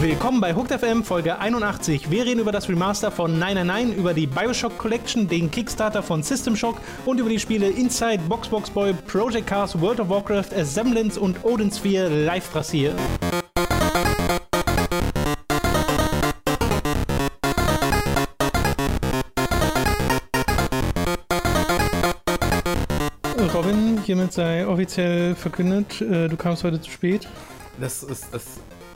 Willkommen bei Hooked FM Folge 81. Wir reden über das Remaster von 999, über die Bioshock Collection, den Kickstarter von System Shock und über die Spiele Inside, Boxbox Boy, Project Cars, World of Warcraft, Assemblance und Odin Sphere live rasiert. Hiermit sei offiziell verkündet, äh, du kamst heute zu spät. Das ist das.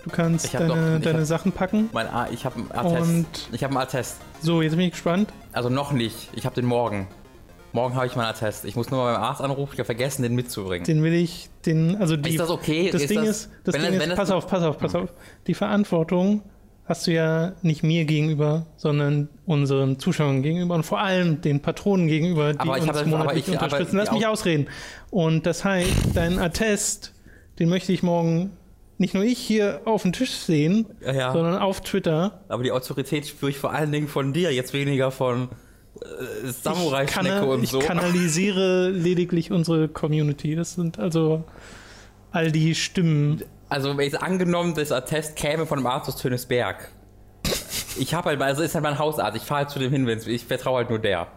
Du kannst deine, ich deine hab- Sachen packen. Mein A, ich habe einen Attest. Und- ich habe einen Attest. So, jetzt bin ich gespannt. Also noch nicht. Ich habe den morgen. Morgen habe ich meinen Attest. Ich muss nur mal beim Arzt anrufen. Ich habe vergessen, den mitzubringen. Den will ich, den, also die. ist das okay? Das Ist Ding das- ist, das Ding das- ist, wenn das- pass auf, pass auf, pass auf. Die Verantwortung hast du ja nicht mir gegenüber, sondern unseren Zuschauern gegenüber und vor allem den Patronen gegenüber, die Aber ich uns monatlich ich- unterstützen. Lass mich Au- ausreden. Und das heißt, deinen Attest, den möchte ich morgen nicht nur ich hier auf dem Tisch sehen, Ja, ja. sondern auf Twitter. Aber die Autorität spüre ich vor allen Dingen von dir, jetzt weniger von äh, Samurai-Schnecke und ich so. kanalisiere lediglich unsere Community. Das sind also all die Stimmen. Also, wenn jetzt angenommen, das Attest käme von einem Arzt aus Tönesberg. Ich habe halt, also ist halt mein Hausarzt. Ich fahre halt zu dem hin, ich vertraue halt nur der.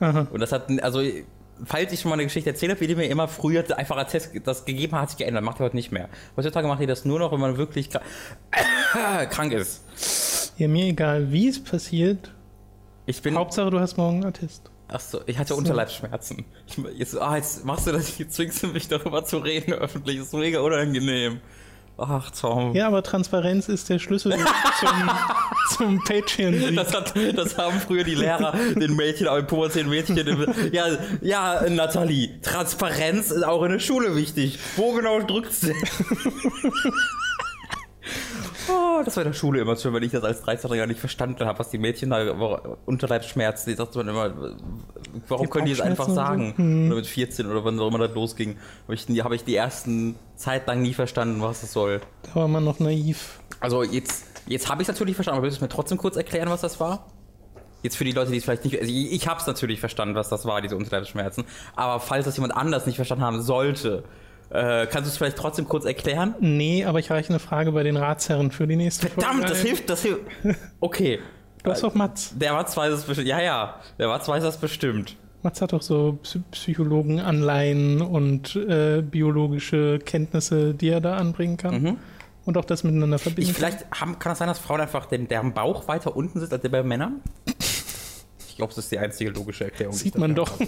Aha. Und das hat, also, falls ich schon mal eine Geschichte erzählt habe, wie die mir immer früher einfach Attest das gegeben hat, hat sich geändert. Macht ihr heute nicht mehr. Heutzutage macht ihr das nur noch, wenn man wirklich krank, krank ist. Ja, mir egal, wie es passiert. Ich bin. Hauptsache, du hast morgen einen Attest. Achso, ich hatte Unterleibsschmerzen. Ich, jetzt, ah, jetzt machst du das, jetzt zwingst du mich darüber zu reden öffentlich. Das ist mega unangenehm. Ach, Tom. Ja, aber Transparenz ist der Schlüssel zum, zum Patreon. Das, hat, das haben früher die Lehrer den Mädchen, aber pubertären Mädchen. Ja, ja, Nathalie, Transparenz ist auch in der Schule wichtig. Wo genau drückt's denn? Oh, das war in der Schule immer schön, wenn ich das als 13-Jähriger nicht verstanden habe, was die Mädchen da Unterleibsschmerzen, die sagte man immer, warum können die es einfach so? sagen? Oder mit 14 oder wann auch immer das losging. Habe ich, die- habe ich die ersten Zeit lang nie verstanden, was das soll. Da war man noch naiv. Also jetzt, jetzt habe ich es natürlich verstanden, aber willst du mir trotzdem kurz erklären, was das war? Jetzt für die Leute, die es vielleicht nicht. Also ich, ich habe es natürlich verstanden, was das war, diese Unterleibsschmerzen. Aber falls das jemand anders nicht verstanden haben sollte, äh, kannst du es vielleicht trotzdem kurz erklären? Nee, aber ich reiche eine Frage bei den Ratsherren für die nächste Verdammt, das ein. hilft, das hilft. Okay. Du hast doch Mats. Der Watz weiß es bestimmt. Ja, ja. Der Watz weiß das bestimmt. Mats hat doch so Psy- Psychologenanleihen und äh, biologische Kenntnisse, die er da anbringen kann. Und auch das miteinander verbinden Mhm. Ich, vielleicht haben, kann es sein, dass Frauen einfach den, deren Bauch weiter unten sitzt als der bei Männern? Ich glaube, das ist die einzige logische Erklärung. Sieht man doch.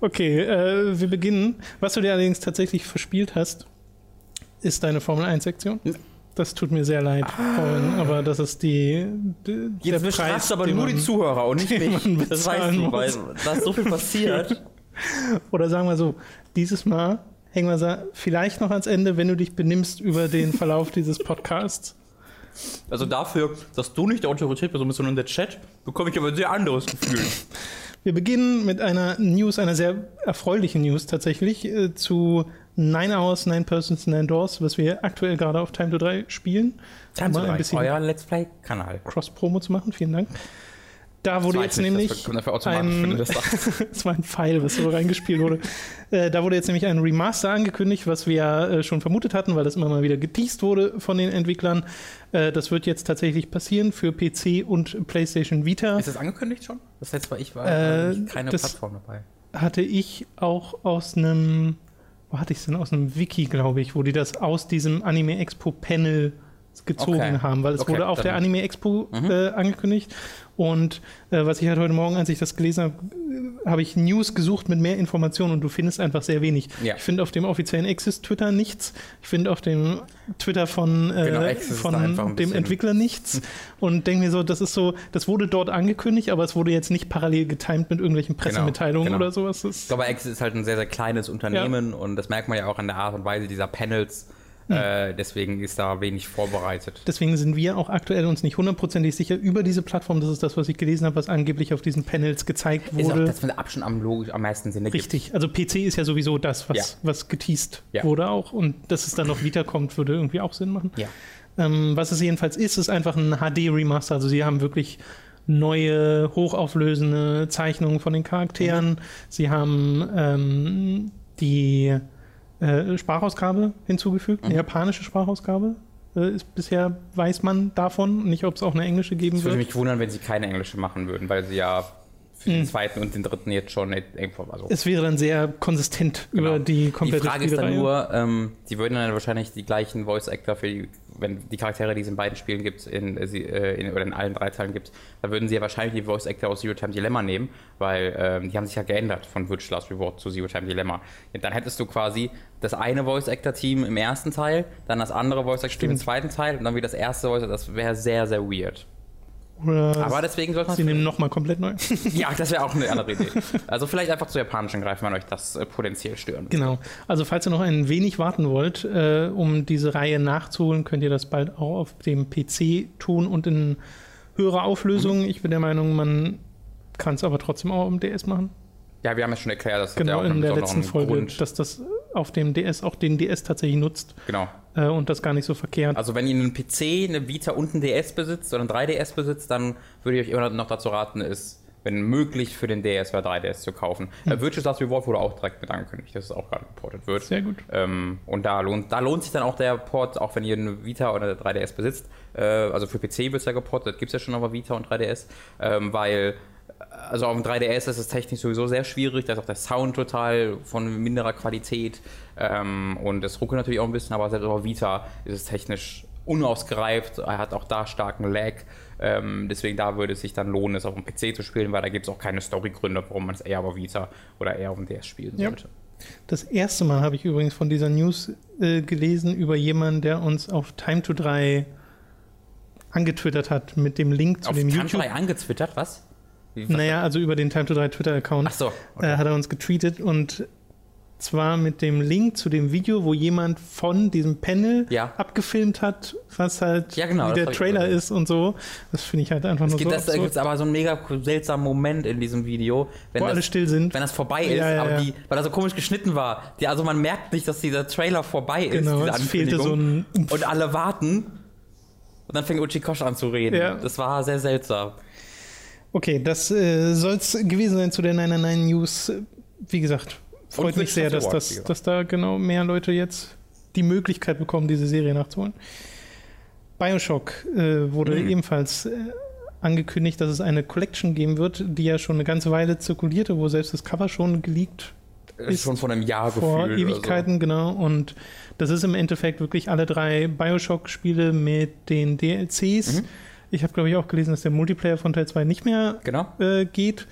Okay, äh, wir beginnen. Was du dir allerdings tatsächlich verspielt hast, ist deine Formel 1-Sektion. Das tut mir sehr leid, Colin, aber das ist die, die Jetzt der du aber nur man- die Zuhörer und nicht mich. Das weißt du, weil da ist so viel passiert. Oder sagen wir so, dieses Mal hängen wir vielleicht noch ans Ende, wenn du dich benimmst über den Verlauf dieses Podcasts. Also dafür, dass du nicht der Autorität bist, sondern der Chat, bekomme ich aber ein sehr anderes Gefühl. Wir beginnen mit einer News, einer sehr erfreulichen News tatsächlich, äh, zu Nine Hours, Nine Persons, Nine Doors, was wir aktuell gerade auf Time to 3 spielen. Um mal ein bisschen euer Let's Play-Kanal. Cross-Promo zu machen, vielen Dank. Da wurde jetzt nämlich das ein, das sagst. das war ein Pfeil, was so reingespielt wurde. Äh, da wurde jetzt nämlich ein Remaster angekündigt, was wir ja äh, schon vermutet hatten, weil das immer mal wieder geteased wurde von den Entwicklern. Äh, das wird jetzt tatsächlich passieren für PC und PlayStation Vita. Ist das angekündigt schon? Das letzte Mal ich war Äh, keine Plattform dabei. hatte ich auch aus einem, wo hatte ich es denn? Aus einem Wiki, glaube ich, wo die das aus diesem Anime Expo Panel gezogen Okay. haben, weil es Okay, wurde auf der Anime Expo Mhm. äh, angekündigt. Und äh, was ich halt heute Morgen, als ich das gelesen habe, habe ich News gesucht mit mehr Informationen und du findest einfach sehr wenig. Ja. Ich finde auf dem offiziellen Exist Twitter nichts. Ich finde auf dem Twitter von, äh, Genau, von dem Entwickler nichts. und denke mir so, das ist so, das wurde dort angekündigt, aber es wurde jetzt nicht parallel getimed mit irgendwelchen Pressemitteilungen genau. oder sowas. Das Ich glaube, Access ist halt ein sehr, sehr kleines Unternehmen und das merkt man ja auch an der Art und Weise dieser Panels. Äh, deswegen ist da wenig vorbereitet. Deswegen sind wir auch aktuell uns nicht hundertprozentig sicher über diese Plattform. Das ist das, was ich gelesen habe, was angeblich auf diesen Panels gezeigt Ist auch wurde. das mit Abstand am logisch am meisten Sinn ergibt. Richtig. Also PC ist ja sowieso das, was, Ja. was geteased Ja. wurde auch. Und dass es dann noch wieder kommt, würde irgendwie auch Sinn machen. Ja. Ähm, was es jedenfalls ist, ist einfach ein HD-Remaster. Also sie haben wirklich neue, hochauflösende Zeichnungen von den Charakteren. Sie haben ähm, die äh, Sprachausgabe hinzugefügt, eine japanische Sprachausgabe. Äh, ist bisher weiß man davon, nicht ob es auch eine englische geben würde wird. mich wundern, wenn sie keine englische machen würden, weil sie ja für den zweiten und den dritten jetzt schon irgendwo. Also Es wäre dann sehr konsistent Genau. über die Die komplette Frage ist dann Spielreihe. nur, ähm, die würden dann wahrscheinlich die gleichen Voice Actor für die, wenn die Charaktere, die es in beiden Spielen gibt, in, äh, äh, in, oder in allen drei Teilen gibt, da würden sie ja wahrscheinlich die Voice Actor aus Zero Time Dilemma nehmen, weil ähm, die haben sich ja geändert von Virtual Last Reward zu Zero Time Dilemma. Ja, Dann hättest du quasi das eine Voice Actor Team im ersten Teil, dann das andere Voice Actor Team im zweiten Teil und dann wieder das erste Voice Actor. Das wäre sehr, sehr weird. Oder Aber deswegen sollte man sie nehmen nochmal komplett neu. Ja, das wäre auch eine andere Idee. Also vielleicht einfach zu japanischen greifen, wenn euch das äh, potenziell stören. Genau. Also falls ihr noch ein wenig warten wollt, äh, um diese Reihe nachzuholen, könnt ihr das bald auch auf dem PC tun und in höherer Auflösung. Ich bin der Meinung, man kann es aber trotzdem auch im DS machen. Ja, wir haben ja schon erklärt, dass Genau, ja auch in der letzten Folge, Grund. dass das auf dem DS auch den DS tatsächlich nutzt Genau. Äh, und das gar nicht so verkehrt. Also wenn ihr einen PC, eine Vita und einen DS besitzt oder einen 3DS besitzt, dann würde ich euch immer noch dazu raten, es, wenn möglich, für den DS oder 3DS zu kaufen. Hm. Äh, Virtual Last Reward wurde auch direkt mit angekündigt, dass es auch gerade geportet wird. Sehr gut. Ähm, und da lohnt, da lohnt sich dann auch der Port, auch wenn ihr eine Vita oder eine 3DS besitzt. Äh, also für PC wird es ja geportet, gibt es ja schon aber Vita und 3DS, ähm, weil also auf dem 3DS ist es technisch sowieso sehr schwierig, da ist auch der Sound total von minderer Qualität ähm, und es ruckelt natürlich auch ein bisschen, aber selbst auf Vita ist es technisch unausgereift, er hat auch da starken Lag, ähm, deswegen da würde es sich dann lohnen, es auf dem PC zu spielen, weil da gibt es auch keine Storygründe, warum man es eher auf Vita oder eher auf dem DS spielen Ja. sollte. Das erste Mal habe ich übrigens von dieser News äh, gelesen über jemanden, der uns auf Time to 3 angetwittert hat mit dem Link zu Auf dem Time YouTube. 3 angezwittert, was? Was Naja, also über den Time to 3 Twitter-Account so, äh, hat er uns getweetet und zwar mit dem Link zu dem Video, wo jemand von diesem Panel Ja. abgefilmt hat, was halt Ja, genau, wie das der Trailer ist und so. Das finde ich halt einfach Es nur gibt, so das, da gibt es aber so einen mega seltsamen Moment in diesem Video, wenn wo alle das, still sind. wenn das vorbei ist, Ja, aber die, weil er so komisch geschnitten war. Die, also man merkt nicht, dass dieser Trailer vorbei ist, Genau, es fehlte so ein Und alle warten. Und dann fängt Uchikosh an zu reden. Ja. Das war sehr seltsam. Okay, das äh, soll es gewesen sein zu der 999 News. Wie gesagt, freut mich sehr, dass, das, dass da genau mehr Leute jetzt die Möglichkeit bekommen, diese Serie nachzuholen. Bioshock äh, wurde Mhm. ebenfalls äh, angekündigt, dass es eine Collection geben wird, die ja schon eine ganze Weile zirkulierte, wo selbst das Cover schon geleakt Ist schon von einem Jahr vor. Ewigkeiten, genau. Und das ist im Endeffekt wirklich alle drei Bioshock-Spiele mit den DLCs. Mhm. Ich habe, glaube ich, auch gelesen, dass der Multiplayer von Teil 2 nicht mehr. Genau. äh, geht.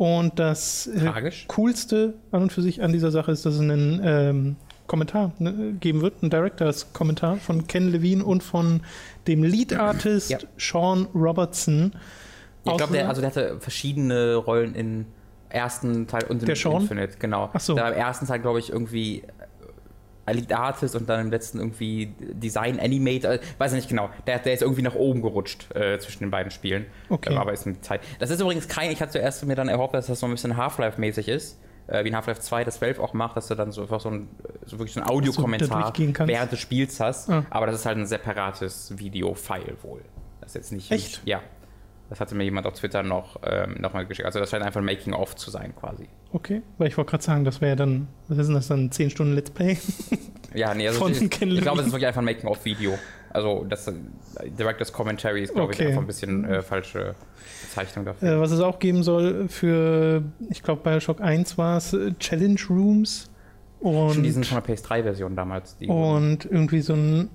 Und das äh. Coolste an und für sich an dieser Sache ist, dass es einen ähm, Kommentar ne, geben wird, einen Directors-Kommentar von Ken Levine und von dem Lead-Artist Ja. Sean Robertson. Ich glaube, der, also der hatte verschiedene Rollen im ersten Teil und im Der Sean? Infinite, genau. Ach so. Der war im ersten Teil, glaube ich, irgendwie Lead Artist und dann im letzten irgendwie Design Animator, äh, weiß ich nicht genau. Der, der ist irgendwie nach oben gerutscht äh, zwischen den beiden Spielen. Okay. Ähm, aber ist mit Zeit. Das ist übrigens kein, ich hatte zuerst mir dann erhofft, dass das so ein bisschen Half-Life-mäßig ist. Äh, wie in Half-Life 2 das Valve auch macht, dass du dann so einfach so ein, so wirklich so ein Audiokommentar kannst. während des Spiels hast. Ah. Aber das ist halt ein separates Video-File wohl. Das ist jetzt nicht. Echt? Ja. Das hatte mir jemand auf Twitter noch, ähm, noch mal geschickt. Also das scheint einfach ein Making-of zu sein quasi. Okay, weil ich wollte gerade sagen, das wäre dann, was ist denn das dann, 10 Stunden Let's Play? Ja, nee, also ich, ich glaube, es ist wirklich einfach ein Making-of-Video. Also das äh, Director's Commentary ist, glaube Okay. ich, einfach ein bisschen äh, falsche Bezeichnung dafür. Äh, was es auch geben soll für, ich glaube, Bioshock 1 war es, äh, Challenge Rooms. Schon die sind Und, von der PS3-Version damals. Und irgendwie so ein,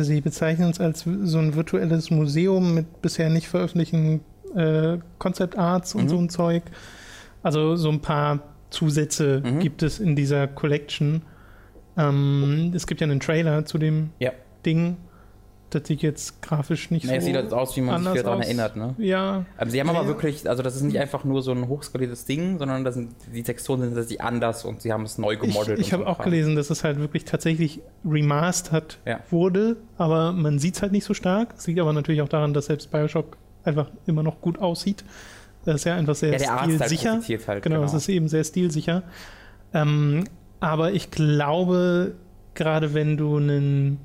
sie bezeichnen es als so ein virtuelles Museum mit bisher nicht veröffentlichten äh, Concept Arts und Mhm. so ein Zeug. Also so ein paar Zusätze Mhm. gibt es in dieser Collection. Ähm, es gibt ja einen Trailer zu dem Ja. Ding. Das sieht jetzt grafisch nicht es so sieht jetzt aus, wie man sich daran erinnert, ne? Ja, Aber sie haben aber Ja. wirklich, also das ist nicht einfach nur so ein hochskaliertes Ding, sondern das sind, die Texturen sind tatsächlich anders und sie haben es neu Ich, gemodelt. ich und habe so auch Kram. gelesen, dass es halt wirklich tatsächlich remastered Ja. wurde, aber man sieht es halt nicht so stark. Es liegt aber natürlich auch daran, dass selbst Bioshock einfach immer noch gut aussieht. Das ist ja einfach sehr Ja, der Artstyle stilsicher. profitiert halt. Genau, es ist eben sehr stilsicher. Ähm, aber ich glaube, gerade wenn du einen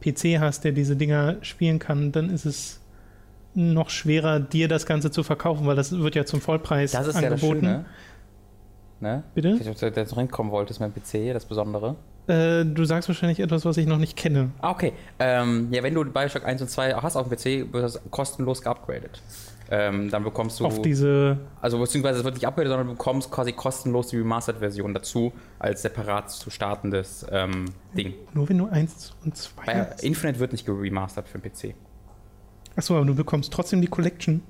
PC hast, der diese Dinger spielen kann, dann ist es noch schwerer, dir das Ganze zu verkaufen, weil das wird ja zum Vollpreis Das ist angeboten. ja das Schöne. Ne? Bitte? Ich weiß nicht, ob du jetzt noch hinkommen wolltest mit dem PC, das Besondere. Äh, du sagst wahrscheinlich etwas, was ich noch nicht kenne. Ah, okay. Ähm, ja, wenn du Bioshock 1 und 2 hast auf dem PC, wird das kostenlos geupgradet. Ähm, dann bekommst du. Auf diese. Also beziehungsweise es wird nicht upgradet, sondern du bekommst quasi kostenlos die Remastered-Version dazu, als separat zu startendes ähm, Ding. Nur wenn du 1 und 2 Bei hast. Infinite wird nicht geremastert für den PC. Achso, aber du bekommst trotzdem die Collection.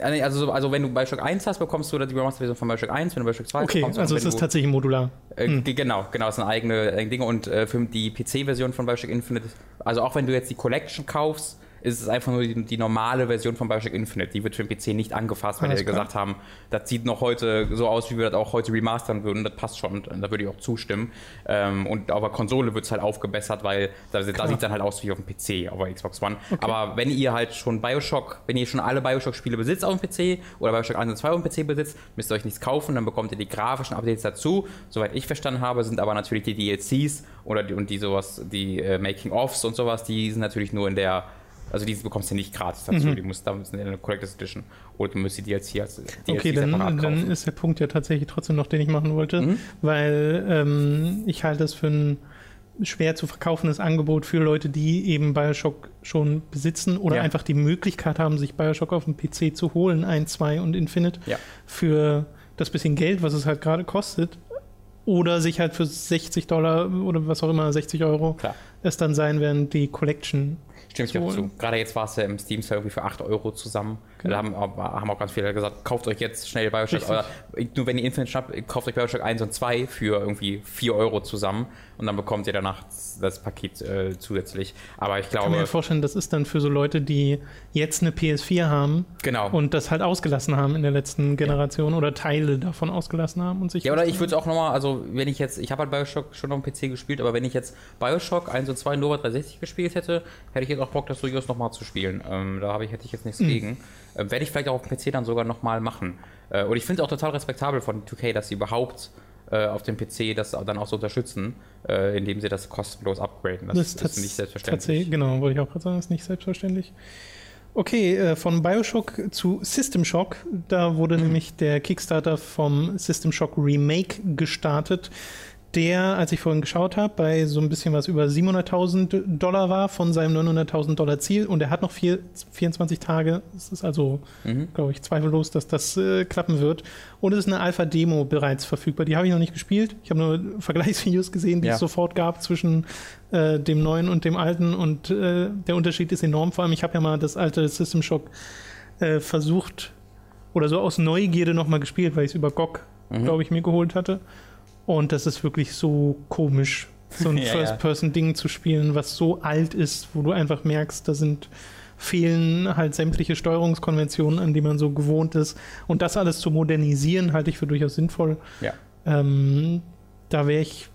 Ah, Also, so- also wenn du Bioshock 1 hast, bekommst du die Remastered-Version von Bioshock 1, wenn du Bioshock 2 hast, Okay, bekommst du also es ist tatsächlich modular. Äh, Hm. ge- Genau, genau, das sind eigene äh, Dinge. Und äh, für die PC-Version von Bioshock Infinite, also auch wenn du jetzt die Collection kaufst, ist es einfach nur die, die normale Version von Bioshock Infinite. Die wird für den PC nicht angefasst, weil die gesagt haben, das sieht noch heute so aus, wie wir das auch heute remastern würden. Das passt schon, da würde ich auch zustimmen. Ähm, und auf der Konsole wird es halt aufgebessert, weil da, da sieht es dann halt aus wie auf dem PC, auf der Xbox One. Aber wenn ihr halt schon Bioshock, wenn ihr schon alle Bioshock-Spiele besitzt auf dem PC oder Bioshock 1 und 2 auf dem PC besitzt, müsst ihr euch nichts kaufen, dann bekommt ihr die grafischen Updates dazu. Soweit ich verstanden habe, sind aber natürlich die DLCs oder die, und die sowas, die äh, Making-ofs und sowas, die sind natürlich nur in der also die bekommst du nicht gratis dazu, die musst da müssen in der Collectors Edition oder du musst die DLC als DLC Okay, dann, dann. Mhm. ist der Punkt ja tatsächlich trotzdem noch, den ich machen wollte, weil ähm, ich halte das für ein schwer zu verkaufendes Angebot für Leute, die eben Bioshock schon besitzen oder Ja. einfach die Möglichkeit haben, sich Bioshock auf dem PC zu holen, 1, 2 und Infinite, Ja. für das bisschen Geld, was es halt gerade kostet. Oder sich halt für 60 Dollar oder was auch immer, 60 Euro Klar. es dann sein werden, die Collection Stimmt zu auch zu. holen. Gerade jetzt war es ja im Steam Sale irgendwie für 8 Euro zusammen. Genau. Da haben, aber- haben auch ganz viele gesagt, kauft euch jetzt schnell Bioshock. Richtig. Oder nur wenn ihr Infinite schnappt, kauft euch Bioshock 1 und 2 für irgendwie 4 Euro zusammen und dann bekommt ihr danach das Paket äh, zusätzlich. Aber ich Ich kann mir ja glaube, vorstellen, das ist dann für so Leute, die jetzt eine PS4 haben genau. und das halt ausgelassen haben in der letzten Generation oder Teile davon ausgelassen haben und sich. Ja, oder ich würde es auch nochmal, also wenn ich jetzt, ich habe halt Bioshock schon auf dem PC gespielt, aber wenn ich jetzt Bioshock 1 und 2 Nova 360 gespielt hätte, hätte ich jetzt auch Bock, das durchaus nochmal zu spielen. Ähm, da ich, hätte ich jetzt nichts gegen. Ähm, Werde ich vielleicht auch auf dem PC dann sogar nochmal machen. Äh, und ich finde es auch total respektabel von 2K, dass sie überhaupt äh, auf dem PC das dann auch so unterstützen, äh, indem sie das kostenlos upgraden. Das, das ist nicht selbstverständlich. Genau, wollte ich auch gerade sagen, ist nicht selbstverständlich. Okay, äh, von Bioshock zu System Shock. Da wurde Mhm. nämlich der Kickstarter vom System Shock Remake gestartet, der, als ich vorhin geschaut habe, bei so ein bisschen was über 700.000 Dollar war von seinem 900.000 Dollar Ziel und er hat noch vier, 24 Tage. Es ist also, Mhm. glaube ich, zweifellos, dass das äh, klappen wird. Und es ist eine Alpha-Demo bereits verfügbar. Die habe ich noch nicht gespielt. Ich habe nur Vergleichsvideos gesehen, die Ja. es sofort gab zwischen äh, dem neuen und dem alten und äh, der Unterschied ist enorm. Vor allem, ich habe ja mal das alte System Shock äh, versucht oder so aus Neugierde nochmal gespielt, weil ich es über GOG, Mhm. glaube ich, mir geholt hatte. Und das ist wirklich so komisch, so ein Ja. First-Person-Ding zu spielen, was so alt ist, wo du einfach merkst, da sind fehlen halt sämtliche Steuerungskonventionen, an die man so gewohnt ist. Und das alles zu modernisieren, halte ich für durchaus sinnvoll. Ja. Ähm, da wäre ich,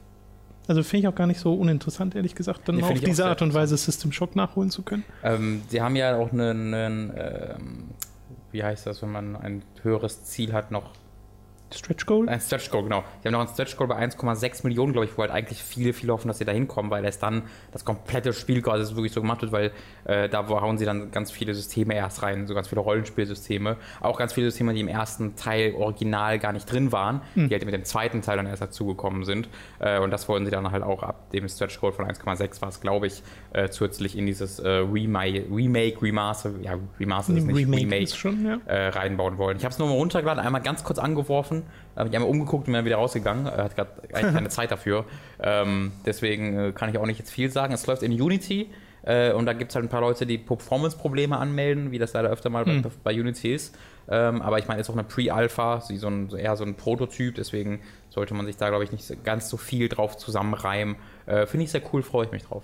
also finde ich auch gar nicht so uninteressant, ehrlich gesagt, dann Nee, auf diese Art und Weise System Shock nachholen zu können. Ähm, sie haben ja auch einen, einen ähm, wie heißt das, wenn man ein höheres Ziel hat, noch Stretch Goal? Ein Stretch Goal, genau. Die haben noch ein Stretch Goal bei 1,6 Millionen, glaube ich, wo halt eigentlich viele, viele hoffen, dass sie da hinkommen, weil es dann das komplette Spiel quasi wirklich so gemacht wird, weil äh, da hauen sie dann ganz viele Systeme erst rein, so ganz viele Rollenspielsysteme. Auch ganz viele Systeme, die im ersten Teil original gar nicht drin waren, die halt mit dem zweiten Teil dann erst dazugekommen sind. Äh, und das wollen sie dann halt auch ab dem Stretch Goal von 1,6 war es, glaube ich, äh, zusätzlich in dieses äh, Remake, Remake, Remaster, ja, Remaster ist nicht, Remake, Remake, ist schon, ja. äh, reinbauen wollen. Ich habe es nur mal runtergeladen, einmal ganz kurz angeworfen, habe mich einmal umgeguckt und bin dann wieder rausgegangen. Er hat gerade eigentlich keine Zeit dafür. Ähm, deswegen äh, kann ich auch nicht jetzt viel sagen. Es läuft in Unity äh, und da gibt es halt ein paar Leute, die Performance-Probleme anmelden, wie das leider öfter mal bei, bei Unity ist. Ähm, aber ich meine, es ist auch eine Pre-Alpha, so ein, eher so ein Prototyp, deswegen sollte man sich da, glaube ich, nicht ganz so viel drauf zusammenreimen. Äh, Finde ich sehr cool, freue ich mich drauf.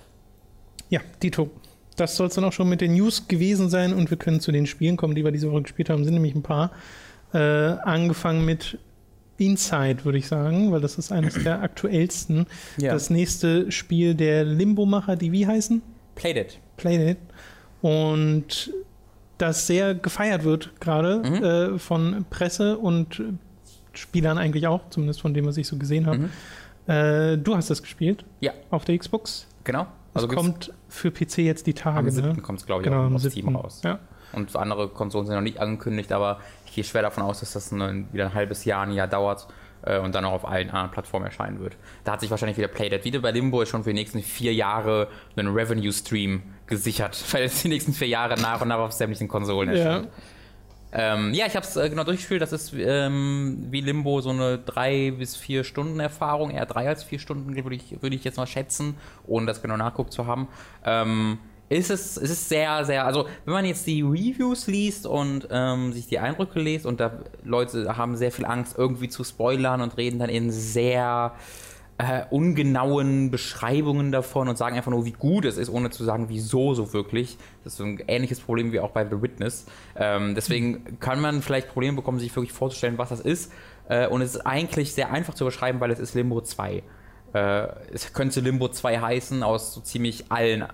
Ja, Dito. Das soll es dann auch schon mit den News gewesen sein und wir können zu den Spielen kommen, die wir diese Woche gespielt haben. Sind nämlich ein paar. Äh, angefangen mit Inside, würde ich sagen, weil das ist eines der aktuellsten. Ja. Das nächste Spiel der Limbo-Macher, die wie heißen? Played it. Played It. Und das sehr gefeiert wird gerade Mhm. äh, von Presse und Spielern eigentlich auch, zumindest von dem, was ich so gesehen habe. Mhm. Äh, du hast das gespielt Ja, auf der Xbox. genau. Es Also gibt's- kommt für PC jetzt die Tage. am ne? 7. kommt es, glaube ich, Genau, auch auf 7. Steam raus. Ja. Und andere Konsolen sind noch nicht angekündigt, aber ich gehe schwer davon aus, dass das ein, wieder ein halbes Jahr, ein Jahr dauert äh, und dann auch auf allen anderen Plattformen erscheinen wird. Da hat sich wahrscheinlich wieder Playdead wieder bei Limbo ist schon für die nächsten vier Jahre einen Revenue-Stream gesichert, weil es die nächsten vier Jahre nach und nach auf sämtlichen Konsolen erscheint. Ja. Ähm, ja, ich habe es äh, genau durchgespielt. Das ist ähm, wie Limbo so eine drei bis vier Stunden Erfahrung, eher drei als vier Stunden würde ich, würde ich jetzt mal schätzen, ohne das genau nachguckt zu haben. Ähm, ist es, es ist sehr, sehr, also wenn man jetzt die Reviews liest und ähm, sich die Eindrücke liest und da Leute haben sehr viel Angst irgendwie zu spoilern und reden dann in sehr äh, ungenauen Beschreibungen davon und sagen einfach nur, wie gut es ist, ohne zu sagen, wieso so wirklich. Das ist so ein ähnliches Problem wie auch bei The Witness. Ähm, deswegen kann man vielleicht Probleme bekommen, sich wirklich vorzustellen, was das ist. Äh, und es ist eigentlich sehr einfach zu beschreiben, weil es ist Limbo 2. Äh, es könnte Limbo 2 heißen, aus so ziemlich allen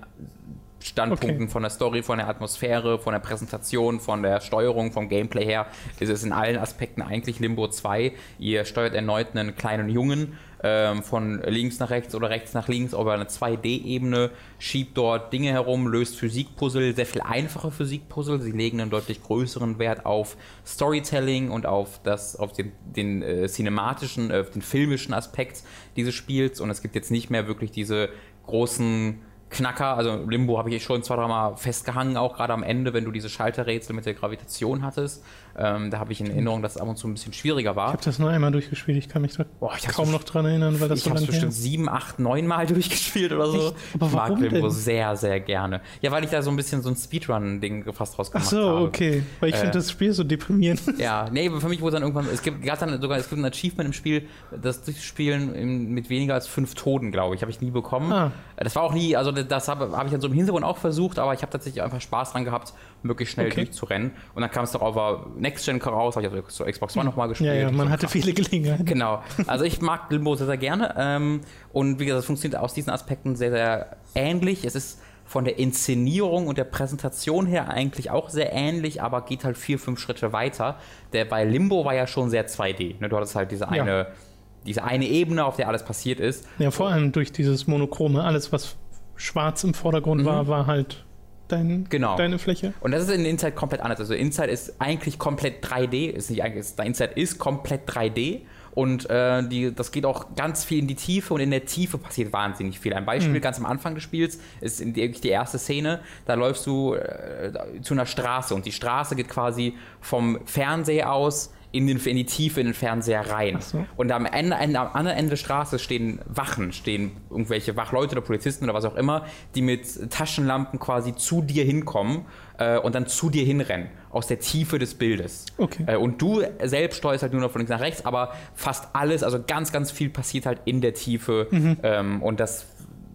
Standpunkten Okay. von der Story, von der Atmosphäre, von der Präsentation, von der Steuerung, vom Gameplay her, ist es in allen Aspekten eigentlich Limbo 2. Ihr steuert erneut einen kleinen Jungen ähm, von links nach rechts oder rechts nach links über eine 2D-Ebene, schiebt dort Dinge herum, löst Physikpuzzle, sehr viel einfache Physikpuzzle. Sie legen einen deutlich größeren Wert auf Storytelling und auf das, auf den, den äh, cinematischen, äh, den filmischen Aspekt dieses Spiels. Und es gibt jetzt nicht mehr wirklich diese großen Knacker, also Limbo habe ich schon zwei, dreimal festgehangen, auch gerade am Ende, wenn du diese Schalterrätsel mit der Gravitation hattest. Ähm, da habe ich in Erinnerung, dass es ab und zu ein bisschen schwieriger war. Ich habe das nur einmal durchgespielt, ich kann mich da Boah, ich kaum noch dran erinnern, weil das ich so habe lange her bestimmt ist. sieben, acht, neun Mal durchgespielt oder so. Echt? Aber ich mag Limbo sehr, sehr gerne. Ja, weil ich da so ein bisschen so ein Speedrun-Ding fast draus Ach gemacht so, habe. okay. Weil ich Äh, finde das Spiel so deprimierend. Ja, nee, für mich wurde dann irgendwann, es gibt dann sogar, es gibt ein Achievement im Spiel, das Durchspielen mit weniger als fünf Toten, glaube ich, habe ich nie bekommen. Ah. Das war auch nie, also das habe hab ich dann so im Hintergrund auch versucht, aber ich habe tatsächlich einfach Spaß dran gehabt, möglichst schnell Okay. durchzurennen. Und dann kam es doch auf Next Gen raus, habe ich also zur Xbox One nochmal gespielt. Ja, ja, man So hatte viele Gelegenheiten. Genau. Also ich mag Limbo sehr, sehr gerne. Ähm, und wie gesagt, es funktioniert aus diesen Aspekten sehr, sehr ähnlich. Es ist von der Inszenierung und der Präsentation her eigentlich auch sehr ähnlich, aber geht halt vier, fünf Schritte weiter. Der bei Limbo war ja schon sehr 2D. Ne? Du hattest halt diese Ja. eine, diese eine Ebene, auf der alles passiert ist. Ja, vor allem durch dieses Monochrome. Alles, was schwarz im Vordergrund war, war halt dein, Genau. deine Fläche. Und das ist in Inside komplett anders. Also Inside ist eigentlich komplett 3D. Ist nicht eigentlich, ist, Inside ist komplett 3D. Und äh, die, das geht auch ganz viel in die Tiefe und in der Tiefe passiert wahnsinnig viel. Ein Beispiel ganz am Anfang des Spiels ist in die, die erste Szene. Da läufst du äh, zu einer Straße und die Straße geht quasi vom Fernseher aus in, den, in die Tiefe in den Fernseher rein. so. Und am, Ende, am anderen Ende der Straße stehen Wachen, stehen irgendwelche Wachleute oder Polizisten oder was auch immer, die mit Taschenlampen quasi zu dir hinkommen äh, und dann zu dir hinrennen, aus der Tiefe des Bildes. Okay. Äh, und du selbst steuerst halt nur noch von links nach rechts, aber fast alles, also ganz, ganz viel passiert halt in der Tiefe Mhm. ähm, und das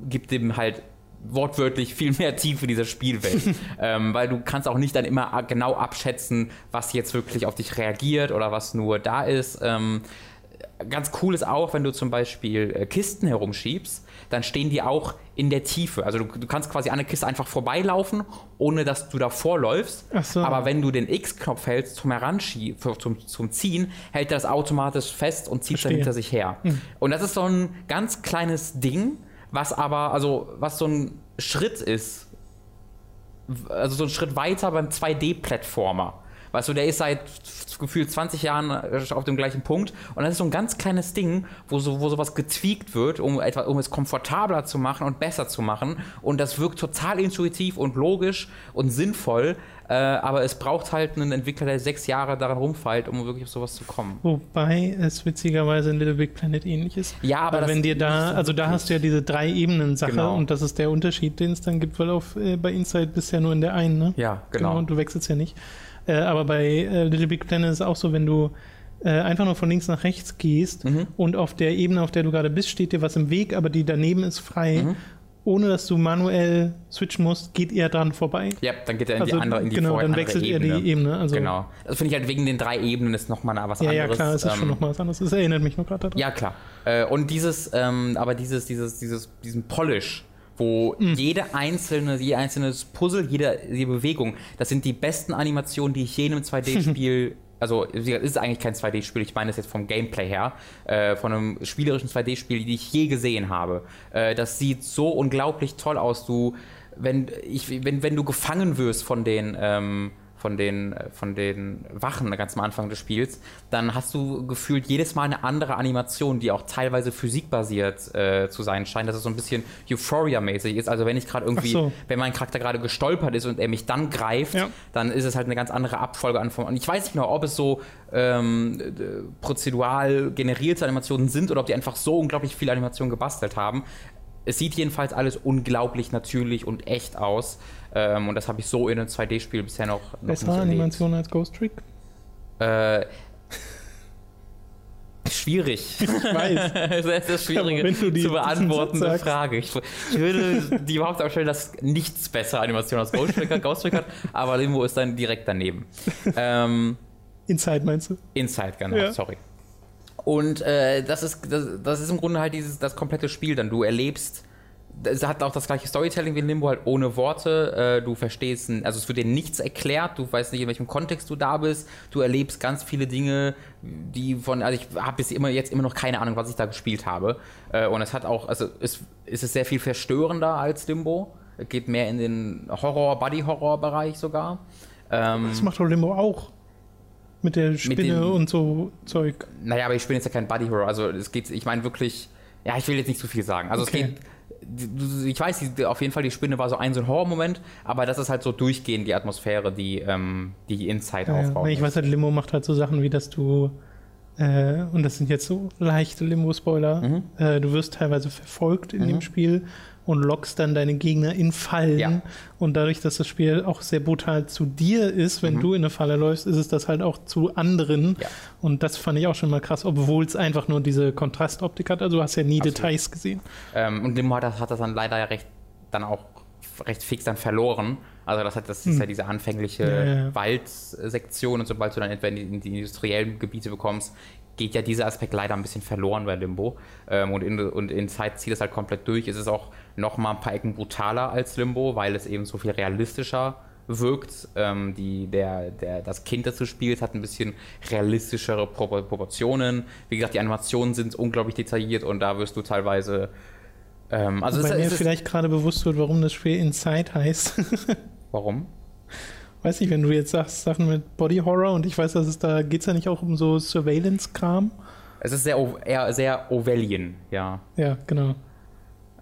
gibt dem halt wortwörtlich viel mehr Tiefe dieser Spielwelt. ähm, weil du kannst auch nicht dann immer genau abschätzen, was jetzt wirklich auf dich reagiert oder was nur da ist. Ähm, ganz cool ist auch, wenn du zum Beispiel äh, Kisten herumschiebst, dann stehen die auch in der Tiefe. Also du, du kannst quasi an der Kiste einfach vorbeilaufen, ohne dass du davor läufst. So. Aber wenn du den X-Knopf hältst zum Heranschieben, zum, zum Ziehen, hält er das automatisch fest und zieht dann Verstehe. hinter sich her. Und das ist so ein ganz kleines Ding, was aber, also was so ein Schritt ist, also so ein Schritt weiter beim 2D-Plattformer. Weißt du, der ist seit gefühlt 20 Jahren äh, auf dem gleichen Punkt. Und das ist so ein ganz kleines Ding, wo, so, wo sowas getweakt wird, um, etwa, um es komfortabler zu machen und besser zu machen. Und das wirkt total intuitiv und logisch und sinnvoll, äh, aber es braucht halt einen Entwickler, der sechs Jahre daran rumfeilt, um wirklich auf sowas zu kommen. Wobei es witzigerweise in Little Big Planet ähnlich ist. Ja, aber das wenn dir da, nicht also da hast du ja diese drei Ebenen Sache Genau. und das ist der Unterschied, den es dann gibt, weil auf, äh, bei Inside bisher nur in der einen, ne? Ja, genau. Und du wechselst ja nicht. Äh, aber bei äh, Little Big Planet ist es auch so, wenn du äh, einfach nur von links nach rechts gehst Mhm. und auf der Ebene, auf der du gerade bist, steht dir was im Weg, aber die daneben ist frei. Mhm. Ohne dass du manuell switchen musst, geht er dran vorbei. Ja, dann geht er in Also, die andere, in die genau, dann wechselt er die Ebene. Also, Genau. Das finde ich halt wegen den drei Ebenen ist nochmal was Ja, ja, anderes. klar, es ist schon Ähm, nochmal was anderes. Es erinnert mich nur gerade daran. Ja, klar. Äh, und dieses, ähm, aber dieses, dieses, dieses, diesen Polish, wo Mhm. jede einzelne, jede einzelne Puzzle, jede, jede Bewegung, das sind die besten Animationen, die ich je in einem 2D-Spiel, also es ist eigentlich kein 2D-Spiel, ich meine das jetzt vom Gameplay her, äh, von einem spielerischen 2D-Spiel, die ich je gesehen habe. Äh, das sieht so unglaublich toll aus, du, wenn, ich, wenn, wenn du gefangen wirst von den, ähm, von den, von den Wachen ganz am Anfang des Spiels, dann hast du gefühlt jedes Mal eine andere Animation, die auch teilweise physikbasiert äh, zu sein scheint, dass es so ein bisschen Euphoria-mäßig ist. Also wenn ich gerade irgendwie, so. wenn mein Charakter gerade gestolpert ist und er mich dann greift, Ja. dann ist es halt eine ganz andere Abfolge an Und ich weiß nicht genau, ob es so ähm, prozedural generierte Animationen sind oder ob die einfach so unglaublich viele Animationen gebastelt haben. Es sieht jedenfalls alles unglaublich natürlich und echt aus. Ähm, und das habe ich so in einem 2D-Spiel bisher noch, noch Bessere nicht erlebt. Animation als Ghost Trick? Äh, schwierig. Ich weiß. Das ist eine schwierige die- zu beantwortende. Frage. Ich, ich würde die überhaupt aufstellen, dass nichts bessere Animation als Ghost Trick hat, Ghost Trick hat, aber Limbo ist dann direkt daneben. Ähm, Inside meinst du? Inside, genau, Ja. sorry. Und äh, das, ist, das, das ist im Grunde halt dieses, das komplette Spiel dann. Du erlebst, es hat auch das gleiche Storytelling wie Limbo, halt ohne Worte. Äh, du verstehst, also es wird dir nichts erklärt, du weißt nicht, in welchem Kontext du da bist. Du erlebst ganz viele Dinge, die von, also ich habe bis immer jetzt immer noch keine Ahnung, was ich da gespielt habe. Äh, und es hat auch, also es, es ist sehr viel verstörender als Limbo. Es geht mehr in den Horror, Body-Horror-Bereich sogar. Ähm, Das macht doch Limbo auch. Mit der Spinne den- und so Zeug. Naja, aber ich bin jetzt ja kein Buddy Horror. Also es geht, ich meine wirklich, ja, ich will jetzt nicht zu viel sagen. Also Okay. es geht, ich weiß, die, auf jeden Fall die Spinne war so ein so ein Horrormoment, aber das ist halt so durchgehend die Atmosphäre, die ähm, die Inside Ja, aufbaut. ich weiß halt, Limbo macht halt so Sachen wie, dass du, äh, und das sind jetzt so leichte Limbo-Spoiler, Mhm. äh, du wirst teilweise verfolgt in dem Spiel und lockst dann deine Gegner in Fallen. Ja. Und dadurch, dass das Spiel auch sehr brutal zu dir ist, wenn du in eine Falle läufst, ist es das halt auch zu anderen. Mhm. Ja. Und das fand ich auch schon mal krass, obwohl es einfach nur diese Kontrastoptik hat. Also du hast ja nie Absolut. Details gesehen. Ähm, und Limbo hat das, hat das dann leider ja recht, dann auch recht fix dann verloren. Also das, hat, das ist ja diese anfängliche Hm. Ja, ja, ja. Waldsektion und sobald du dann etwa in die, in die industriellen Gebiete bekommst, geht ja dieser Aspekt leider ein bisschen verloren bei Limbo. Ähm, und, in, und in Zeit zieht es halt komplett durch. Es ist auch noch mal ein paar Ecken brutaler als Limbo, weil es eben so viel realistischer wirkt. Ähm, die, der, der, das Kind, das du spielst, hat ein bisschen realistischere Propor- Proportionen. Wie gesagt, die Animationen sind unglaublich detailliert und da wirst du teilweise ähm, also Weil es, mir ist, vielleicht gerade bewusst wird, warum das Spiel Inside heißt. warum? Weiß nicht, wenn du jetzt sagst, Sachen mit Body Horror und ich weiß, dass es da geht es ja nicht auch um so Surveillance-Kram. Es ist sehr, eher sehr Orwellian, ja. Ja, genau.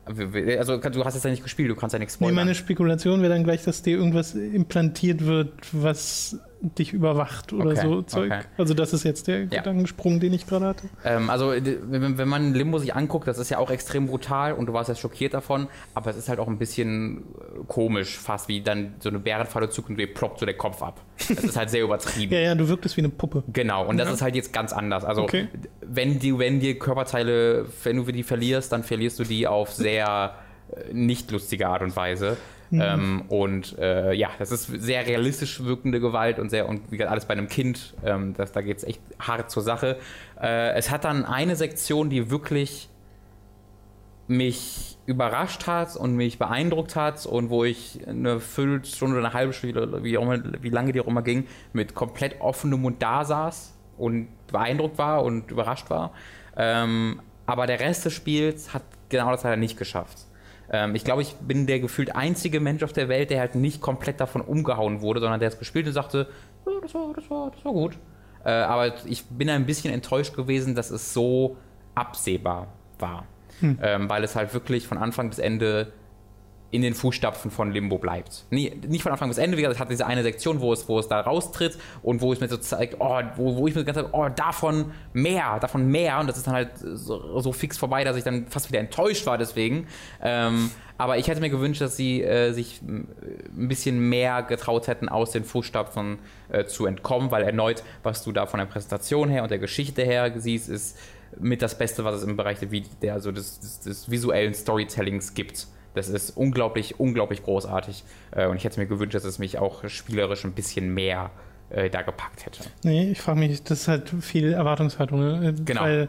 Also du hast es ja nicht gespielt, du kannst ja nichts Nee, spoilern. meine Spekulation wäre dann gleich, dass dir irgendwas implantiert wird, was dich überwacht oder Okay, so Zeug. okay. Also das ist jetzt der Gedankensprung, den ich gerade hatte. Ähm, also, d- wenn, man Limbo sich anguckt, das ist ja auch extrem brutal und du warst jetzt schockiert davon, aber es ist halt auch ein bisschen äh, komisch, fast wie dann so eine Bärenfalle zuckt und dir ploppt so der Kopf ab. Das ist halt sehr übertrieben. Ja, ja, du wirktest wie eine Puppe. Genau, und das Ja. ist halt jetzt ganz anders. Also, Okay. wenn, die, wenn die Körperteile, wenn du die verlierst, dann verlierst du die auf sehr äh, nicht lustige Art und Weise. Mhm. Ähm, und äh, ja, das ist sehr realistisch wirkende Gewalt und sehr, und wie gesagt, alles bei einem Kind, ähm, das, da geht es echt hart zur Sache. Äh, es hat dann eine Sektion, die wirklich mich überrascht hat und mich beeindruckt hat und wo ich eine Viertelstunde oder eine halbe Stunde, wie, immer, wie lange die auch immer ging, mit komplett offenem Mund da saß und beeindruckt war und überrascht war. Ähm, aber der Rest des Spiels hat genau das leider nicht geschafft. Ähm, ich glaube, ich bin der gefühlt einzige Mensch auf der Welt, der halt nicht komplett davon umgehauen wurde, sondern der es gespielt und sagte, ja, das, war, das, war, das war gut. Äh, aber ich bin ein bisschen enttäuscht gewesen, dass es so absehbar war. Ähm, weil es halt wirklich von Anfang bis Ende in den Fußstapfen von Limbo bleibt. Nie, nicht von Anfang bis Ende, wie gesagt, es hat diese eine Sektion, wo es, wo es da raustritt und wo es mir so zeigt, oh, wo, wo ich mir ganz oh, davon mehr, davon mehr und das ist dann halt so, so fix vorbei, dass ich dann fast wieder enttäuscht war deswegen. Ähm, aber ich hätte mir gewünscht, dass sie äh, sich ein bisschen mehr getraut hätten, aus den Fußstapfen äh, zu entkommen, weil erneut, was du da von der Präsentation her und der Geschichte her siehst, ist mit das Beste, was es im Bereich der, der, also des, des, des visuellen Storytellings gibt. Das ist unglaublich, unglaublich großartig. Äh, und ich hätte mir gewünscht, dass es mich auch spielerisch ein bisschen mehr äh, da gepackt hätte. Nee, ich frage mich, das ist halt viel Erwartungshaltung. Ne? Genau. Weil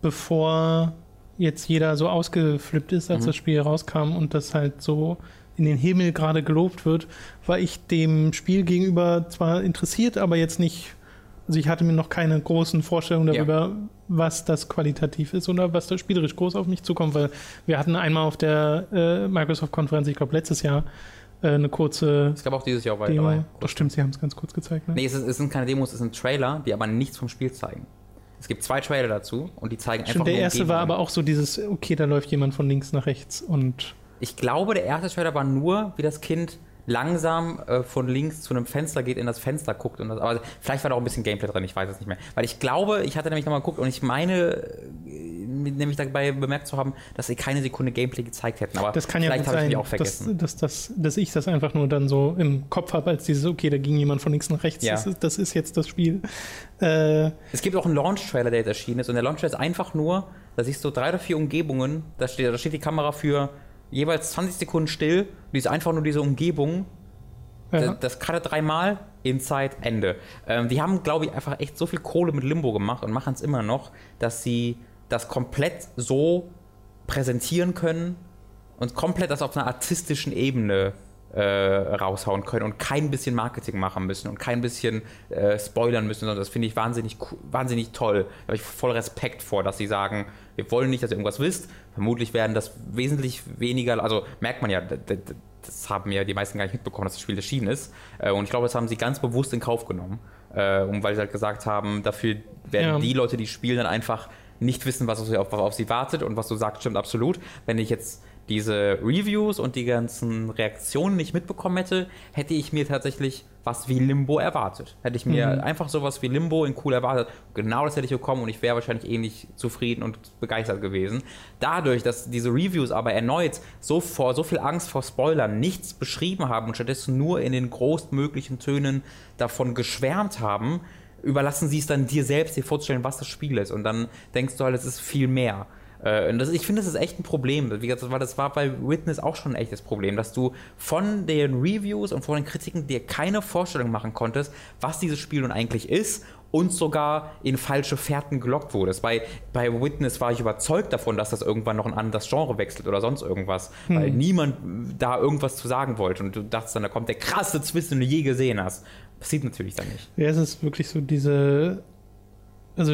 bevor jetzt jeder so ausgeflippt ist, als Mhm. das Spiel rauskam und das halt so in den Himmel gerade gelobt wird, war ich dem Spiel gegenüber zwar interessiert, aber jetzt nicht, also ich hatte mir noch keine großen Vorstellungen Ja. darüber, was das qualitativ ist oder was da spielerisch groß auf mich zukommt, weil wir hatten einmal auf der äh, Microsoft-Konferenz, ich glaube letztes Jahr, äh, eine kurze Es gab auch dieses Jahr weiter. Demo. dabei. Das stimmt, sie haben es ganz kurz gezeigt. Ne? Nee, es, ist, es sind keine Demos, es sind Trailer, die aber nichts vom Spiel zeigen. Es gibt zwei Trailer dazu und die zeigen Stimmt, einfach der erste war aber auch so dieses, okay, da läuft jemand von links nach rechts und Ich glaube, der erste Trailer war nur, wie das Kind langsam äh, von links zu einem Fenster geht, in das Fenster guckt. Und das, aber vielleicht war da auch ein bisschen Gameplay drin, ich weiß es nicht mehr. Weil ich glaube, ich hatte nämlich nochmal geguckt und ich meine, äh, nämlich dabei bemerkt zu haben, dass sie keine Sekunde Gameplay gezeigt hätten. Aber das kann ja vielleicht habe ich sein, mich auch dass, vergessen. dass, dass, dass ich das einfach nur dann so im Kopf habe, als dieses, okay, da ging jemand von links nach rechts, Ja. das, ist, das ist jetzt das Spiel. Äh, Es gibt auch einen Launch-Trailer, der jetzt erschienen ist. Und der Launch-Trailer ist einfach nur, da siehst du drei oder vier Umgebungen. Da steht, da steht die Kamera für jeweils 20 Sekunden still. Die ist einfach nur diese Umgebung. ja. Das, das gerade dreimal, Inside, Ende. Ähm, die haben, glaube ich, einfach echt so viel Kohle mit Limbo gemacht und machen es immer noch, dass sie das komplett so präsentieren können und komplett das auf einer artistischen Ebene äh, raushauen können und kein bisschen Marketing machen müssen und kein bisschen äh, spoilern müssen, sondern das finde ich wahnsinnig, wahnsinnig toll. Da habe ich voll Respekt vor, dass sie sagen, wir wollen nicht, dass ihr irgendwas wisst. Vermutlich werden das wesentlich weniger, also merkt man ja, das haben ja die meisten gar nicht mitbekommen, dass das Spiel erschienen ist. Äh, und ich glaube, das haben sie ganz bewusst in Kauf genommen. Äh, und weil sie halt gesagt haben, dafür werden Ja. die Leute, die spielen, dann einfach nicht wissen, was auf, was auf sie wartet. Und was du sagst, stimmt absolut. Wenn ich jetzt diese Reviews und die ganzen Reaktionen nicht mitbekommen hätte, hätte ich mir tatsächlich was wie Limbo erwartet. Hätte ich mir Mhm. einfach sowas wie Limbo in cool erwartet. Genau das hätte ich bekommen und ich wäre wahrscheinlich ähnlich zufrieden und begeistert gewesen. Dadurch, dass diese Reviews aber erneut so vor so viel Angst vor Spoilern nichts beschrieben haben und stattdessen nur in den größtmöglichen Tönen davon geschwärmt haben, überlassen sie es dann dir selbst, dir vorzustellen, was das Spiel ist. Und dann denkst du halt, es ist viel mehr. Äh, das, ich finde, das ist echt ein Problem. Wie gesagt, das war, das war bei Witness auch schon ein echtes Problem, dass du von den Reviews und von den Kritiken dir keine Vorstellung machen konntest, was dieses Spiel nun eigentlich ist und sogar in falsche Fährten gelockt wurdest. Bei, bei Witness war ich überzeugt davon, dass das irgendwann noch ein anderes Genre wechselt oder sonst irgendwas, weil niemand da irgendwas zu sagen wollte. Und du dachtest dann, da kommt der krasse Twist, den du je gesehen hast. Passiert natürlich dann nicht. Ja, es ist wirklich so diese, also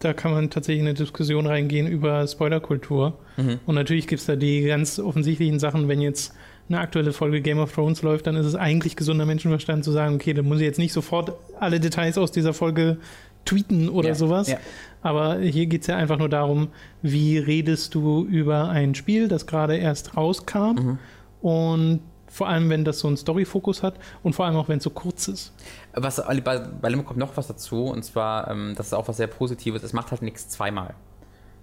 da kann man tatsächlich in eine Diskussion reingehen über Spoilerkultur. Mhm. Und natürlich gibt es da die ganz offensichtlichen Sachen, wenn jetzt eine aktuelle Folge Game of Thrones läuft, dann ist es eigentlich gesunder Menschenverstand zu sagen, okay, dann muss ich jetzt nicht sofort alle Details aus dieser Folge tweeten oder Ja, sowas. ja. Aber hier geht es ja einfach nur darum, wie redest du über ein Spiel, das gerade erst rauskam Mhm. und vor allem, wenn das so einen Story-Fokus hat und vor allem auch, wenn es so kurz ist. Was, bei, bei Limbo kommt noch was dazu, und zwar, ähm, das ist auch was sehr Positives, es macht halt nichts zweimal.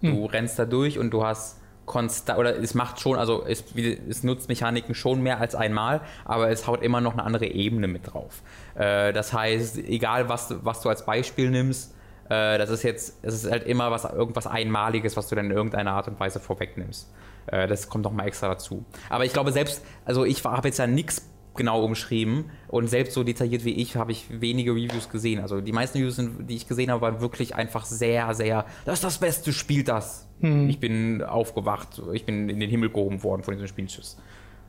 Du rennst da durch und du hast konstant, oder es macht schon, also es, es nutzt Mechaniken schon mehr als einmal, aber es haut immer noch eine andere Ebene mit drauf. Äh, das heißt, egal was, du- was du als Beispiel nimmst, äh, das ist jetzt, es ist halt immer was, irgendwas Einmaliges, was du dann in irgendeiner Art und Weise vorwegnimmst. Äh, das kommt noch mal extra dazu. Aber ich glaube selbst, also ich habe jetzt ja nichts genau umschrieben und selbst so detailliert wie ich habe ich wenige Reviews gesehen. Also die meisten Reviews, die ich gesehen habe, waren wirklich einfach sehr, sehr, das ist das Beste, spielt das. Ich bin aufgewacht, ich bin in den Himmel gehoben worden von diesem Spielschuss.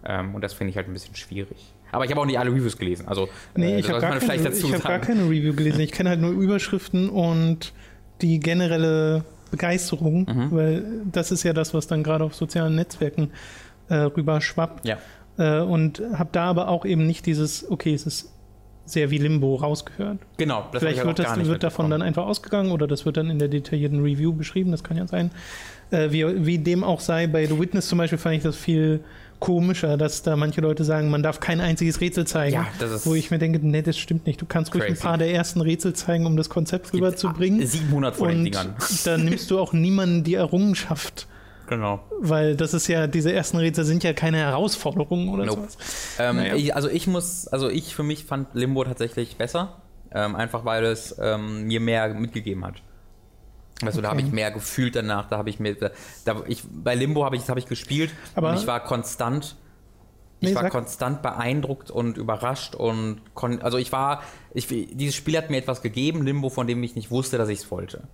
Ähm, und das finde ich halt ein bisschen schwierig. Aber ich habe auch nicht alle Reviews gelesen. Also Nee, äh, ich habe gar, keine- ich hab gar keine Review gelesen. Ich kenne halt nur Überschriften und die generelle Begeisterung, Mhm. weil das ist ja das, was dann gerade auf sozialen Netzwerken äh, rüber schwappt. Ja. Äh, und habe da aber auch eben nicht dieses, okay, es ist sehr wie Limbo rausgehört. Genau, das Vielleicht wird, halt auch das, wird davon dann einfach ausgegangen oder das wird dann in der detaillierten Review beschrieben, das kann ja sein. Äh, wie, wie dem auch sei, bei The Witness zum Beispiel fand ich das viel komischer, dass da manche Leute sagen, man darf kein einziges Rätsel zeigen. Ja, das ist wo ich mir denke, nee, das stimmt nicht. Du kannst ruhig ein crazy. paar der ersten Rätsel zeigen, um das Konzept rüberzubringen. 700 von den Und Dingern. dann nimmst du auch niemanden die Errungenschaft, Genau. weil das ist ja, diese ersten Rätsel sind ja keine Herausforderungen oder Nope. sowas. Ähm, Naja. ich, also ich muss, also ich für mich fand Limbo tatsächlich besser, ähm, einfach weil es ähm, mir mehr mitgegeben hat. Also da habe Okay. ich mehr gefühlt danach, da habe ich mir, da, da ich, bei Limbo habe ich, das habe ich gespielt Aber- und ich war konstant, ich Nee, war sag- konstant beeindruckt und überrascht und kon, also ich war, ich, dieses Spiel hat mir etwas gegeben, Limbo, von dem ich nicht wusste, dass ich es wollte.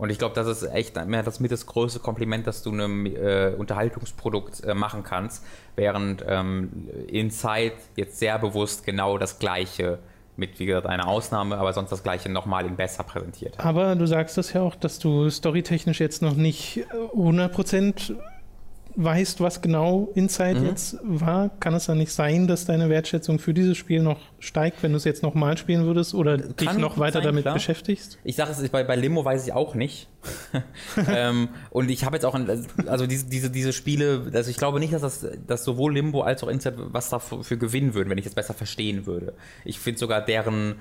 Und ich glaube, das ist echt mehr das mit das größte Kompliment, das du einem äh, Unterhaltungsprodukt äh, machen kannst, während ähm, Inside jetzt sehr bewusst genau das Gleiche mit, wie gesagt, einer Ausnahme, aber sonst das Gleiche nochmal in besser präsentiert. Aber du sagst das ja auch, dass du storytechnisch jetzt noch nicht äh, 100% weißt, was genau Inside Mhm. jetzt war, kann es dann nicht sein, dass deine Wertschätzung für dieses Spiel noch steigt, wenn du es jetzt nochmal spielen würdest oder dich Kann noch weiter sein, damit klar. beschäftigst? Ich sage es, bei, bei Limo weiß ich auch nicht. ähm, und ich habe jetzt auch, ein, also diese, diese, diese Spiele, also ich glaube nicht, dass das dass sowohl Limbo als auch Inside was dafür für gewinnen würden, wenn ich es besser verstehen würde. Ich finde sogar deren,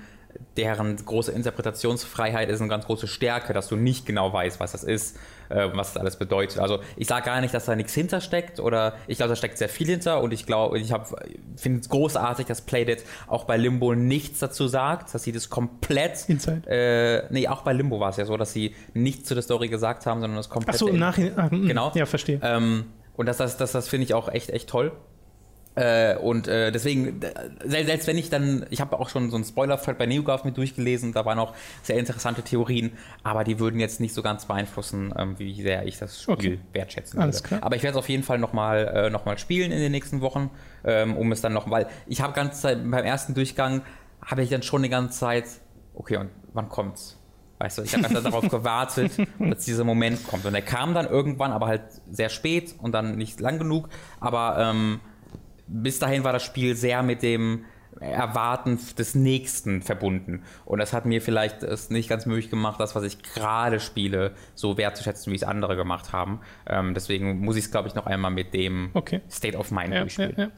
deren große Interpretationsfreiheit ist eine ganz große Stärke, dass du nicht genau weißt, was das ist, äh, was das alles bedeutet. Also ich sage gar nicht, dass da nichts hintersteckt oder ich glaube, da steckt sehr viel hinter und ich glaube, ich finde es großartig, dass Playdead auch bei Limbo nichts dazu sagt, dass sie das komplett Inside. äh, nee, auch bei Limbo war es ja so, dass sie nichts zu der Story gesagt haben, sondern das komplett. Achso, im Nachhinein. Mm, Genau. Ja, verstehe. Ähm, und das, das, das, das finde ich auch echt, echt toll. Äh, und äh, deswegen, selbst, wenn ich dann, ich habe auch schon so einen Spoiler-Thread bei NeoGAF mit durchgelesen, da waren auch sehr interessante Theorien, aber die würden jetzt nicht so ganz beeinflussen, ähm, wie sehr ich das Spiel Okay. wertschätzen Alles würde. klar. Aber ich werde es auf jeden Fall nochmal äh, noch mal spielen in den nächsten Wochen, ähm, um es dann noch, weil ich habe ganze Zeit, beim ersten Durchgang habe ich dann schon die ganze Zeit, okay, und wann kommt's? Weißt du, ich habe ganz darauf gewartet, dass dieser Moment kommt. Und er kam dann irgendwann, aber halt sehr spät und dann nicht lang genug. Aber ähm, bis dahin war das Spiel sehr mit dem Erwarten des Nächsten verbunden. Und das hat mir vielleicht es nicht ganz möglich gemacht, das, was ich gerade spiele, so wertzuschätzen, wie es andere gemacht haben. Ähm, deswegen muss ich es, glaube ich, noch einmal mit dem Okay. State of Mind Ja, ja, durchspielen. ja.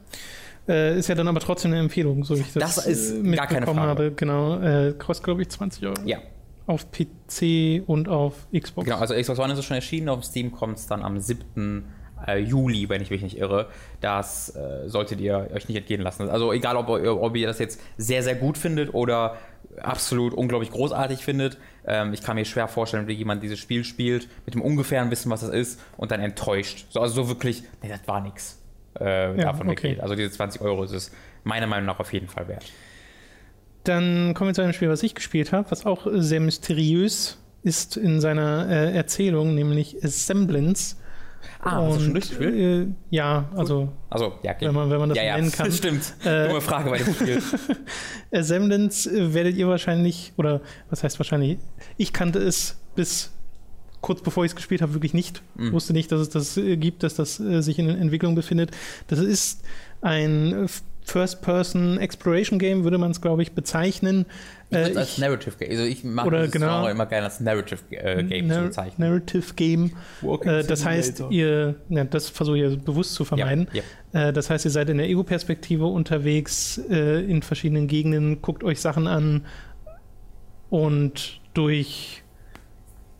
Äh, ist ja dann aber trotzdem eine Empfehlung, so wie ich das, Das ist äh, gar keine Frage. habe. Genau, äh, kostet glaube ich 20 Euro. Ja, Auf PC und auf Xbox. genau. Also Xbox One ist es schon erschienen, auf Steam kommt es dann am 7. äh, Juli, wenn ich mich nicht irre. Das äh, solltet ihr euch nicht entgehen lassen. Also egal, ob, ihr- ob ihr das jetzt sehr, sehr gut findet oder absolut unglaublich großartig findet. Ähm, ich kann mir schwer vorstellen, wie jemand dieses Spiel spielt, mit dem ungefähren Wissen, was das ist, und dann enttäuscht. So, also so wirklich, nee, das war nix. Äh, Ja, davon okay. weggeht. Also diese 20 Euro ist es meiner Meinung nach auf jeden Fall wert. Dann kommen wir zu einem Spiel, was ich gespielt habe, was auch sehr mysteriös ist in seiner äh, Erzählung, nämlich Semblance. Ah, hast du schon durchgespielt? Äh, ja, also Also, ja, okay. wenn man, wenn man das ja, ja, nennen kann. stimmt. Äh, Dumme Frage bei dem Spiel. Äh, Semblance äh, werdet ihr wahrscheinlich, oder was heißt wahrscheinlich, ich kannte es bis kurz bevor ich es gespielt habe, wirklich nicht. Mhm. Wusste nicht, dass es das äh, gibt, dass das äh, sich in Entwicklung befindet. Das ist ein äh, First-Person Exploration Game, würde man es, glaube ich, bezeichnen. Ich Äh, als ich- Narrative Game. Also ich mag Oder dieses genau. Immer gerne als Narrative äh, Game zu Nar- bezeichnen. Narrative Game. Äh, das heißt, ihr, ja, das versuche ich bewusst zu vermeiden. Ja, ja. Äh, das heißt, ihr seid in der Ego-Perspektive unterwegs, äh, in verschiedenen Gegenden, guckt euch Sachen an und durch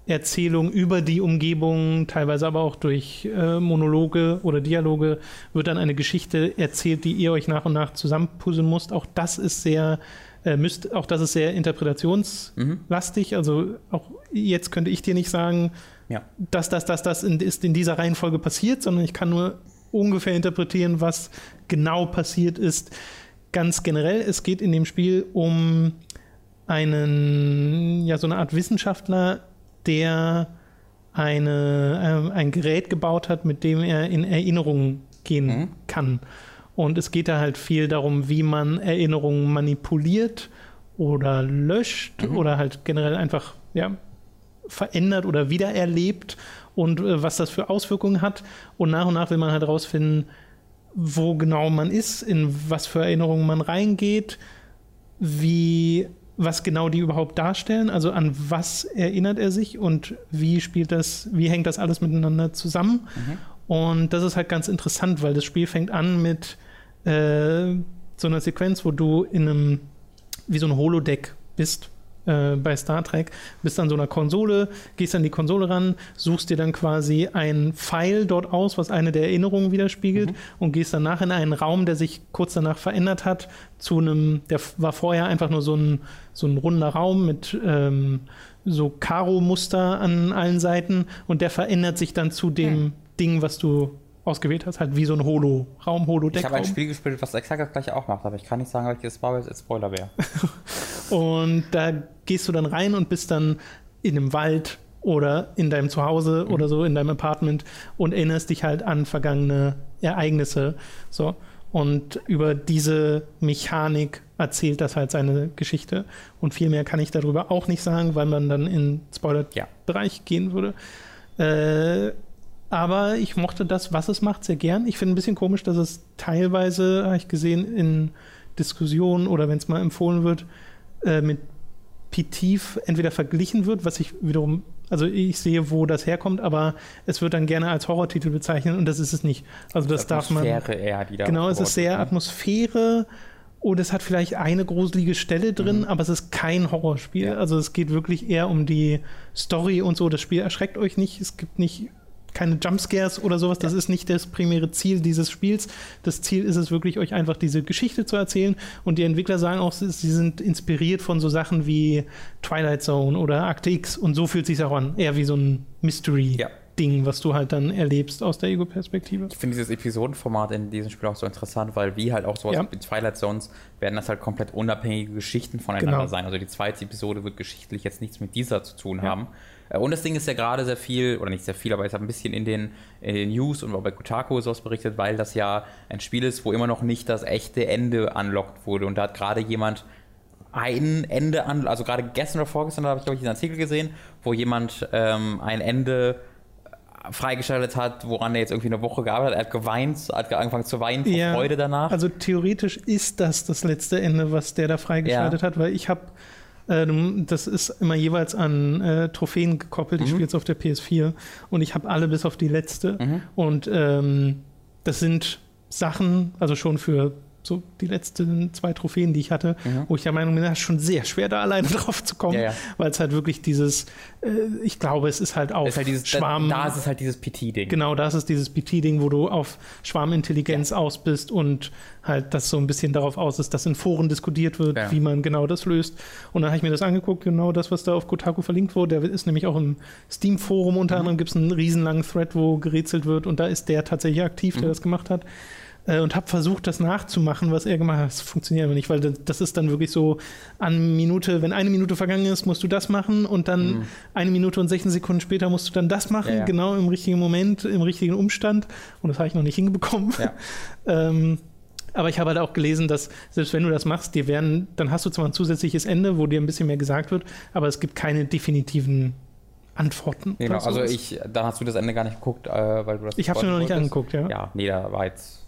Erzählung über die Umgebung, teilweise aber auch durch äh, Monologe oder Dialoge, wird dann eine Geschichte erzählt, die ihr euch nach und nach zusammenpuzzeln müsst. Auch das ist sehr, äh, müsst, auch das ist sehr interpretationslastig. Also auch jetzt könnte ich dir nicht sagen, Ja. dass das, das, das in, ist in dieser Reihenfolge passiert, sondern ich kann nur ungefähr interpretieren, was genau passiert ist. Ganz generell, es geht in dem Spiel um einen, ja, so eine Art Wissenschaftler, der eine, äh, ein Gerät gebaut hat, mit dem er in Erinnerungen gehen Mhm. kann. Und es geht da halt viel darum, wie man Erinnerungen manipuliert oder löscht Mhm. oder halt generell einfach ja, verändert oder wiedererlebt und äh, was das für Auswirkungen hat. Und nach und nach will man halt rausfinden, wo genau man ist, in was für Erinnerungen man reingeht, wie, was genau die überhaupt darstellen, also an was erinnert er sich und wie spielt das, wie hängt das alles miteinander zusammen. Und das ist halt ganz interessant, weil das Spiel fängt an mit äh, so einer Sequenz, wo du in einem, wie so ein Holodeck bist äh, bei Star Trek, bist an so einer Konsole, gehst an die Konsole ran, suchst dir dann quasi ein Pfeil dort aus, was eine der Erinnerungen widerspiegelt und gehst danach in einen Raum, der sich kurz danach verändert hat, zu einem, der war vorher einfach nur so ein, so ein runder Raum mit ähm, so Karo-Muster an allen Seiten und der verändert sich dann zu dem Ding, was du ausgewählt hast, halt wie so ein Holo, Raum, Ich Holodeck. habe ein Spiel gespielt, was exakt das gleiche auch macht, aber ich kann nicht sagen, welches war, weil es Spoiler wäre. Und da gehst du dann rein und bist dann in einem Wald oder in deinem Zuhause oder so, in deinem Apartment und erinnerst dich halt an vergangene Ereignisse. So. Und über diese Mechanik erzählt das halt seine Geschichte. Und viel mehr kann ich darüber auch nicht sagen, weil man dann in Spoiler-Bereich Ja. gehen würde. Äh, Aber ich mochte das, was es macht, sehr gern. Ich finde ein bisschen komisch, dass es teilweise, habe ich gesehen, in Diskussionen oder wenn es mal empfohlen wird, äh, mit Pitif entweder verglichen wird, was ich wiederum, also ich sehe, wo das herkommt, aber es wird dann gerne als Horrortitel bezeichnet und das ist es nicht. Also das, darf man. Atmosphäre eher, die da Genau, es ist sehr? Atmosphäre und es hat vielleicht eine gruselige Stelle drin, Mhm. aber es ist kein Horrorspiel. Ja. Also es geht wirklich eher um die Story und so. Das Spiel erschreckt euch nicht. Es gibt nicht keine Jumpscares oder sowas. Das ist nicht das primäre Ziel dieses Spiels. Das Ziel ist es wirklich, euch einfach diese Geschichte zu erzählen. Und die Entwickler sagen auch, sie sind inspiriert von so Sachen wie Twilight Zone oder Akte X. Und so fühlt es sich auch an. Eher wie so ein Mystery. Ja. Ding, was du halt dann erlebst aus der Ego-Perspektive. Ich finde dieses Episodenformat in diesem Spiel auch so interessant, weil wie halt auch sowas Ja. wie Twilight Zones werden das halt komplett unabhängige Geschichten voneinander Genau. sein. Also die zweite Episode wird geschichtlich jetzt nichts mit dieser zu tun haben. Äh, Und das Ding ist ja gerade sehr viel, oder nicht sehr viel, aber ist ein bisschen in den, in den News und auch bei Kotaku ist was berichtet, weil das ja ein Spiel ist, wo immer noch nicht das echte Ende unlockt wurde. Und da hat gerade jemand ein Ende an, also gerade gestern oder vorgestern habe ich, glaube ich, diesen Artikel gesehen, wo jemand ähm, ein Ende freigeschaltet hat, woran er jetzt irgendwie eine Woche gearbeitet hat. Er hat geweint, hat angefangen zu weinen vor Ja, Freude danach. Also theoretisch ist das das letzte Ende, was der da freigeschaltet hat, weil ich habe, das ist immer jeweils an äh, Trophäen gekoppelt. Ich Mhm. spiele jetzt auf der PS4 und ich habe alle bis auf die letzte. Mhm. Und ähm, das sind Sachen, also schon für so die letzten zwei Trophäen, die ich hatte, Mhm. wo ich der Meinung bin, das ist schon sehr schwer, da alleine drauf zu kommen, Ja, ja. weil es halt wirklich dieses, äh, ich glaube, es ist halt auch halt dieses, Schwarm. Da, da ist es halt dieses PT-Ding. Genau, das ist dieses PT-Ding, wo du auf Schwarmintelligenz aus bist und halt das so ein bisschen darauf aus ist, dass in Foren diskutiert wird, Ja. wie man genau das löst. Und dann habe ich mir das angeguckt, genau das, was da auf Kotaku verlinkt wurde. Der ist nämlich auch im Steam-Forum unter Mhm. anderem, gibt es einen riesenlangen Thread, wo gerätselt wird und da ist der tatsächlich aktiv, Mhm. der das gemacht hat. Äh, Und habe versucht, das nachzumachen, was er gemacht hat. Das funktioniert aber nicht, weil das, ist dann wirklich so an Minute, wenn eine Minute vergangen ist, musst du das machen und dann eine Minute und 16 Sekunden später musst du dann das machen, Mhm. Ja, ja. genau im richtigen Moment, im richtigen Umstand. Und das habe ich noch nicht hinbekommen. Ja. ähm, aber ich habe halt auch gelesen, dass selbst wenn du das machst, dir werden, dann hast du zwar ein zusätzliches Ende, wo dir ein bisschen mehr gesagt wird, aber es gibt keine definitiven Antworten. Genau, also ich, dann hast du das Ende gar nicht geguckt, äh, weil du das Ich habe es mir noch nicht wolltest. angeguckt, ja. Ja, nee, da war jetzt.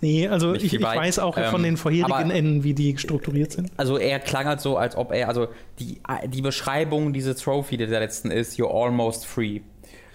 Nee, also ich, ich weiß auch Ähm, von den vorherigen Enden, wie die strukturiert sind. Also er klang halt so, als ob er, also die, die Beschreibung dieser Trophy, die der letzten ist, you're almost free.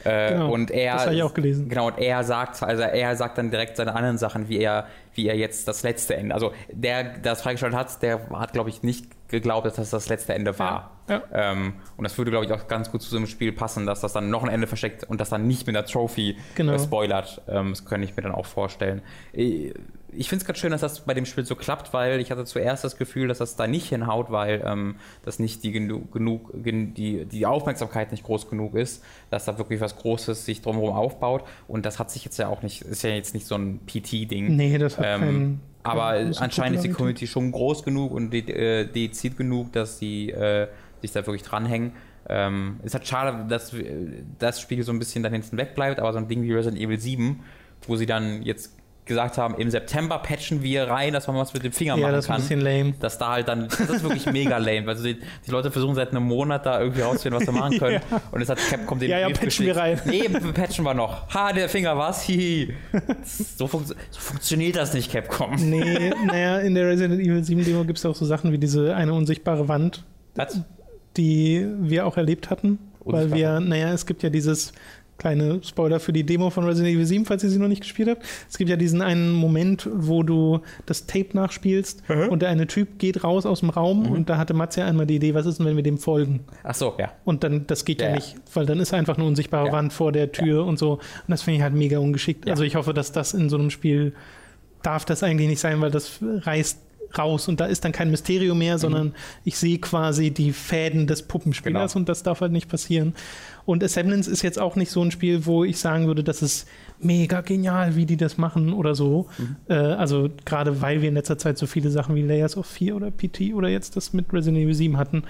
Äh, Genau, und er, das habe ich auch gelesen. Genau, und er sagt, also er sagt dann direkt seine anderen Sachen, wie er, wie er jetzt das letzte Ende, also der, der das freigeschaltet hat, der hat, glaube ich, nicht geglaubt, dass das das letzte Ende war. Ja, Ähm, und das würde, glaube ich, auch ganz gut zu so einem Spiel passen, dass das dann noch ein Ende versteckt und das dann nicht mit der Trophy Genau. äh, spoilert. Ähm, das könnte ich mir dann auch vorstellen. Ich, ich finde es ganz schön, dass das bei dem Spiel so klappt, weil ich hatte zuerst das Gefühl, dass das da nicht hinhaut, weil ähm, das nicht die genug, genug gen, die, die Aufmerksamkeit nicht groß genug ist, dass da wirklich was Großes sich drumherum aufbaut. Und das hat sich jetzt ja auch nicht, ist ja jetzt nicht so ein PT-Ding. Nee, das hat Ähm, keinen. aber große anscheinend ist die. Community schon groß genug und äh, dediziert genug, dass sie äh, sich da wirklich dranhängen. Ähm, ist halt schade, dass äh, das Spiel so ein bisschen dann hinten wegbleibt, aber so ein Ding wie Resident Evil 7, wo sie dann jetzt gesagt haben, im September patchen wir rein, dass man was mit dem Finger Ja, machen das ist ein kann. bisschen lame. Dass da halt dann, das ist wirklich mega lame. Also die, die Leute versuchen seit einem Monat da irgendwie rauszufinden, was sie machen können. Ja. Und es hat Capcom den Ja, ja, Brief patchen wir geschickt. rein. Nee, patchen wir noch. Ha, der Finger was? Hihi. So, funkt, so funktioniert das nicht, Capcom. Nee, naja, in der Resident Evil 7 Demo gibt es auch so Sachen wie diese eine unsichtbare Wand, Was? die wir auch erlebt hatten. Weil wir, naja, es gibt ja dieses kleine Spoiler für die Demo von Resident Evil 7, falls ihr sie noch nicht gespielt habt. Es gibt ja diesen einen Moment, wo du das Tape nachspielst und der eine Typ geht raus aus dem Raum und da hatte Mats ja einmal die Idee, was ist denn, wenn wir dem folgen? Ach so, ja. Und dann, das geht ja, Ja, ja. nicht, weil dann ist einfach eine unsichtbare Ja. Wand vor der Tür und so. Und das finde ich halt mega ungeschickt. Ja. Also ich hoffe, dass das in so einem Spiel darf das eigentlich nicht sein, weil das reißt raus und da ist dann kein Mysterium mehr, sondern ich sehe quasi die Fäden des Puppenspielers Genau. und das darf halt nicht passieren. Und Assemblance ist jetzt auch nicht so ein Spiel, wo ich sagen würde, das ist mega genial, wie die das machen oder so. Äh, also gerade weil wir in letzter Zeit so viele Sachen wie Layers of 4 oder PT oder jetzt das mit Resident Evil 7 hatten,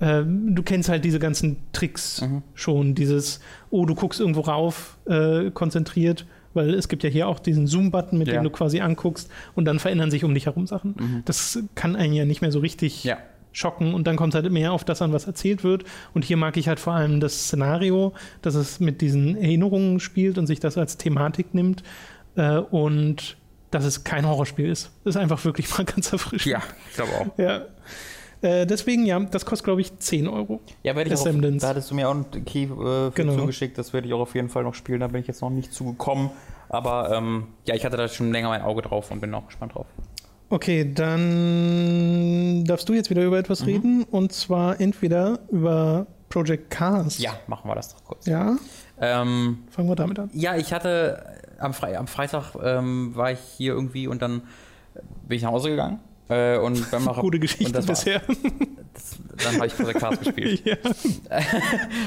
ähm, du kennst halt diese ganzen Tricks Mhm. schon. Dieses, oh, du guckst irgendwo rauf, äh, konzentriert, weil es gibt ja hier auch diesen Zoom-Button, mit Ja. dem du quasi anguckst und dann verändern sich um dich herum Sachen. Das kann einen ja nicht mehr so richtig Ja. schocken und dann kommt es halt mehr auf das an, was erzählt wird. Und hier mag ich halt vor allem das Szenario, dass es mit diesen Erinnerungen spielt und sich das als Thematik nimmt äh, und dass es kein Horrorspiel ist. Das ist einfach wirklich mal ganz erfrischend. Ja, ich glaube auch. Ja. Äh, deswegen, ja, das kostet, glaube ich, 10 Euro. Ja, werde ich auch, da hattest du mir auch einen Key äh, Genau. zugeschickt, das werde ich auch auf jeden Fall noch spielen, da bin ich jetzt noch nicht zugekommen. Aber ähm, ja, ich hatte da schon länger mein Auge drauf und bin auch gespannt drauf. Okay, dann darfst du jetzt wieder über Mhm. etwas reden und zwar entweder über Project Cars. Ja, machen wir das doch kurz. Ja, Ähm, fangen wir damit an. ja, ich hatte am, Fre am Freitag ähm, war ich hier irgendwie und dann bin ich nach Hause gegangen. Äh, und beim Nach- Gute Geschichte bisher. Das, dann habe ich Project Cars gespielt. ja.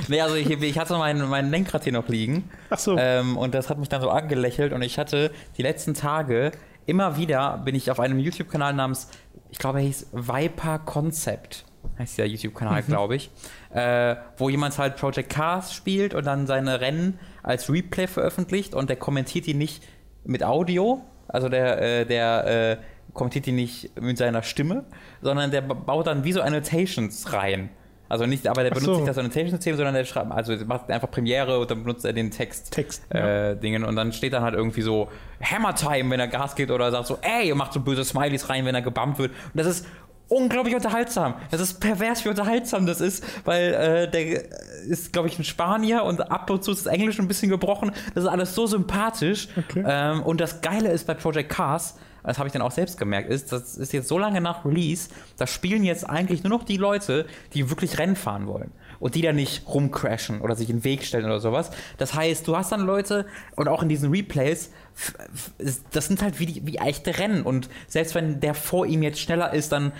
Nee, also ich, ich hatte mein, mein Lenkrad hier noch liegen. Ach so. Ähm, und das hat mich dann so angelächelt und ich hatte die letzten Tage immer wieder bin ich auf einem YouTube-Kanal namens, ich glaube, er hieß Viper Concept, heißt der YouTube-Kanal, glaube ich, äh, wo jemand halt Project Cars spielt und dann seine Rennen als Replay veröffentlicht und der kommentiert die nicht mit Audio, also der, äh, der äh, kommentiert die nicht mit seiner Stimme, sondern der ba- baut dann wie so Annotations rein. Also nicht, aber der benutzt so. nicht das Annotations-System, sondern der schreibt, also der macht einfach Premiere und dann benutzt er den Text. Text, ja. Äh, Dingen und dann steht dann halt irgendwie so Hammer Time, wenn er Gas gibt oder sagt so, ey, macht so böse Smileys rein, wenn er gebumpt wird. Und das ist unglaublich unterhaltsam. Das ist pervers, wie unterhaltsam das ist, weil äh, der ist, glaube ich, ein Spanier und ab und zu ist das Englisch ein bisschen gebrochen. Das ist alles so sympathisch. Okay. Ähm, und das Geile ist bei Project Cars, das habe ich dann auch selbst gemerkt, ist, das ist jetzt so lange nach Release, da spielen jetzt eigentlich nur noch die Leute, die wirklich Rennen fahren wollen. Und die dann nicht rumcrashen oder sich in den Weg stellen oder sowas. Das heißt, du hast dann Leute, und auch in diesen Replays, das sind halt wie, die, wie echte Rennen. Und selbst wenn der vor ihm jetzt schneller ist, dann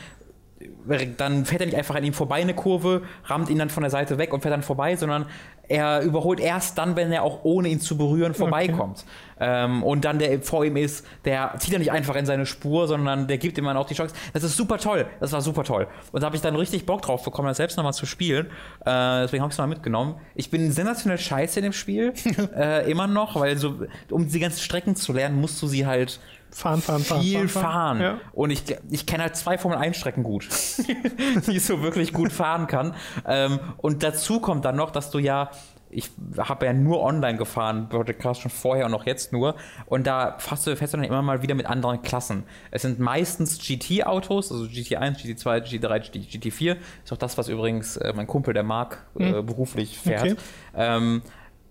dann fährt er nicht einfach an ihm vorbei eine Kurve, rammt ihn dann von der Seite weg und fährt dann vorbei, sondern er überholt erst dann, wenn er auch ohne ihn zu berühren vorbeikommt. Ähm, und dann der vor ihm ist, der zieht er nicht einfach in seine Spur, sondern der gibt ihm dann auch die Chance. Das ist super toll. Das war super toll. Und da habe ich dann richtig Bock drauf bekommen, das selbst nochmal zu spielen. Äh, deswegen habe ich es mal mitgenommen. Ich bin sensationell scheiße in dem Spiel. äh, immer noch, weil so, um die ganzen Strecken zu lernen, musst du sie halt fahren, fahren, fahren. viel fahren. Ja. Und ich, ich kenne halt zwei Formel 1 Strecken gut, die ich so wirklich gut fahren kann. Ähm, und dazu kommt dann noch, dass du ja, ich habe ja nur online gefahren, Cars schon vorher und auch jetzt nur. Und da fährst du, fährst du dann immer mal wieder mit anderen Klassen. Es sind meistens GT-Autos, also GT1, GT2, GT3, GT4. Ist auch das, was übrigens äh, mein Kumpel, der Marc, äh, beruflich fährt. Okay. Ähm,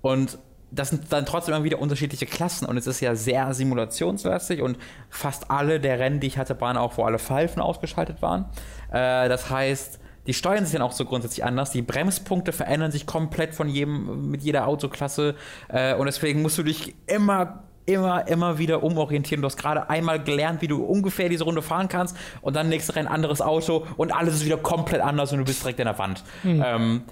und das sind dann trotzdem immer wieder unterschiedliche Klassen und es ist ja sehr simulationslastig und fast alle der Rennen, die ich hatte, waren auch, wo alle Pfeifen ausgeschaltet waren. Äh, das heißt, die steuern sich dann auch so grundsätzlich anders. Die Bremspunkte verändern sich komplett von jedem, mit jeder Autoklasse äh, und deswegen musst du dich immer immer, immer wieder umorientieren. Du hast gerade einmal gelernt, wie du ungefähr diese Runde fahren kannst und dann nächstes Rennen anderes Auto und alles ist wieder komplett anders und du bist direkt in der Wand. Ähm,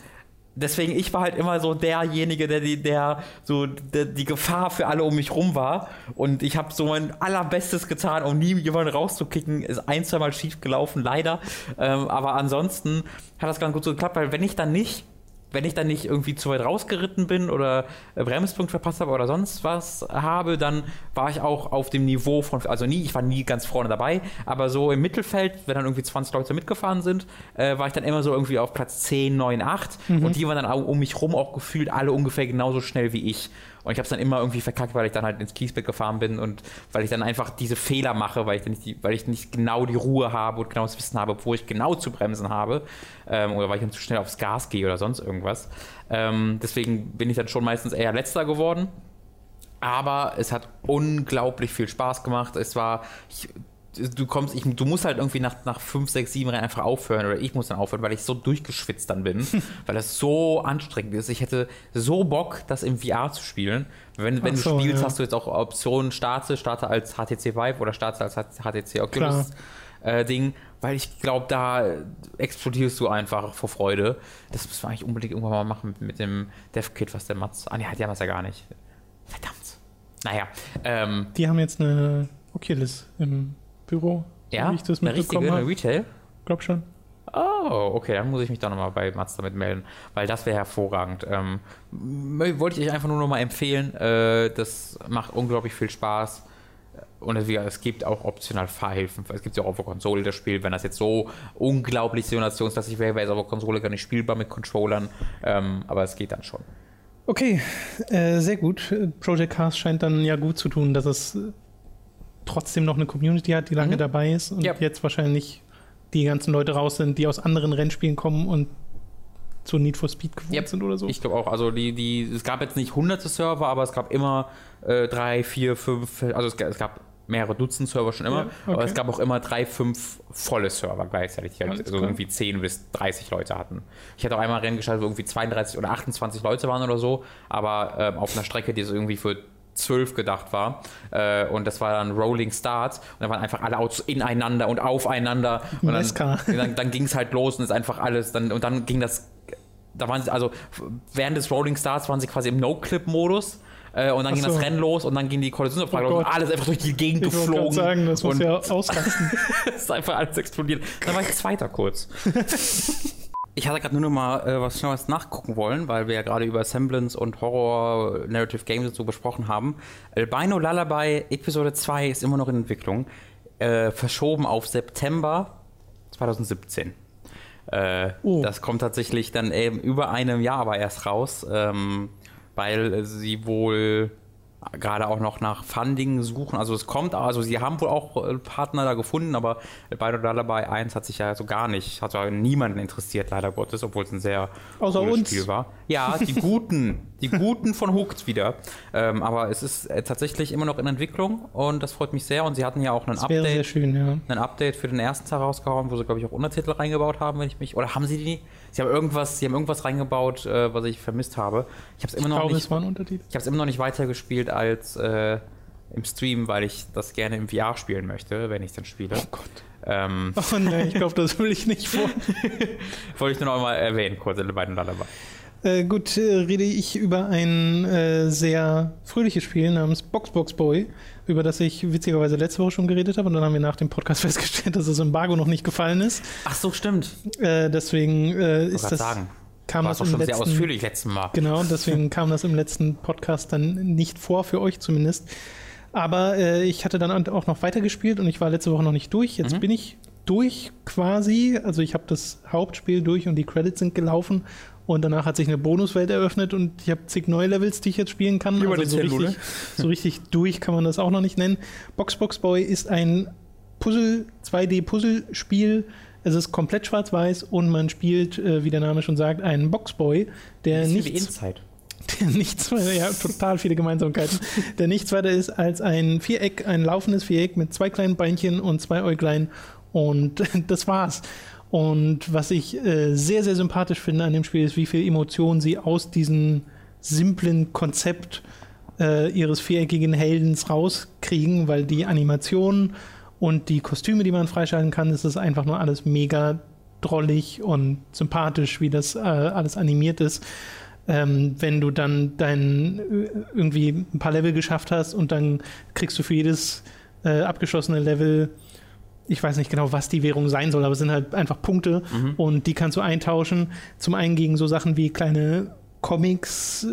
deswegen, ich war halt immer so derjenige, der, die- der so der, die Gefahr für alle um mich rum war. Und ich habe so mein allerbestes getan, um nie jemanden rauszukicken. Ist ein, zwei Mal schief gelaufen, leider. Ähm, aber ansonsten hat das ganz gut so geklappt, weil wenn ich dann nicht wenn ich dann nicht irgendwie zu weit rausgeritten bin oder äh, Bremspunkt verpasst habe oder sonst was habe, dann war ich auch auf dem Niveau von, also nie, ich war nie ganz vorne dabei, aber so im Mittelfeld, wenn dann irgendwie 20 Leute mitgefahren sind, äh, war ich dann immer so irgendwie auf Platz 10, 9, 8 und die waren dann auch um mich rum auch gefühlt alle ungefähr genauso schnell wie ich. Und ich habe es dann immer irgendwie verkackt, weil ich dann halt ins Kiesbett gefahren bin und weil ich dann einfach diese Fehler mache, weil ich, nicht die, weil ich nicht genau die Ruhe habe und genau das Wissen habe, wo ich genau zu bremsen habe. Ähm, oder weil ich dann zu schnell aufs Gas gehe oder sonst irgendwas. Ähm, deswegen bin ich dann schon meistens eher letzter geworden. Aber es hat unglaublich viel Spaß gemacht. Es war. Ich, Du kommst, ich, du musst halt irgendwie nach, nach 5, 6, 7 Rennen einfach aufhören oder ich muss dann aufhören, weil ich so durchgeschwitzt dann bin, weil das so anstrengend ist. Ich hätte so Bock, das im VR zu spielen. Wenn, wenn so, du spielst, ja. hast du jetzt auch Optionen, starte, starte als HTC Vive oder starte als HTC Oculus äh, Ding, weil ich glaube, da explodierst du einfach vor Freude. Das müssen wir eigentlich unbedingt irgendwann mal machen mit, mit dem Dev-Kit, was der Mats. Ah, nee, die haben das ja gar nicht. Verdammt. Naja, ähm, Die haben jetzt eine Oculus im Büro, ja, wie ich das eine mitbekommen habe. Retail. Glaub schon. Oh, okay, dann muss ich mich doch nochmal bei Mats damit melden, weil das wäre hervorragend. Ähm, wollte ich euch einfach nur nochmal empfehlen. Äh, das macht unglaublich viel Spaß. und es, es gibt auch optional Fahrhilfen. Es gibt ja auch auf der Konsole das Spiel. Wenn das jetzt so unglaublich simulationslastig wäre, wäre es auf der Konsole gar nicht spielbar mit Controllern. Ähm, aber es geht dann schon. Okay, äh, sehr gut. Project Cars scheint dann ja gut zu tun, dass es trotzdem noch eine Community hat, die lange Mhm. dabei ist und Ja. jetzt wahrscheinlich die ganzen Leute raus sind, die aus anderen Rennspielen kommen und zu Need for Speed gewohnt Yep. sind oder so. Ich glaube auch, also die, die, es gab jetzt nicht hunderte Server, aber es gab immer äh, drei, vier, fünf, also es, es gab mehrere Dutzend Server schon immer, Ja, okay. aber es gab auch immer drei, fünf volle Server gleichzeitig, die halt so klar. irgendwie 10 bis 30 Leute hatten. Ich hatte auch einmal Rennen geschaltet, wo irgendwie 32 oder 28 Leute waren oder so, aber ähm, auf einer Strecke, die so irgendwie für 12 gedacht war. Äh, und das war dann Rolling Start. Und dann waren einfach alle Autos ineinander und aufeinander. Und dann, dann, dann ging es halt los und ist einfach alles. Dann, und dann ging das. Da waren sie, also während des Rolling Starts waren sie quasi im No-Clip-Modus. Äh, und dann Ach ging so. das Rennen los und dann ging die Kollisionsabfrage Oh los und alles einfach durch die Gegend Ich geflogen. sagen, das muss ja ausrasten. es ist einfach alles explodiert. Dann war ich Zweiter kurz. Ich hatte gerade nur noch mal äh, was Schnelles nachgucken wollen, weil wir ja gerade über Semblance und Horror Narrative Games und so besprochen haben. Albino Lullaby Episode 2 ist immer noch in Entwicklung. Äh, verschoben auf September 2017. Äh, Oh. Das kommt tatsächlich dann eben über einem Jahr aber erst raus, ähm, weil sie wohl gerade auch noch nach Funding suchen. Also es kommt, also sie haben wohl auch äh, Partner da gefunden, aber bei Lullaby 1 hat sich ja so gar nicht, hat ja niemanden interessiert, leider Gottes, obwohl es ein sehr Außer uns. Spiel war. Ja, die Guten, die Guten von Hooked wieder. Ähm, aber es ist äh, tatsächlich immer noch in Entwicklung und das freut mich sehr. Und sie hatten ja auch ein Update schön, ja. ein Update für den ersten Teil rausgehauen, wo sie, glaube ich, auch Untertitel reingebaut haben, wenn ich mich. Oder haben sie die? Sie haben irgendwas, sie haben irgendwas reingebaut, äh, was ich vermisst habe. Ich habe es immer noch glaube, nicht. es war ein Untertitel. Ich habe es immer noch nicht weitergespielt als äh, im Stream, weil ich das gerne im VR spielen möchte, wenn ich es dann spiele. Oh Gott. Ähm, Oh nein, ich glaube, das will ich nicht vor. wollte ich nur noch mal erwähnen, kurz in beiden Lullaby. Äh, gut, äh, rede ich über ein äh, sehr fröhliches Spiel namens Boxbox Boy, über das ich witzigerweise letzte Woche schon geredet habe und dann haben wir nach dem Podcast festgestellt, dass das Embargo noch nicht gefallen ist. Ach so, stimmt. Äh, deswegen ist das sagen. kam War das im schon sehr letzten ausführlich letzten Mal. Genau, deswegen kam das im letzten Podcast dann nicht vor, für euch zumindest. Aber äh, ich hatte dann auch noch weitergespielt und ich war letzte Woche noch nicht durch. Mhm. Jetzt bin ich durch quasi. Also ich habe das Hauptspiel durch und die Credits sind gelaufen. Und danach hat sich eine Bonuswelt eröffnet und ich habe zig neue Levels, die ich jetzt spielen kann. Über also so Nintendo, richtig, so richtig durch kann man das auch noch nicht nennen. Boxbox Boy ist ein Puzzle, 2D-Puzzlespiel. Es ist komplett schwarz-weiß und man spielt, äh, wie der Name schon sagt, einen Boxboy, der Inside. der nichts weiter, ja, total viele Gemeinsamkeiten, der nichts weiter ist als ein Viereck, ein laufendes Viereck mit zwei kleinen Beinchen und zwei Äuglein und das war's. Und was ich äh, sehr, sehr sympathisch finde an dem Spiel ist, wie viel Emotionen sie aus diesem simplen Konzept äh, ihres viereckigen Heldens rauskriegen, weil die Animationen und die Kostüme, die man freischalten kann, das ist einfach nur alles mega drollig und sympathisch, wie das äh, alles animiert ist. Ähm, wenn du dann dein äh, irgendwie ein paar Level geschafft hast und dann kriegst du für jedes äh, abgeschlossene Level, ich weiß nicht genau, was die Währung sein soll, aber es sind halt einfach Punkte und die kannst du eintauschen. Zum einen gegen so Sachen wie kleine Comics,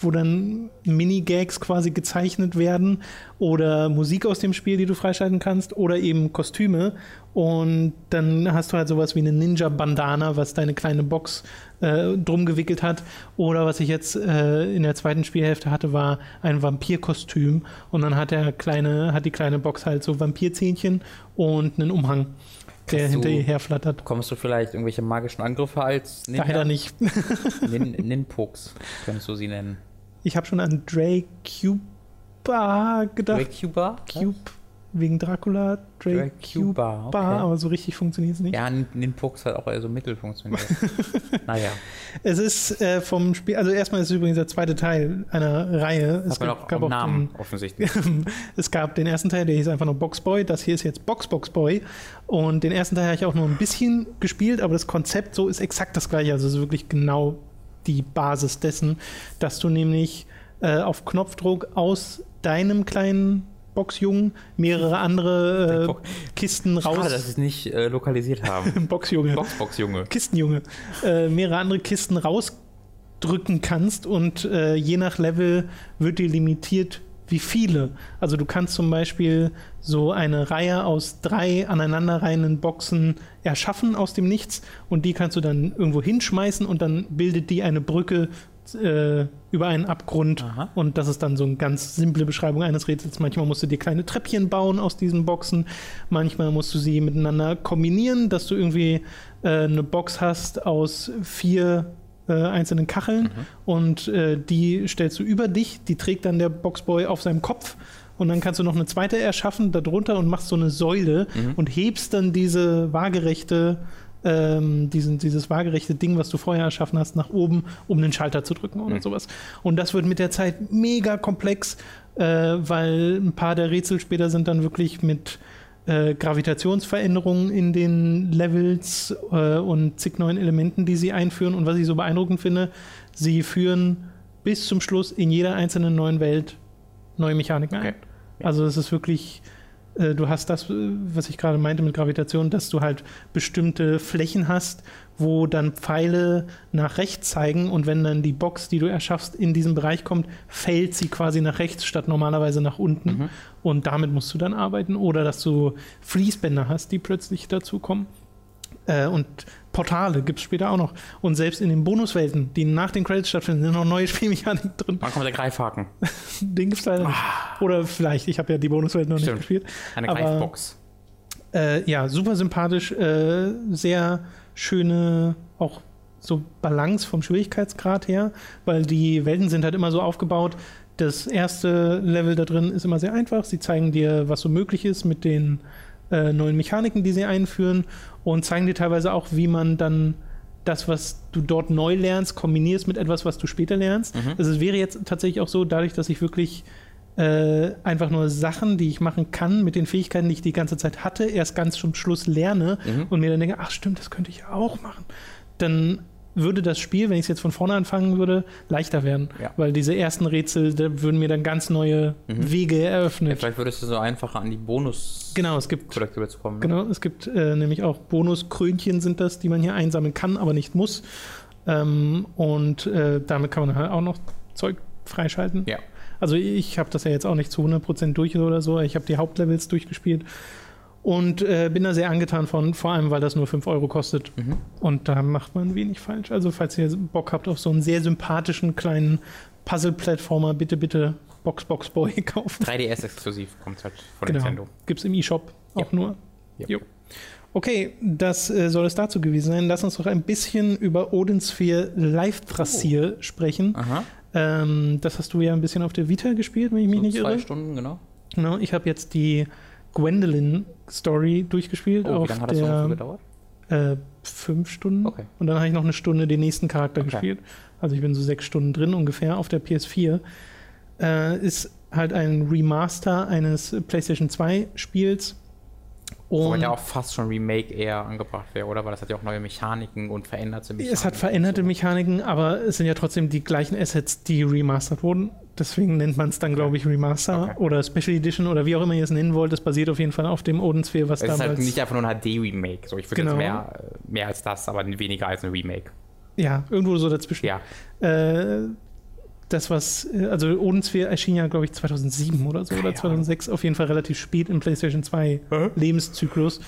wo dann Minigags quasi gezeichnet werden oder Musik aus dem Spiel, die du freischalten kannst oder eben Kostüme und dann hast du halt sowas wie eine Ninja-Bandana, was deine kleine Box äh, drum gewickelt hat oder was ich jetzt äh, in der zweiten Spielhälfte hatte, war ein Vampirkostüm und dann hat der kleine, hat die kleine Box halt so Vampirzähnchen und einen Umhang, der hinter ihr herflattert. Bekommst du vielleicht irgendwelche magischen Angriffe als Ninja? Leider nicht. Nin könntest du sie nennen. Ich habe schon an Dracuba gedacht. Dracula? Cube wegen Dracula, Dracuba, Dracuba, okay. aber so richtig funktioniert es nicht. Ja, Nin- Ninpoks hat auch eher so mittel funktioniert. naja, Es ist äh, vom Spiel, also erstmal ist es übrigens der zweite Teil einer Reihe. Es hat gab, auch gab auch Namen offensichtlich. den, es gab den ersten Teil, der hieß einfach nur Boxboy. Das hier ist jetzt Boxbox Boy. Und den ersten Teil habe ich auch nur ein bisschen gespielt, aber das Konzept so ist exakt das gleiche. Also es ist wirklich genau die Basis dessen, dass du nämlich äh, auf Knopfdruck aus deinem kleinen Boxjungen mehrere andere äh, Box- Kisten raus. Schade, dass sie es nicht äh, lokalisiert haben. Boxjunge. Boxbox Junge. Kistenjunge, äh, mehrere andere Kisten rausdrücken kannst und äh, je nach Level wird dir limitiert, wie viele. Also du kannst zum Beispiel so eine Reihe aus drei aneinanderreihenden Boxen erschaffen aus dem Nichts und die kannst du dann irgendwo hinschmeißen und dann bildet die eine Brücke äh, über einen Abgrund Aha. und das ist dann so eine ganz simple Beschreibung eines Rätsels. Manchmal musst du dir kleine Treppchen bauen aus diesen Boxen, manchmal musst du sie miteinander kombinieren, dass du irgendwie äh, eine Box hast aus vier äh, einzelnen Kacheln Mhm. und äh, die stellst du über dich, die trägt dann der Boxboy auf seinem Kopf und dann kannst du noch eine zweite erschaffen darunter und machst so eine Säule Mhm. und hebst dann diese waagerechte ähm, diesen, dieses waagerechte Ding, was du vorher erschaffen hast, nach oben, um den Schalter zu drücken oder Mhm. sowas. Und das wird mit der Zeit mega komplex, äh, weil ein paar der Rätsel später sind dann wirklich mit äh, Gravitationsveränderungen in den Levels äh, und zig neuen Elementen, die sie einführen. Und was ich so beeindruckend finde, sie führen bis zum Schluss in jeder einzelnen neuen Welt neue Mechaniken ein. Okay. Also es ist wirklich, äh, du hast das, äh, was ich gerade meinte mit Gravitation, dass du halt bestimmte Flächen hast, wo dann Pfeile nach rechts zeigen und wenn dann die Box, die du erschaffst, in diesen Bereich kommt, fällt sie quasi nach rechts statt normalerweise nach unten. Mhm. Und damit musst du dann arbeiten. Oder dass du Fließbänder hast, die plötzlich dazukommen. Äh, und Portale gibt es später auch noch. Und selbst in den Bonuswelten, die nach den Credits stattfinden, sind noch neue Spielmechaniken drin. Wann kommt der Greifhaken? Den gibt es leider nicht. Oder vielleicht, ich habe ja die Bonuswelt noch Ah. Stimmt. nicht gespielt. Eine Aber- Greifbox. Äh, ja, super sympathisch, äh, sehr schöne, auch so Balance vom Schwierigkeitsgrad her, weil die Welten sind halt immer so aufgebaut. Das erste Level da drin ist immer sehr einfach. Sie zeigen dir, was so möglich ist mit den äh, neuen Mechaniken, die sie einführen und zeigen dir teilweise auch, wie man dann das, was du dort neu lernst, kombinierst mit etwas, was du später lernst. Mhm. Also es wäre jetzt tatsächlich auch so, dadurch, dass ich wirklich äh, einfach nur Sachen, die ich machen kann, mit den Fähigkeiten, die ich die ganze Zeit hatte, erst ganz zum Schluss lerne Mhm. und mir dann denke, ach stimmt, das könnte ich ja auch machen. Dann würde das Spiel, wenn ich es jetzt von vorne anfangen würde, leichter werden. Ja. Weil diese ersten Rätsel, da würden mir dann ganz neue Mhm. Wege Ja, eröffnet. vielleicht würdest du so einfacher an die bonus Genau, es gibt Kollektive zu kommen. Ne? Genau, es gibt äh, nämlich auch Bonuskrönchen sind das, die man hier einsammeln kann, aber nicht muss. Ähm, und äh, damit kann man halt auch noch Zeug freischalten. Ja. Also ich habe das ja jetzt auch nicht zu 100% durch oder so. Ich habe die Hauptlevels durchgespielt und äh, bin da sehr angetan von, vor allem weil das nur 5 Euro kostet. Mhm. Und da macht man wenig falsch. Also falls ihr Bock habt auf so einen sehr sympathischen kleinen Puzzle-Plattformer, bitte, bitte Box Box Boy kaufen. 3DS exklusiv kommt halt von Genau. Nintendo. Gibt es im E-Shop auch Ja. nur. Ja. Jo. Okay, das äh, soll es dazu gewesen sein. Lass uns doch ein bisschen über Odin Sphere Live Trassier Oh. sprechen. Aha. Ähm, das hast du ja ein bisschen auf der Vita gespielt, wenn ich mich So nicht zwei irre. Stunden, genau. Genau, ich habe jetzt die Gwendolyn-Story durchgespielt Oh, wie lange hat das der gedauert? äh, fünf Stunden. Okay. Und dann habe ich noch eine Stunde den nächsten Charakter Okay. gespielt. Also ich bin so sechs Stunden drin ungefähr auf der PS4. Äh, ist halt ein Remaster eines PlayStation 2 Spiels. Wobei Und ja auch fast schon Remake eher angebracht wäre, oder? Weil das hat ja auch neue Mechaniken und veränderte Mechaniken. es hat veränderte so. Mechaniken, aber es sind ja trotzdem die gleichen Assets, die remastert wurden. Deswegen nennt man es dann, glaube ich, Remaster Okay. oder Special Edition oder wie auch immer ihr es nennen wollt. Das basiert auf jeden Fall auf dem Odin Sphere, was Es ist damals... halt nicht einfach nur ein HD-Remake. So, ich würde Genau. jetzt mehr, mehr als das, aber weniger als ein Remake. ja, irgendwo so dazwischen. Ja. Äh, das, was, äh, also Odin Sphere erschien ja, glaube ich, 2007 oder so, oder Keine 2006, auf jeden Fall relativ spät im PlayStation 2 Lebenszyklus.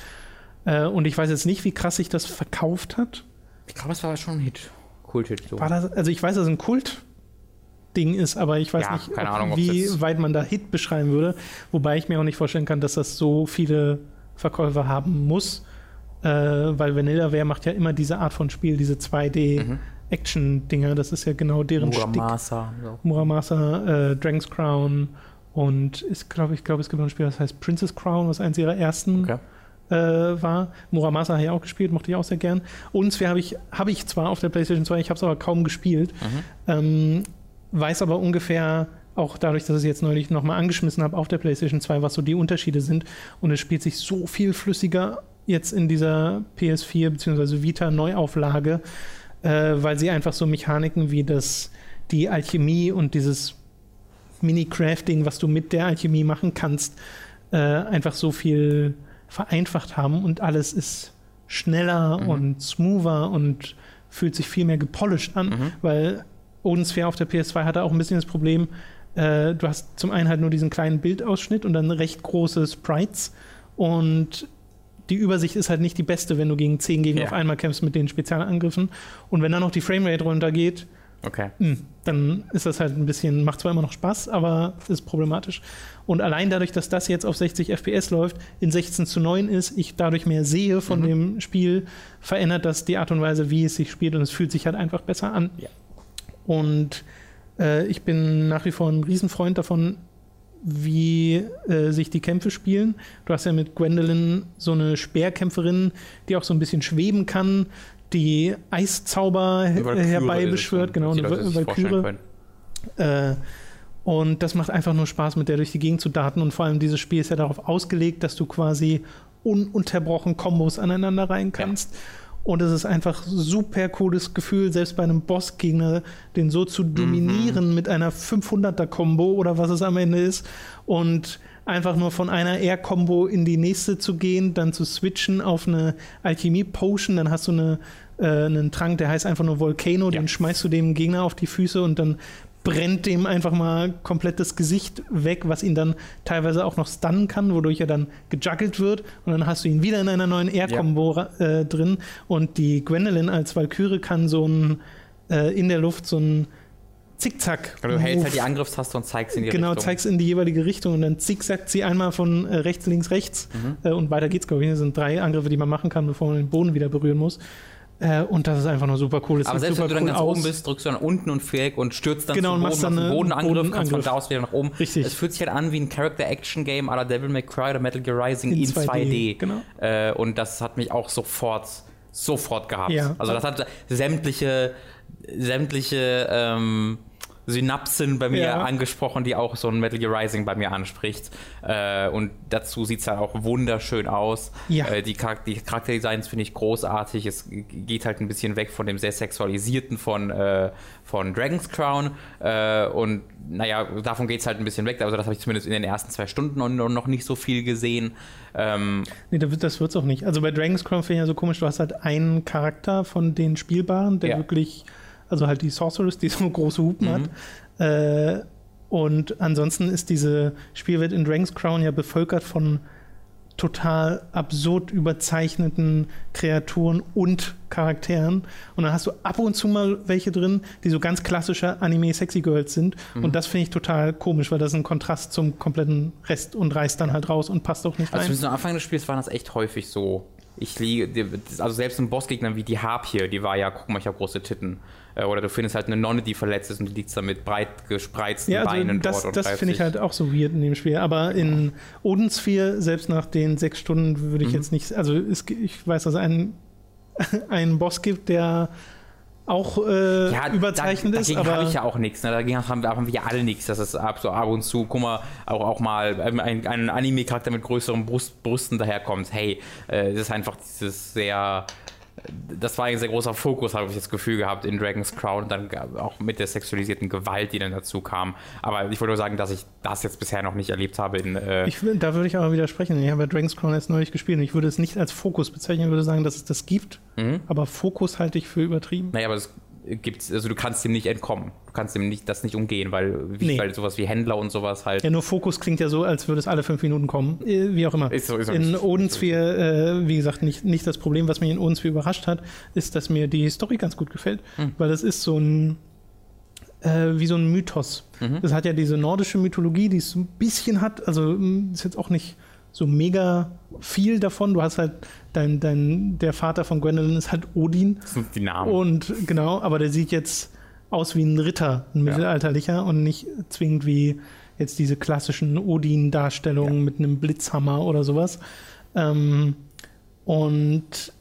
Äh, und ich weiß jetzt nicht, wie krass sich das verkauft hat. Ich glaube, es war schon ein Hit. Kult-Hit. So. War das, also ich weiß, dass es ein Kult-Ding ist, aber ich weiß Ja, nicht, keine ob, Ahnung, wie weit man da Hit beschreiben würde. Wobei ich mir auch nicht vorstellen kann, dass das so viele Verkäufer haben muss. Äh, weil Vanillaware macht ja immer diese Art von Spiel, diese 2D-Action-Dinger. Das ist ja genau deren Stick. Muramasa. So. Muramasa, äh, Dragon's Crown und ist, glaube ich, glaube es gibt noch ein Spiel, das heißt Princess Crown, was eins ihrer ersten Okay. äh, war. Muramasa habe ich auch gespielt, mochte ich auch sehr gern. Und habe ich, habe ich zwar auf der PlayStation 2, ich habe es aber kaum gespielt. Mhm. Ähm, weiß aber ungefähr, auch dadurch, dass ich es jetzt neulich nochmal angeschmissen habe auf der PlayStation 2, was so die Unterschiede sind. Und es spielt sich so viel flüssiger jetzt in dieser PS4 bzw. Vita Neuauflage, äh, weil sie einfach so Mechaniken wie das, die Alchemie und dieses Mini-Crafting, was du mit der Alchemie machen kannst, äh, einfach so viel vereinfacht haben und alles ist schneller Mhm. und smoother und fühlt sich viel mehr gepolished an, Mhm. weil Odin Sphere auf der PS2 hatte auch ein bisschen das Problem, äh, du hast zum einen halt nur diesen kleinen Bildausschnitt und dann recht große Sprites und die Übersicht ist halt nicht die beste, wenn du gegen zehn Gegner Ja. auf einmal kämpfst mit den Spezialangriffen. Und wenn dann noch die Framerate runtergeht, Okay. mh, dann ist das halt ein bisschen, macht zwar immer noch Spaß, aber ist problematisch. Und allein dadurch, dass das jetzt auf 60 FPS läuft, in 16 zu 9 ist, ich dadurch mehr sehe von Mhm. dem Spiel, verändert das die Art und Weise, wie es sich spielt und es fühlt sich halt einfach besser an. Ja. Und äh, ich bin nach wie vor ein Riesenfreund davon, wie äh, sich die Kämpfe spielen. Du hast ja mit Gwendolyn so eine Speerkämpferin, die auch so ein bisschen schweben kann, die Eiszauber herbeibeschwört, genau, die eine Valkyrie. Äh, und das macht einfach nur Spaß, mit der durch die Gegend zu daten. Und vor allem dieses Spiel ist ja darauf ausgelegt, dass du quasi ununterbrochen Kombos aneinander rein kannst. Und es ist einfach super cooles Gefühl, selbst bei einem Bossgegner, den so zu dominieren mit einer 500er-Kombo oder was es am Ende ist. Und einfach nur von einer Air-Kombo in die nächste zu gehen, dann zu switchen auf eine Alchemie-Potion, dann hast du eine, äh, einen Trank, der heißt einfach nur Volcano, Ja. den schmeißt du dem Gegner auf die Füße und dann brennt dem einfach mal komplett das Gesicht weg, was ihn dann teilweise auch noch stunnen kann, wodurch er dann gejuggelt wird und dann hast du ihn wieder in einer neuen Air-Kombo äh, drin und die Gwendolyn als Valkyrie kann so ein äh, in der Luft so ein Zickzack. Du hältst halt die Angriffstaste und zeigst in die Genau, Richtung. zeigst in die jeweilige Richtung und dann zickzackt sie einmal von äh, rechts, links, rechts Mhm. äh, und weiter geht's, glaube ich. Das sind drei Angriffe, die man machen kann, bevor man den Boden wieder berühren muss. Äh, und das ist einfach nur super cool. Es Aber selbst wenn du dann cool ganz aus. oben bist, drückst du dann unten und Viereck und stürzt dann Genau, zum Boden, dann einen eine Bodenangriff, kannst von Bodenangriff. da aus wieder nach oben. Richtig. Es fühlt sich halt an wie ein Character-Action-Game à la Devil May Cry oder Metal Gear Rising In in, 2D, 2D. genau. Äh, und das hat mich auch sofort, sofort gehabt. Ja. Also das hat sämtliche, sämtliche ähm, Synapsen bei mir Ja. angesprochen, die auch so ein Metal Gear Rising bei mir anspricht. Äh, und dazu sieht es halt auch wunderschön aus. Ja. Äh, die, Charak die Charakterdesigns finde ich großartig. Es geht halt ein bisschen weg von dem sehr sexualisierten von, äh, von Dragon's Crown. Äh, und naja, davon geht es halt ein bisschen weg. Also das habe ich zumindest in den ersten zwei Stunden noch, noch nicht so viel gesehen. Ähm, Nee, da wird- das wird's auch nicht. Also bei Dragon's Crown finde ich ja so komisch, du hast halt einen Charakter von den Spielbaren, der Ja. wirklich, also halt die Sorceress, die so große Hupen Mhm. hat. Äh, und ansonsten ist diese Spielwelt in Dragon's Crown ja bevölkert von total absurd überzeichneten Kreaturen und Charakteren. Und dann hast du ab und zu mal welche drin, die so ganz klassische Anime-Sexy Girls sind. Mhm. Und das finde ich total komisch, weil das ist ein Kontrast zum kompletten Rest und reißt dann halt raus und passt auch nicht also rein. zumindest am Anfang des Spiels war das echt häufig so. Ich liege, also selbst ein Bossgegner wie die Harpie, die war ja, guck mal, ich habe große Titten. Äh, Oder du findest halt eine Nonne, die verletzt ist und die liegt da mit breit gespreizten Ja, also Beinen das, dort das finde ich halt auch so weird in dem Spiel. Aber in Odensphere, selbst nach den sechs Stunden, würde ich Mhm. jetzt nicht. Also es, ich weiß, dass es einen, einen Boss gibt, der auch äh, Ja, überzeichnet da, ist, dagegen habe ich ja auch nichts. Ne? Dagegen haben, haben wir alle nichts. Das ist ab, so ab und zu, guck mal, auch, auch mal ähm, ein, ein Anime-Charakter mit größeren Brust, Brüsten daherkommt. Hey, äh, das ist einfach dieses sehr. Das war ein sehr großer Fokus, habe ich das Gefühl gehabt, in Dragon's Crown. Und dann auch mit der sexualisierten Gewalt, die dann dazu kam. Aber ich wollte nur sagen, dass ich das jetzt bisher noch nicht erlebt habe in. Äh, ich, da würde ich aber widersprechen. Ich habe ja Dragon's Crown jetzt neulich gespielt und ich würde es nicht als Fokus bezeichnen. Ich würde sagen, dass es das gibt. Mhm. Aber Fokus halte ich für übertrieben. naja, aber es gibt also du kannst dem nicht entkommen. Du kannst dem nicht, das nicht umgehen, weil, wie, Nee. weil sowas wie Händler und sowas halt. Ja, nur Fokus klingt ja so, als würde es alle fünf Minuten kommen. Äh, Wie auch immer. Ist so, ist so. in Odensphere, äh, wie gesagt, nicht, nicht das Problem, was mich in Odensphere überrascht hat, ist, dass mir die Story ganz gut gefällt. Hm. Weil es ist so ein, äh, wie so ein Mythos. Mhm. Es hat ja diese nordische Mythologie, die es so ein bisschen hat, also mh, ist jetzt auch nicht so mega viel davon. Du hast halt, dein, dein, der Vater von Gwendolyn ist halt Odin. Das sind die Namen. Und genau, aber der sieht jetzt aus wie ein Ritter, ein Ja. mittelalterlicher und nicht zwingend wie jetzt diese klassischen Odin-Darstellungen mit einem Blitzhammer oder sowas. Ähm, und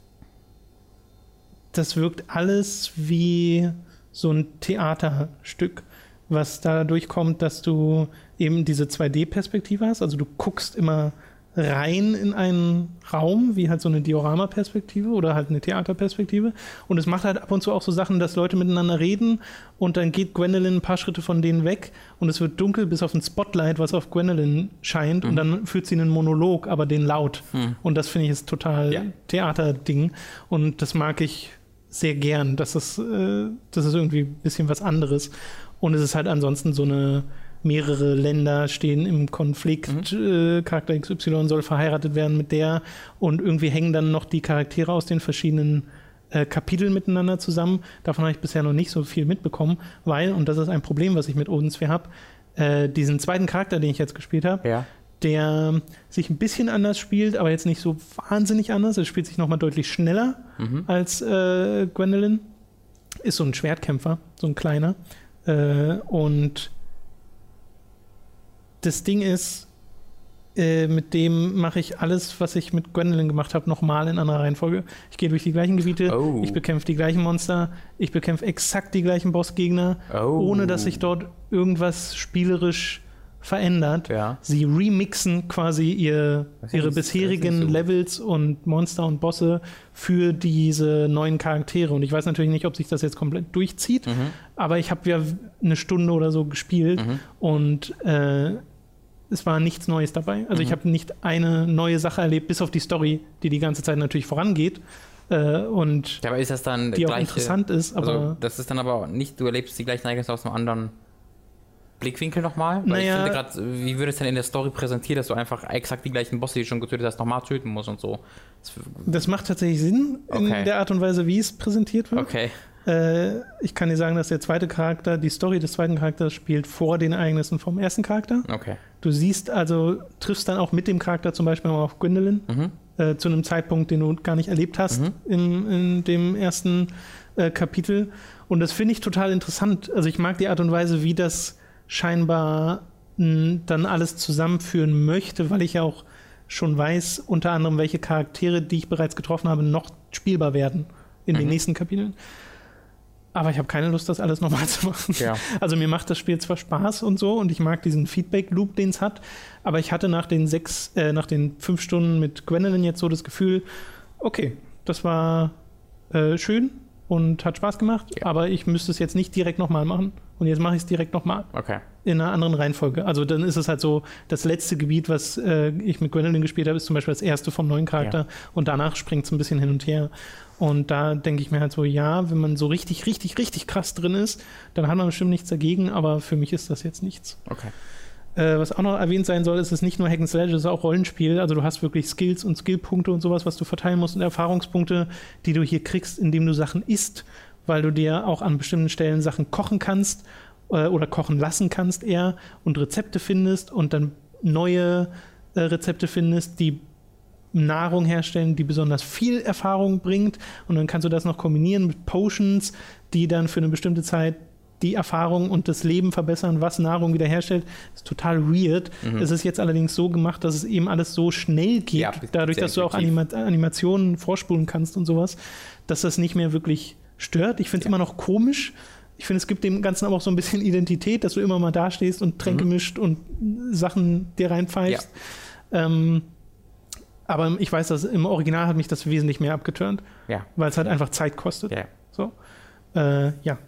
das wirkt alles wie so ein Theaterstück, was dadurch kommt, dass du eben diese 2D-Perspektive hast. Also du guckst immer rein in einen Raum, wie halt so eine Diorama-Perspektive oder halt eine Theaterperspektive. Und es macht halt ab und zu auch so Sachen, dass Leute miteinander reden und dann geht Gwendolyn ein paar Schritte von denen weg und es wird dunkel bis auf ein Spotlight, was auf Gwendolyn scheint und dann führt sie einen Monolog, aber den laut. Und das finde ich ist total Ja. Theaterding und das mag ich sehr gern. Das ist, äh, das ist irgendwie ein bisschen was anderes. Und es ist halt ansonsten so eine mehrere Länder stehen im Konflikt, Mhm. äh, Charakter XY soll verheiratet werden mit der und irgendwie hängen dann noch die Charaktere aus den verschiedenen äh, Kapiteln miteinander zusammen. Davon habe ich bisher noch nicht so viel mitbekommen, weil, und das ist ein Problem, was ich mit Odinsphere habe, äh, diesen zweiten Charakter, den ich jetzt gespielt habe, Ja. der sich ein bisschen anders spielt, aber jetzt nicht so wahnsinnig anders. Es spielt sich nochmal deutlich schneller Mhm. als äh, Gwendolyn. Ist so ein Schwertkämpfer, so ein kleiner. Äh, und das Ding ist, äh, mit dem mache ich alles, was ich mit Gwendolyn gemacht habe, nochmal in anderer Reihenfolge. Ich gehe durch die gleichen Gebiete, Oh. ich bekämpfe die gleichen Monster, ich bekämpfe exakt die gleichen Bossgegner, Oh. ohne dass sich dort irgendwas spielerisch verändert. Ja. Sie remixen quasi ihr, ihre ist bisherigen so. Levels und Monster und Bosse für diese neuen Charaktere. Und ich weiß natürlich nicht, ob sich das jetzt komplett durchzieht, Mhm. aber ich habe ja eine Stunde oder so gespielt Mhm. und äh, es war nichts Neues dabei. Also ich Mhm. habe nicht eine neue Sache erlebt, bis auf die Story, die die ganze Zeit natürlich vorangeht äh, und Ja, aber ist das dann die auch gleiche- interessant ist. Also, das ist dann aber nicht, du erlebst die gleichen Ereignisse aus einem anderen Blickwinkel nochmal? Weil Naja- ich finde gerade, wie würde es denn in der Story präsentiert, dass du einfach exakt die gleichen Bosse, die du schon getötet hast, nochmal töten musst und so? Das, das macht tatsächlich Sinn in Okay. der Art und Weise, wie es präsentiert wird. okay. Äh, ich kann dir sagen, dass der zweite Charakter, die Story des zweiten Charakters spielt vor den Ereignissen vom ersten Charakter. Okay. Du siehst also, triffst dann auch mit dem Charakter zum Beispiel auf Gwendolyn Mhm. äh, zu einem Zeitpunkt, den du gar nicht erlebt hast Mhm. in, in dem ersten äh, Kapitel. Und das finde ich total interessant. Also ich mag die Art und Weise, wie das scheinbar mh, dann alles zusammenführen möchte, weil ich ja auch schon weiß, unter anderem, welche Charaktere, die ich bereits getroffen habe, noch spielbar werden in den Mhm. nächsten Kapiteln. Aber ich habe keine Lust, das alles nochmal zu machen. Ja. Also mir macht das Spiel zwar Spaß und so und ich mag diesen Feedback-Loop, den es hat, aber ich hatte nach den sechs, äh, nach den fünf Stunden mit Gwendolyn jetzt so das Gefühl, okay, das war äh, schön und hat Spaß gemacht, Ja. aber ich müsste es jetzt nicht direkt nochmal machen. Und jetzt mache ich es direkt nochmal Okay. In einer anderen Reihenfolge. Also dann ist es halt so, das letzte Gebiet, was äh, ich mit Gwendolyn gespielt habe, ist zum Beispiel das erste vom neuen Charakter und danach springt es ein bisschen hin und her. Und da denke ich mir halt so, ja, wenn man so richtig, richtig, richtig krass drin ist, dann hat man bestimmt nichts dagegen, aber für mich ist das jetzt nichts. Okay. Äh, was auch noch erwähnt sein soll, ist es nicht nur Hack and Slash, es ist auch Rollenspiel. Also du hast wirklich Skills und Skillpunkte und sowas, was du verteilen musst und Erfahrungspunkte, die du hier kriegst, indem du Sachen isst, weil du dir auch an bestimmten Stellen Sachen kochen kannst äh, oder kochen lassen kannst eher und Rezepte findest und dann neue äh, Rezepte findest, die Nahrung herstellen, die besonders viel Erfahrung bringt. Und dann kannst du das noch kombinieren mit Potions, die dann für eine bestimmte Zeit die Erfahrung und das Leben verbessern, was Nahrung wiederherstellt. Das ist total weird. Mhm. Es ist jetzt allerdings so gemacht, dass es eben alles so schnell geht, Ja, dadurch, dass du auch. Anima Animationen vorspulen kannst und sowas, dass das nicht mehr wirklich stört. Ich finde es immer noch komisch. Ich finde, es gibt dem Ganzen aber auch so ein bisschen Identität, dass du immer mal dastehst und Tränke Mhm. mischt und Sachen dir reinpfeifst. Ähm, aber ich weiß, dass im Original hat mich das wesentlich mehr abgeturnt, Ja. weil es halt einfach Zeit kostet. Ja. So. Äh, ja,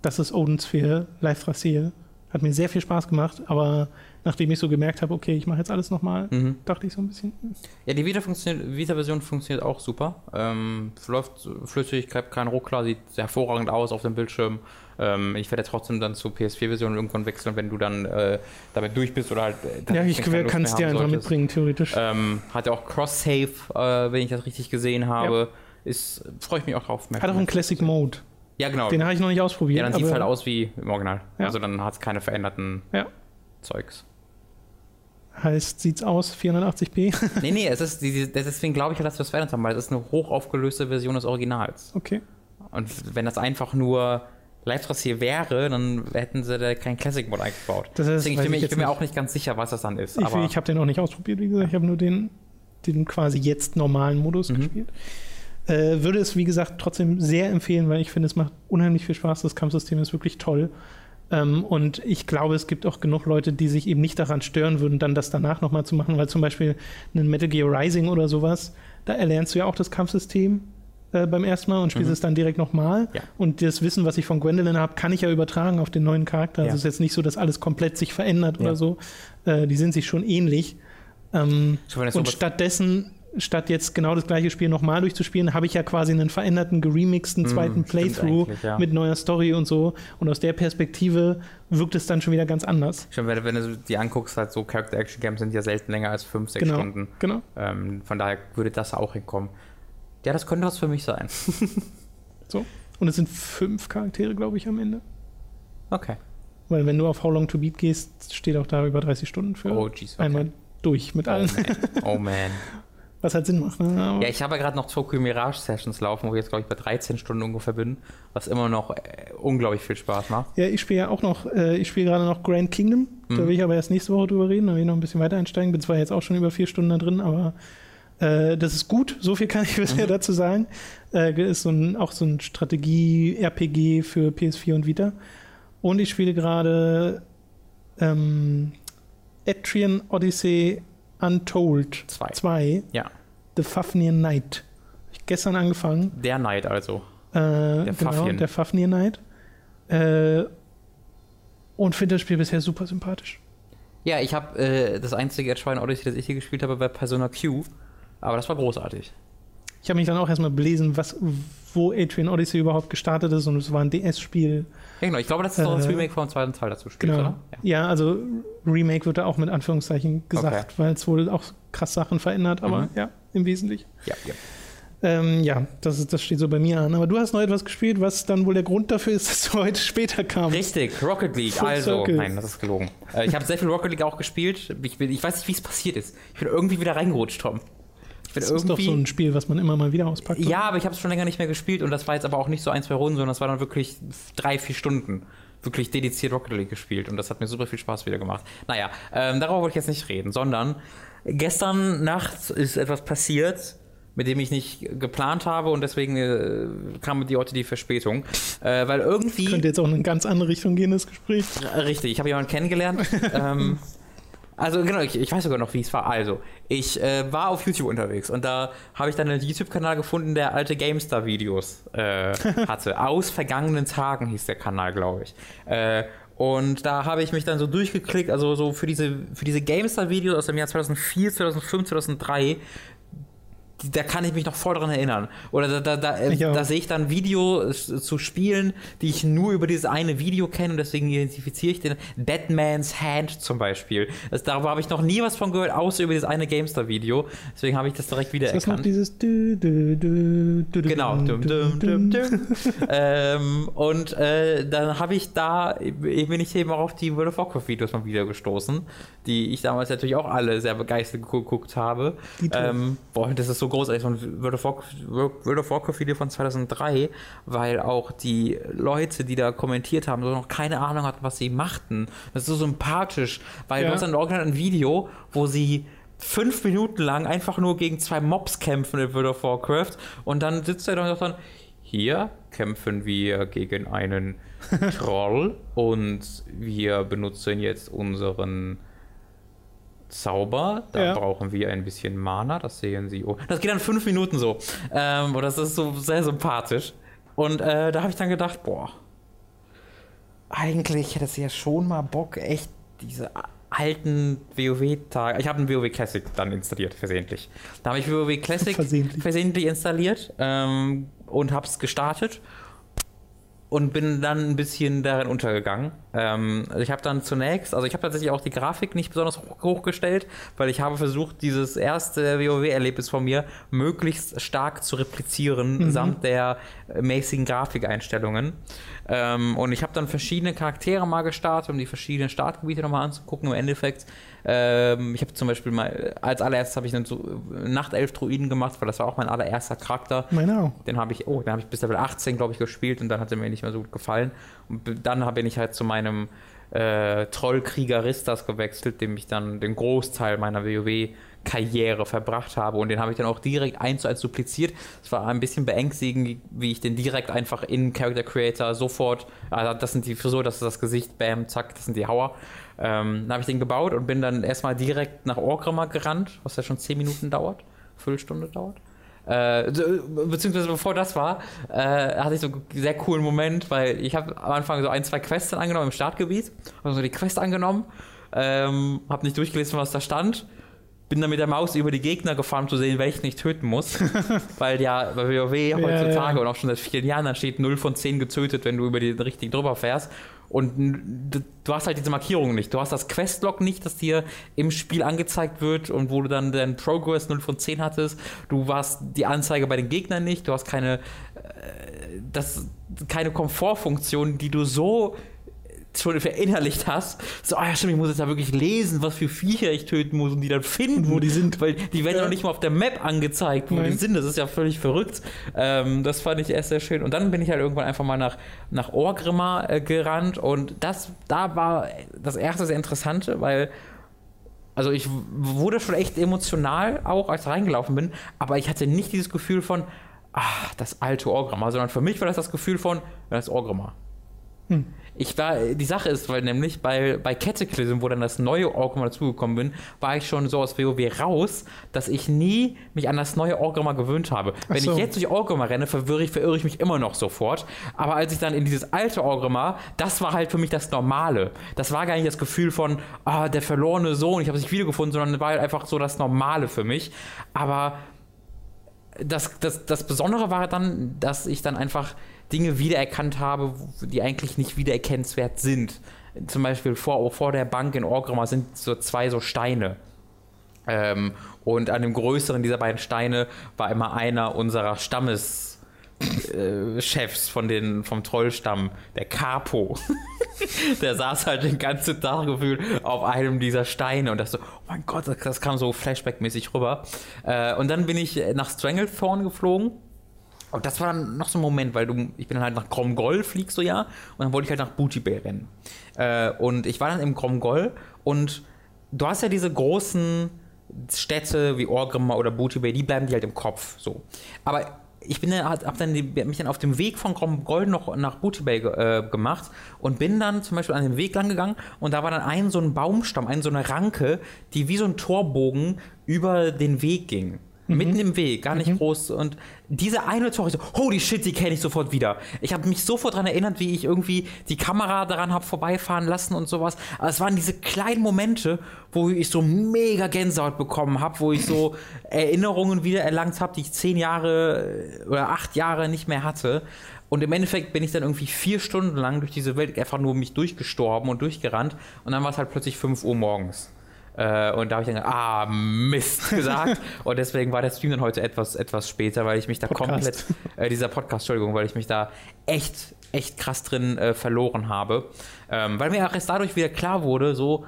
das ist Odensphere, Live Rasier. Hat mir sehr viel Spaß gemacht, aber nachdem ich so gemerkt habe, okay, ich mache jetzt alles nochmal, Mhm. dachte ich so ein bisschen, hm, Ja, die Vita funktioniert, Vita-Version funktioniert auch super. Ähm, läuft flüssig, bleibt kein Ruckler, sieht hervorragend aus auf dem Bildschirm. Ähm, ich werde trotzdem dann zur PS4-Version irgendwann wechseln, wenn du dann äh, damit durch bist oder halt. äh, ja, ich kann es dir einfach solltest. mitbringen, theoretisch. Ähm, hat ja auch Cross-Save, äh, wenn ich das richtig gesehen habe. Ist, freue ich mich auch drauf. Hat auch einen Classic Mode. Ja, genau. Den habe ich noch nicht ausprobiert. ja, dann sieht es halt aus wie im Original. Ja. Also dann hat es keine veränderten Ja. Zeugs. Heißt, sieht's aus, 480p? nee, nee, es ist, deswegen glaube ich, dass wir das verändert haben, weil es ist eine hochaufgelöste Version des Originals. Okay. Und wenn das einfach nur Live-Rasier wäre, dann hätten sie da keinen Classic-Mod eingebaut. Das ist- Deswegen ich bin, mir, ich ich bin mir auch nicht ganz sicher, was das dann ist. Ich, ich habe den auch nicht ausprobiert, wie gesagt. Ich habe nur den, den quasi jetzt normalen Modus Mhm. gespielt. Äh, würde es, wie gesagt, trotzdem sehr empfehlen, weil ich finde, es macht unheimlich viel Spaß. Das Kampfsystem ist wirklich toll. Ähm, und ich glaube, es gibt auch genug Leute, die sich eben nicht daran stören würden, dann das danach nochmal zu machen, weil zum Beispiel ein Metal Gear Rising oder sowas, da erlernst du ja auch das Kampfsystem äh, beim ersten Mal und spielst Mhm. es dann direkt nochmal. Ja. Und das Wissen, was ich von Gwendolyn habe, kann ich ja übertragen auf den neuen Charakter. Also Ja. es ist jetzt nicht so, dass alles komplett sich verändert oder so. Äh, die sind sich schon ähnlich. Ähm, es und stattdessen statt jetzt genau das gleiche Spiel nochmal durchzuspielen, habe ich ja quasi einen veränderten, geremixten zweiten Mm, Playthrough ja. mit neuer Story und so. Und aus der Perspektive wirkt es dann schon wieder ganz anders. Schon, wenn, wenn du die anguckst, halt so Character-Action-Games sind ja selten länger als 5, 6 Genau. Stunden. Genau. Ähm, von daher würde das auch hinkommen. Ja, das könnte was für mich sein. So. Und es sind fünf Charaktere, glaube ich, am Ende. Okay. Weil wenn du auf How Long to Beat gehst, steht auch da über 30 Stunden für Oh, jeez. Okay. einmal durch mit Oh allen. man. Oh man. Was halt Sinn macht. Ne? Aber Ja, ich habe ja gerade noch Tokyo Mirage Sessions laufen, wo ich jetzt, glaube ich, bei 13 Stunden ungefähr bin, was immer noch äh, unglaublich viel Spaß macht. Ja, ich spiele ja auch noch, äh, ich spiele gerade noch Grand Kingdom. Da Mhm. will ich aber erst nächste Woche drüber reden, da will ich noch ein bisschen weiter einsteigen. Bin zwar jetzt auch schon über vier Stunden da drin, aber äh, das ist gut. So viel kann ich bisher Mhm. dazu sagen. Äh, ist so ein, auch so ein Strategie-RPG für PS4 und Vita. Und ich spiele gerade ähm, Etrian Odyssey Untold Zwei. 2, Ja. The Fafnir Night. Hab ich gestern angefangen. Der Neid also. Äh, genau, Fafnir. der Fafnir Knight. Äh, und finde das Spiel bisher super sympathisch. Ja, ich habe äh, das einzige Etrian Odyssey, das ich hier gespielt habe, bei Persona Q. Aber das war großartig. Ich habe mich dann auch erstmal belesen, was, wo Adrian Odyssey überhaupt gestartet ist und es war ein DS-Spiel. Ja, genau. Ich glaube, das ist doch das Äh, Remake vom zweiten Teil dazu spielt, Genau. oder? Ja. also Remake wird da auch mit Anführungszeichen gesagt, weil es wohl auch krass Sachen verändert, aber Mhm. ja, im Wesentlichen. Ja, ja. Ähm, ja, das, ist, das steht so bei mir an. Aber du hast noch etwas gespielt, was dann wohl der Grund dafür ist, dass du heute später kamst. Richtig, Rocket League. Full also, Circle. nein, das ist gelogen. Äh, ich habe sehr viel Rocket League auch gespielt. Ich, bin, ich weiß nicht, wie es passiert ist. Ich bin irgendwie wieder reingerutscht, Tom. Bin Das ist doch so ein Spiel, was man immer mal wieder auspackt. ja, aber ich habe es schon länger nicht mehr gespielt und das war jetzt aber auch nicht so ein, zwei Runden, sondern das war dann wirklich drei, vier Stunden. Wirklich dediziert Rocket League gespielt und das hat mir super viel Spaß wieder gemacht. Naja, ähm, darüber wollte ich jetzt nicht reden, sondern gestern Nacht ist etwas passiert, mit dem ich nicht geplant habe und deswegen äh, kam die heute die Verspätung. Äh, weil irgendwie. Könnte jetzt auch in eine ganz andere Richtung gehen, das Gespräch. Richtig, ich habe jemanden kennengelernt. ähm, also genau, ich, ich weiß sogar noch, wie es war. Also, ich äh, war auf YouTube unterwegs und da habe ich dann einen YouTube-Kanal gefunden, der alte GameStar-Videos äh, hatte. Aus vergangenen Tagen hieß der Kanal, glaube ich. Äh, und da habe ich mich dann so durchgeklickt, also so für diese, für diese GameStar-Videos aus dem Jahr 2004, 2005, 2003, die- da kann ich mich noch voll dran erinnern. Oder da, da, da, äh, Ich da sehe ich dann Videos zu Spielen, die ich nur über dieses eine Video kenne und deswegen identifiziere ich den Deadman's Hand zum Beispiel. Das, darüber habe ich noch nie was von gehört, außer über dieses eine GameStar-Video. Deswegen habe ich das direkt wieder Ist das noch erkannt. dieses dü, dü, dü, dü, Genau. dü, Dum, dü, dum, dü, dum, dü. dum. ähm, und äh, dann habe ich da, bin ich eben auch auf die World of Warcraft Videos mal wieder gestoßen, die ich damals natürlich auch alle sehr begeistert geguckt habe. Ähm, boah, das ist so großartig, so ein World of Warcraft, World of Warcraft Video von 2003, weil auch die Leute, die da kommentiert haben, so noch keine Ahnung hatten, was sie machten. Das ist so sympathisch, weil Ja. du hast dann original ein Video, wo sie fünf Minuten lang einfach nur gegen zwei Mobs kämpfen in World of Warcraft und dann sitzt er da und sagt dann, hier kämpfen wir gegen einen Troll und wir benutzen jetzt unseren Zauber. Da Ja. brauchen wir ein bisschen Mana, das sehen Sie. Oh, das geht dann fünf Minuten so. Ähm, und das ist so sehr sympathisch. Und äh, da habe ich dann gedacht, boah, eigentlich hätte es ja schon mal Bock, echt diese alten WoW-Tage. Ich habe einen WoW Classic dann installiert, versehentlich. Da habe ich WoW Classic Versehentlich. versehentlich installiert ähm, und habe es gestartet und bin dann ein bisschen darin untergegangen. Ähm, also ich habe dann zunächst, also ich habe tatsächlich auch die Grafik nicht besonders hoch, hochgestellt, weil ich habe versucht, dieses erste WoW-Erlebnis von mir möglichst stark zu replizieren, samt der mäßigen Grafikeinstellungen. Ähm, und ich habe dann verschiedene Charaktere mal gestartet, um die verschiedenen Startgebiete nochmal anzugucken. Im Endeffekt, ähm, ich habe zum Beispiel mal, als allererstes habe ich einen so- Nachtelf-Druiden gemacht, weil das war auch mein allererster Charakter. Auch. Den habe ich, oh, den habe ich bis Level 18, glaube ich, gespielt und dann hat er mir nicht mehr so gut gefallen. Und dann bin ich halt zu meinem äh, Trollkrieger Ristas gewechselt, dem ich dann den Großteil meiner WoW-Karriere verbracht habe und den habe ich dann auch direkt eins zu eins dupliziert. Es war ein bisschen beängstigend, wie ich den direkt einfach in Character Creator sofort, also das sind die Frisur, das ist das Gesicht, bam, zack, das sind die Hauer. Ähm, dann habe ich den gebaut und bin dann erstmal direkt nach Orgrimmar gerannt, was ja schon 10 Minuten dauert, Viertelstunde dauert. Äh, beziehungsweise bevor das war, äh, hatte ich so einen sehr coolen Moment, weil ich habe am Anfang so ein, zwei Quests dann angenommen im Startgebiet, habe so die Quest angenommen, ähm, habe nicht durchgelesen, was da stand, bin dann mit der Maus über die Gegner gefahren, um zu sehen, welchen ich töten muss. Weil ja bei WoW heutzutage ja. und auch schon seit vielen Jahren, da steht 0 von 10 getötet, wenn du über den richtigen drüber fährst. Und du hast halt diese Markierung nicht. Du hast das Questlog nicht, das dir im Spiel angezeigt wird und wo du dann deinen Progress 0 von 10 hattest. Du hast die Anzeige bei den Gegnern nicht. Du hast keine, äh, das, keine Komfortfunktion, die du so schon verinnerlicht hast, so, ah ja, stimmt, ich muss jetzt da wirklich lesen, was für Viecher ich töten muss und die dann finden. Und wo die sind. Weil die werden Ja. noch nicht mal auf der Map angezeigt, wo Nein. die sind. Das ist ja völlig verrückt. Ähm, das fand ich erst sehr schön. Und dann bin ich halt irgendwann einfach mal nach, nach Orgrimmar äh, gerannt und das, da war das erste sehr Interessante, weil also ich wurde schon echt emotional auch, als ich reingelaufen bin, aber ich hatte nicht dieses Gefühl von, ah, das alte Orgrimmar, sondern für mich war das das Gefühl von, das Orgrimmar. Hm. Ich war, die Sache ist, weil nämlich bei, bei Cataclysm, wo dann das neue Orgrimmar dazugekommen bin, war ich schon so aus WoW raus, dass ich nie mich an das neue Orgrimmar gewöhnt habe. Wenn so. ich jetzt durch Orgrimmar renne, verwirre ich, verirre ich mich immer noch sofort. Aber als ich dann in dieses alte Orgrimmar, das war halt für mich das Normale. Das war gar nicht das Gefühl von, ah, der verlorene Sohn, ich habe es nicht wiedergefunden, sondern war halt einfach so das Normale für mich. Aber das, das, das Besondere war dann, dass ich dann einfach Dinge wiedererkannt habe, die eigentlich nicht wiedererkennenswert sind. Zum Beispiel vor, vor der Bank in Orgrimmar sind so zwei so Steine. Ähm, und an dem größeren dieser beiden Steine war immer einer unserer Stammes. äh, von den, vom Trollstamm, der Capo. der saß halt den ganzen Tag gefühlt auf einem dieser Steine und das so, oh mein Gott, das, das kam so Flashback-mäßig rüber. Äh, und dann bin ich nach Stranglethorn geflogen. Und das war dann noch so ein Moment, weil du, ich bin dann halt nach Gromgol, fliegst du ja, und dann wollte ich halt nach Booty Bay rennen. Äh, und ich war dann im Gromgol und du hast ja diese großen Städte wie Orgrimmar oder Booty Bay, die bleiben dir halt im Kopf, so. Aber ich bin dann, hab dann mich dann auf dem Weg von Gromgol noch nach Booty Bay äh, gemacht und bin dann zum Beispiel an dem Weg lang gegangen und da war dann ein so ein Baumstamm, ein so eine Ranke, die wie so ein Torbogen über den Weg ging. Mitten im Weg, gar nicht groß. Und diese eine Tor, ich so, holy shit, die kenne ich sofort wieder. Ich habe mich sofort daran erinnert, wie ich irgendwie die Kamera daran habe vorbeifahren lassen und sowas. Aber es waren diese kleinen Momente, wo ich so mega Gänsehaut bekommen habe, wo ich so Erinnerungen wieder erlangt habe, die ich zehn Jahre äh, oder acht Jahre nicht mehr hatte. Und im Endeffekt bin ich dann irgendwie vier Stunden lang durch diese Welt einfach nur mich durchgestorben und durchgerannt. Und dann war es halt plötzlich 5 Uhr morgens. Äh, und da habe ich dann, ah, Mist gesagt. und deswegen war der Stream dann heute etwas, etwas später, weil ich mich da Podcast. komplett, äh, dieser Podcast, Entschuldigung, weil ich mich da echt, echt krass drin äh, verloren habe. Ähm, weil mir auch erst dadurch wieder klar wurde, so,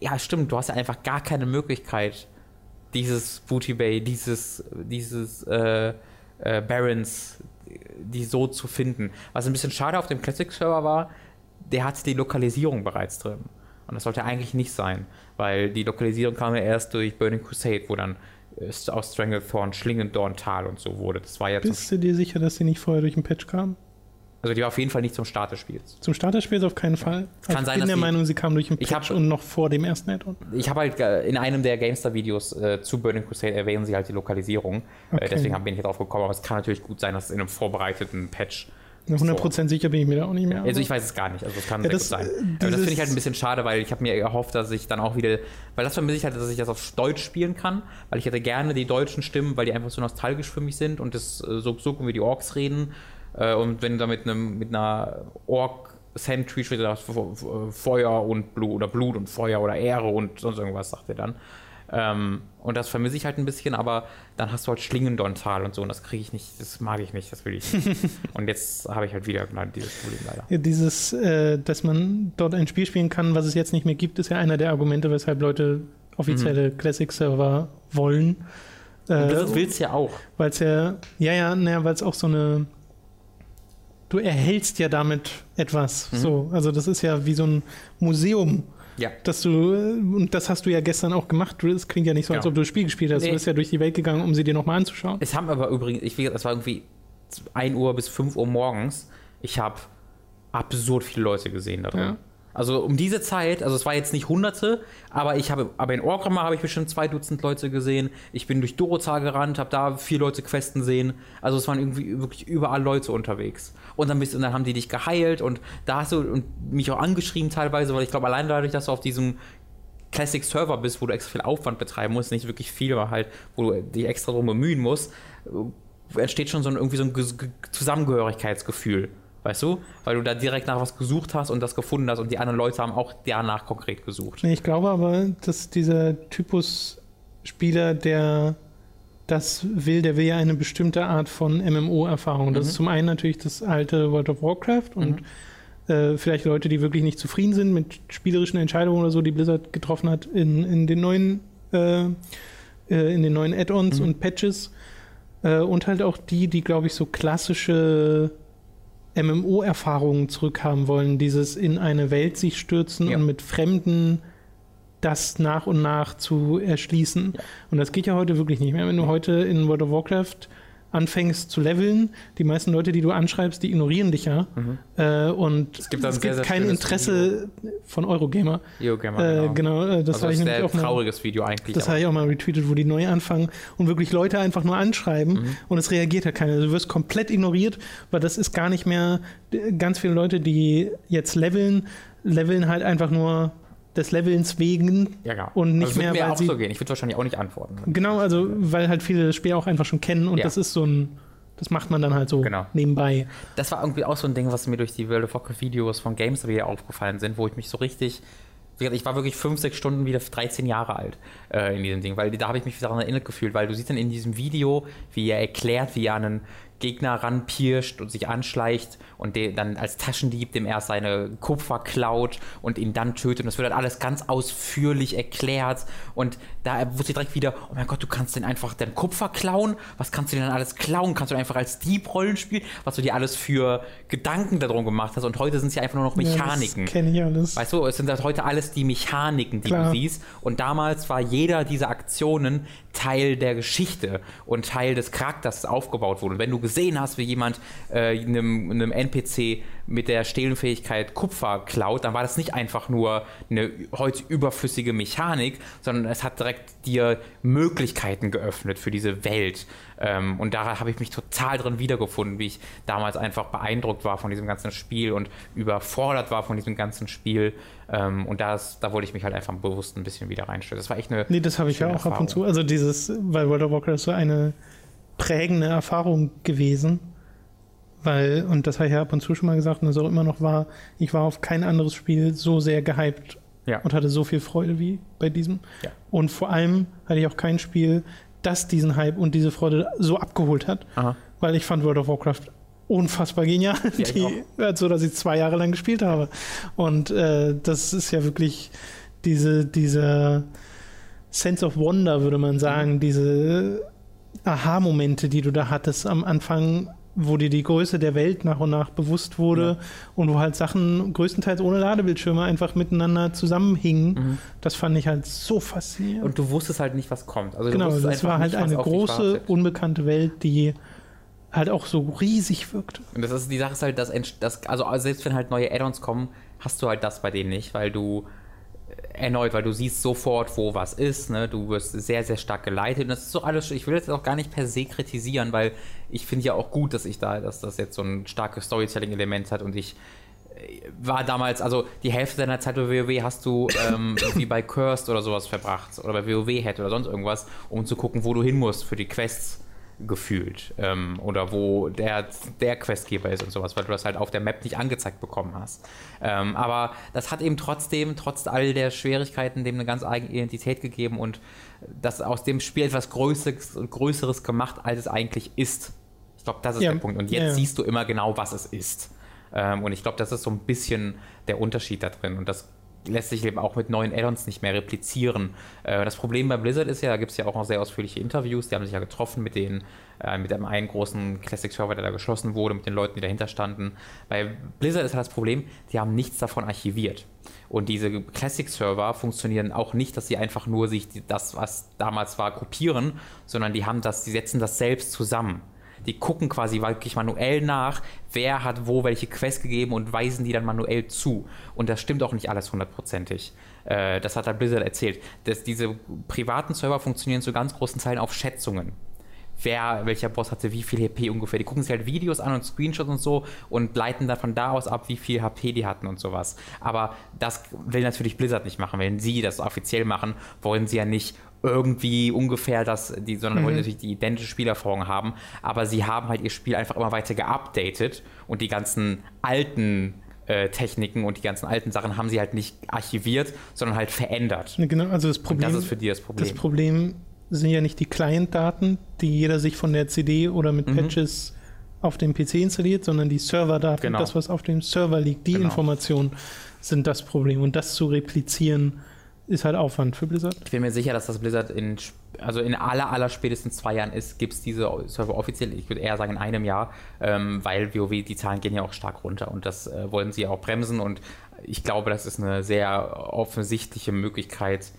ja, stimmt, du hast ja einfach gar keine Möglichkeit, dieses Booty Bay, dieses, dieses äh, äh, Barons, die so zu finden. Was ein bisschen schade auf dem Classic-Server war, der hat die Lokalisierung bereits drin. Und das sollte eigentlich nicht sein, weil die Lokalisierung kam ja erst durch Burning Crusade, wo dann äh, aus Stranglethorn, Schlingendorn-Tal und so wurde. Das war ja Bist du dir sicher, dass die nicht vorher durch den Patch kamen? also die war auf jeden Fall nicht zum Start des Spiels. Zum Start des Spiels auf keinen Fall. Kann ich sein, bin dass der die- Meinung, sie kamen durch den Patch hab- und noch vor dem ersten Add-on. Ich habe halt äh, in einem der GameStar-Videos äh, zu Burning Crusade erwähnen sie halt die Lokalisierung. Okay. Äh, deswegen bin ich jetzt drauf gekommen, aber es kann natürlich gut sein, dass es in einem vorbereiteten Patch 100% sicher bin ich mir da auch nicht mehr. Also ich weiß es gar nicht, also es kann Ja, das, sein. äh, Aber das finde ich halt ein bisschen schade, weil ich habe mir erhofft, dass ich dann auch wieder, weil das vermisse ich halt, dass ich das auf Deutsch spielen kann, weil ich hätte gerne die deutschen Stimmen, weil die einfach so nostalgisch für mich sind und das äh, so, so wie die Orks reden äh, und wenn du da mit, einem, mit einer Ork Sentry steht, Feuer und Blut oder Blut und Feuer oder Ehre und sonst irgendwas, sagt er dann. Ähm, und das vermisse ich halt ein bisschen, aber dann hast du halt Schlingendontal und so und das kriege ich nicht, das mag ich nicht, das will ich nicht. und jetzt habe ich halt wieder dieses Problem leider. Ja, Dieses, äh, dass man dort ein Spiel spielen kann, was es jetzt nicht mehr gibt, ist ja einer der Argumente, weshalb Leute offizielle Classic-Server wollen. Äh, das willst du ja auch. weil es ja, ja, ja, naja, weil es auch so eine. Du erhältst ja damit etwas. Mhm. So, also das ist ja wie so ein Museum, Ja. dass du, äh, und das hast du ja gestern auch gemacht. Es klingt ja nicht so, als Genau. ob du das Spiel gespielt hast. Nee. Du bist ja durch die Welt gegangen, um sie dir nochmal anzuschauen. Es haben aber übrigens, ich es war irgendwie 1 Uhr bis 5 Uhr morgens. Ich habe absurd viele Leute gesehen da drin. Ja. Also um diese Zeit, also es war jetzt nicht Hunderte, aber ich habe, aber in Orgrimmar habe ich bestimmt zwei Dutzend Leute gesehen. Ich bin durch Dorothar gerannt, habe da vier Leute questen sehen. Also es waren irgendwie wirklich überall Leute unterwegs. Und dann bist und dann haben die dich geheilt und da hast du und mich auch angeschrieben teilweise, weil ich glaube allein dadurch, dass du auf diesem Classic Server bist, wo du extra viel Aufwand betreiben musst, nicht wirklich viel, aber halt, wo du dich extra drum bemühen musst, entsteht schon so ein, irgendwie so ein Zusammengehörigkeitsgefühl. Weißt du? Weil du da direkt nach was gesucht hast und das gefunden hast und die anderen Leute haben auch danach konkret gesucht. Nee, ich glaube aber, dass dieser Typus Spieler, der das will, der will ja eine bestimmte Art von MMO-Erfahrung. Das mhm. ist zum einen natürlich das alte World of Warcraft und mhm. äh, vielleicht Leute, die wirklich nicht zufrieden sind mit spielerischen Entscheidungen oder so, die Blizzard getroffen hat in, in den neuen äh, äh in den neuen Add-ons mhm. und Patches. Äh, und halt auch die, die, glaube ich, so klassische MMO-Erfahrungen zurückhaben wollen, dieses in eine Welt sich stürzen ja. und mit fremden das nach und nach zu erschließen. Ja. Und das geht ja heute wirklich nicht mehr. Wenn du heute in World of Warcraft anfängst zu leveln, die meisten Leute, die du anschreibst, die ignorieren dich ja. Mhm. Äh, und es gibt, es gibt sehr, kein Interesse Video. von Eurogamer. Eurogamer, äh, genau. genau. das also habe ich nämlich auch trauriges mal, Video eigentlich. Das habe ich auch mal retweetet, wo die neu anfangen und wirklich Leute einfach nur anschreiben mhm. und es reagiert ja keiner. Also du wirst komplett ignoriert, weil das ist gar nicht mehr ganz viele Leute, die jetzt leveln, leveln halt einfach nur des Levelns wegen ja, genau. und nicht also mehr, mir weil auch sie, so gehen. Ich würde wahrscheinlich auch nicht antworten. Genau, also weil halt viele das Spiel auch einfach schon kennen und ja. das ist so ein das macht man dann halt so genau. nebenbei. Das war irgendwie auch so ein Ding, was mir durch die World of Warcraft Videos von Games aufgefallen sind, wo ich mich so richtig ich war wirklich fünf, sechs Stunden wieder 13 Jahre alt äh, in diesem Ding, weil da habe ich mich daran erinnert gefühlt, weil du siehst dann in diesem Video, wie er erklärt, wie er einen Gegner ranpirscht und sich anschleicht und dann als Taschendieb dem erst seine Kupfer klaut und ihn dann tötet. Und das wird dann alles ganz ausführlich erklärt. Und da wusste ich direkt wieder, oh mein Gott, du kannst den einfach den Kupfer klauen. Was kannst du denn alles klauen? Kannst du einfach als Dieb-Rollen spielen? Was du dir alles für Gedanken darum gemacht hast. Und heute sind es ja einfach nur noch Mechaniken. Ja, kenne ich alles. Weißt du, es sind halt heute alles die Mechaniken, die Klar. du siehst. Und damals war jeder dieser Aktionen Teil der Geschichte und Teil des Charakters, das aufgebaut wurde. Und wenn du gesehen hast, wie jemand äh, einem, einem NPC mit der Stehlenfähigkeit Kupfer klaut, dann war das nicht einfach nur eine heute überflüssige Mechanik, sondern es hat direkt dir Möglichkeiten geöffnet für diese Welt. Ähm, und da habe ich mich total drin wiedergefunden, wie ich damals einfach beeindruckt war von diesem ganzen Spiel und überfordert war von diesem ganzen Spiel. Ähm, und das, da wollte ich mich halt einfach bewusst ein bisschen wieder reinstellen. Das war echt eine. Nee, das habe ich ja auch Erfahrung. ab und zu. Also dieses, weil World of Warcraft ist so eine prägende Erfahrung gewesen. Weil, und das habe ich ja ab und zu schon mal gesagt und das auch immer noch war, ich war auf kein anderes Spiel so sehr gehypt ja. und hatte so viel Freude wie bei diesem. Ja. Und vor allem hatte ich auch kein Spiel, das diesen Hype und diese Freude so abgeholt hat. Aha. Weil ich fand World of Warcraft unfassbar genial, ja, die, so dass ich zwei Jahre lang gespielt habe. Und äh, das ist ja wirklich diese, diese Sense of Wonder, würde man sagen, mhm. diese Aha-Momente, die du da hattest am Anfang, wo dir die Größe der Welt nach und nach bewusst wurde ja. und wo halt Sachen größtenteils ohne Ladebildschirme einfach miteinander zusammenhingen. Mhm. Das fand ich halt so faszinierend. Und du wusstest halt nicht, was kommt. Also genau, das war halt eine große, unbekannte Welt, die halt auch so riesig wirkt. Und das ist die Sache ist halt, dass, dass also selbst wenn halt neue Add-ons kommen, hast du halt das bei denen nicht, weil du erneut, weil du siehst sofort, wo was ist, ne? Du wirst sehr, sehr stark geleitet. Und das ist so alles, ich will jetzt auch gar nicht per se kritisieren, weil ich finde ja auch gut, dass ich da, dass das jetzt so ein starkes Storytelling-Element hat und ich äh, war damals, also die Hälfte deiner Zeit bei WoW hast du ähm, wie bei Cursed oder sowas verbracht oder bei WoW Head oder sonst irgendwas, um zu gucken, wo du hin musst für die Quests gefühlt ähm, oder wo der, der Questgeber ist und sowas, weil du das halt auf der Map nicht angezeigt bekommen hast. Ähm, aber das hat eben trotzdem, trotz all der Schwierigkeiten, dem eine ganz eigene Identität gegeben und das aus dem Spiel etwas Größeres, Größeres gemacht, als es eigentlich ist. Ich glaube, das ist ja, der Punkt. Und jetzt ja. siehst du immer genau, was es ist. Ähm, und ich glaube, das ist so ein bisschen der Unterschied da drin. Und das lässt sich eben auch mit neuen Addons nicht mehr replizieren. Äh, das Problem bei Blizzard ist ja, da gibt es ja auch noch sehr ausführliche Interviews, die haben sich ja getroffen mit den, äh, mit dem einen großen Classic-Server, der da geschlossen wurde, mit den Leuten, die dahinter standen. Bei Blizzard ist halt das Problem, die haben nichts davon archiviert. Und diese Classic-Server funktionieren auch nicht, dass sie einfach nur sich das, was damals war, kopieren, sondern die haben das, die setzen das selbst zusammen die gucken quasi wirklich manuell nach, wer hat wo welche Quest gegeben und weisen die dann manuell zu. Und das stimmt auch nicht alles hundertprozentig. Äh, das hat der Blizzard erzählt. Dass diese privaten Server funktionieren zu ganz großen Teilen auf Schätzungen. wer, welcher Boss hatte wie viel HP ungefähr. Die gucken sich halt Videos an und Screenshots und so und leiten dann von da aus ab, wie viel HP die hatten und sowas. Aber das will natürlich Blizzard nicht machen. Wenn sie das offiziell machen, wollen sie ja nicht irgendwie ungefähr das, die, sondern wollen natürlich die identische Spielerfahrung haben. Aber sie haben halt ihr Spiel einfach immer weiter geupdatet und die ganzen alten äh, Techniken und die ganzen alten Sachen haben sie halt nicht archiviert, sondern halt verändert. Genau, also das Problem, Und das ist für die das Problem. das Problem sind ja nicht die Client-Daten, die jeder sich von der CD oder mit Mhm. Patches auf dem PC installiert, sondern die Serverdaten, Genau. das, was auf dem Server liegt, die Genau. Informationen sind das Problem. Und das zu replizieren, ist halt Aufwand für Blizzard. Ich bin mir sicher, dass das Blizzard in, also in aller, aller spätestens zwei Jahren ist, gibt es diese Server offiziell, ich würde eher sagen in einem Jahr, ähm, weil WoW, die Zahlen gehen ja auch stark runter und das äh, wollen sie auch bremsen und ich glaube, das ist eine sehr offensichtliche Möglichkeit,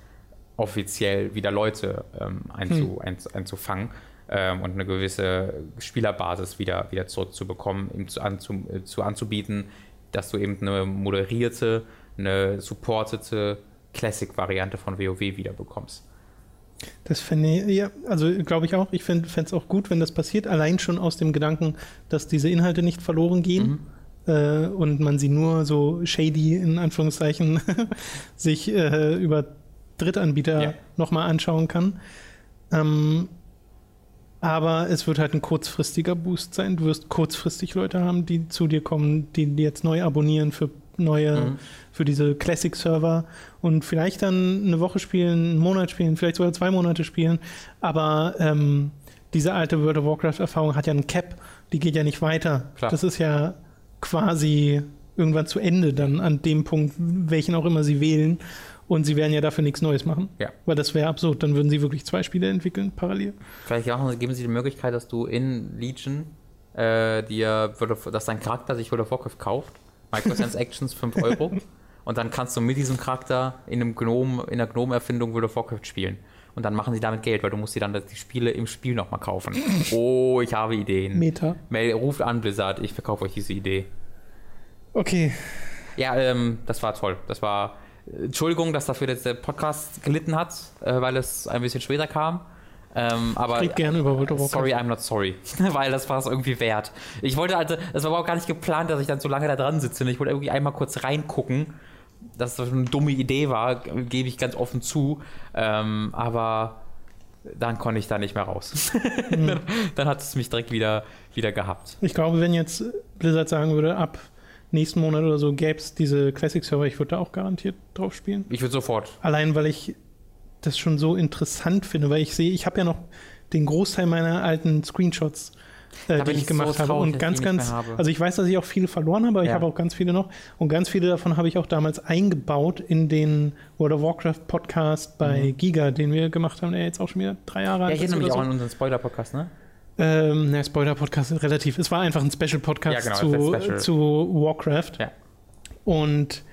offiziell wieder Leute ähm, einzu, ein, einzufangen ähm, und eine gewisse Spielerbasis wieder, wieder zurückzubekommen, ihm zu, anzu, äh, zu anzubieten, dass du eben eine moderierte, eine supportete Classic-Variante von WoW wieder bekommst. Das fände ich, ja, also glaube ich auch. Ich fände es auch gut, wenn das passiert. Allein schon aus dem Gedanken, dass diese Inhalte nicht verloren gehen äh, und man sie nur so shady in Anführungszeichen sich äh, über Drittanbieter Ja. nochmal anschauen kann. Ähm, aber es wird halt ein kurzfristiger Boost sein. Du wirst kurzfristig Leute haben, die zu dir kommen, die, die jetzt neu abonnieren für neue, Mhm. Für diese Classic-Server und vielleicht dann eine Woche spielen, einen Monat spielen, vielleicht sogar zwei Monate spielen. Aber ähm, diese alte World of Warcraft-Erfahrung hat ja einen Cap, die geht ja nicht weiter. Klar. Das ist ja quasi irgendwann zu Ende dann an dem Punkt, welchen auch immer sie wählen. Und sie werden ja dafür nichts Neues machen. Ja. Weil das wäre absurd. Dann würden sie wirklich zwei Spiele entwickeln, parallel. Vielleicht auch, geben sie die Möglichkeit, dass du in Legion äh, dir, dass dein Charakter sich World of Warcraft kauft, Microtransactions 5 Euro, und dann kannst du mit diesem Charakter in einem Gnome, in der Gnome-Erfindung World of Warcraft spielen. Und dann machen sie damit Geld, weil du musst dir dann die Spiele im Spiel nochmal kaufen. Oh, ich habe Ideen. Meta. Mail, ruft an, Blizzard, ich verkaufe euch diese Idee. Okay. Ja, ähm, das war toll. Das war. Entschuldigung, dass dafür jetzt der Podcast gelitten hat, äh, weil es ein bisschen später kam. Ähm, aber Red gerne über World of Warcraft. sorry, I'm not sorry. weil das war es irgendwie wert. Ich wollte also, das war überhaupt gar nicht geplant, dass ich dann so lange da dran sitze. Ich wollte irgendwie einmal kurz reingucken. Dass das eine dumme Idee war, gebe ich ganz offen zu. Ähm, aber dann konnte ich da nicht mehr raus. dann, dann hat es mich direkt wieder, wieder gehabt. Ich glaube, wenn jetzt Blizzard sagen würde, ab nächsten Monat oder so gäbe es diese Classic-Server, ich würde da auch garantiert drauf spielen. Ich würde sofort. Allein, weil ich das schon so interessant finde, weil ich sehe, ich habe ja noch den Großteil meiner alten Screenshots, äh, die ich ich so gemacht habe. traurig, Und ganz, ich ganz, habe. also ich weiß, dass ich auch viele verloren habe, aber ich Ja. habe auch ganz viele noch. Und ganz viele davon habe ich auch damals eingebaut in den World of Warcraft Podcast bei Giga, den wir gemacht haben, der jetzt auch schon wieder drei Jahre Mhm. Ja, alt ich ist erinnere mich oder auch so. an unseren Spoiler-Podcast, ne? Ähm, ne, Spoiler-Podcast relativ. Es war einfach ein Special-Podcast Ja, genau, zu, Special. zu Warcraft. Ja. Und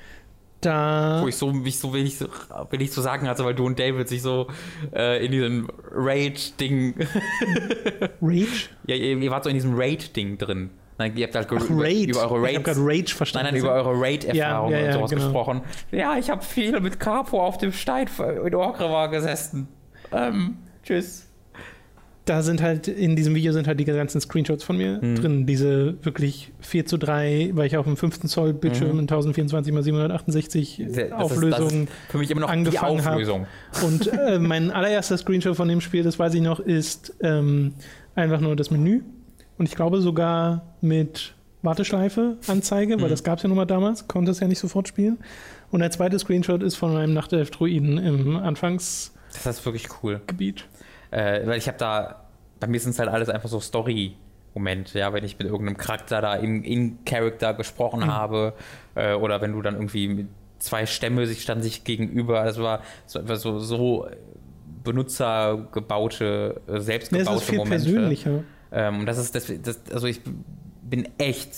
da. Wo ich so, mich so wenig, so wenig zu sagen hatte, weil du und David sich so äh, in diesem Raid-Ding. Rage? ja, ihr, ihr wart so in diesem Raid-Ding drin. Nein, ihr habt halt Ach, über, Raid. über eure ich Raids. gerade Rage Nein, verstanden. nein, über eure Raid-Erfahrungen Ja, ja, und ja, sowas genau. gesprochen. Ja, ich habe viel mit Capo auf dem Stein in Orkrava gesessen. Ähm, tschüss. Da sind halt, in diesem Video sind halt die ganzen Screenshots von mir Mhm. drin. Diese wirklich 4 zu 3, weil ich auf dem 15 Zoll Bildschirm in 1024 x 768 Mhm. Das Auflösung. Ist für mich immer noch angefangen die hab. Auflösung. Und äh, mein allererster Screenshot von dem Spiel, das weiß ich noch, ist ähm, einfach nur das Menü. Und ich glaube sogar mit Warteschleife Anzeige, weil Mhm. das gab es ja nun mal damals, konnte es ja nicht sofort spielen. Und der zweite Screenshot ist von meinem Nachtelf-Druiden im Anfangsgebiet. Das ist wirklich cool. Äh, weil ich habe da, bei mir sind es halt alles einfach so Story-Momente, ja, wenn ich mit irgendeinem Charakter da in, in Character gesprochen Mhm. habe äh, oder wenn du dann irgendwie mit zwei Stämme sich standen sich gegenüber, das war so, einfach so, so benutzergebaute, äh, Nee, es selbstgebaute ist viel Momente. persönlicher. Ähm, und das ist, das, das, also ich bin echt,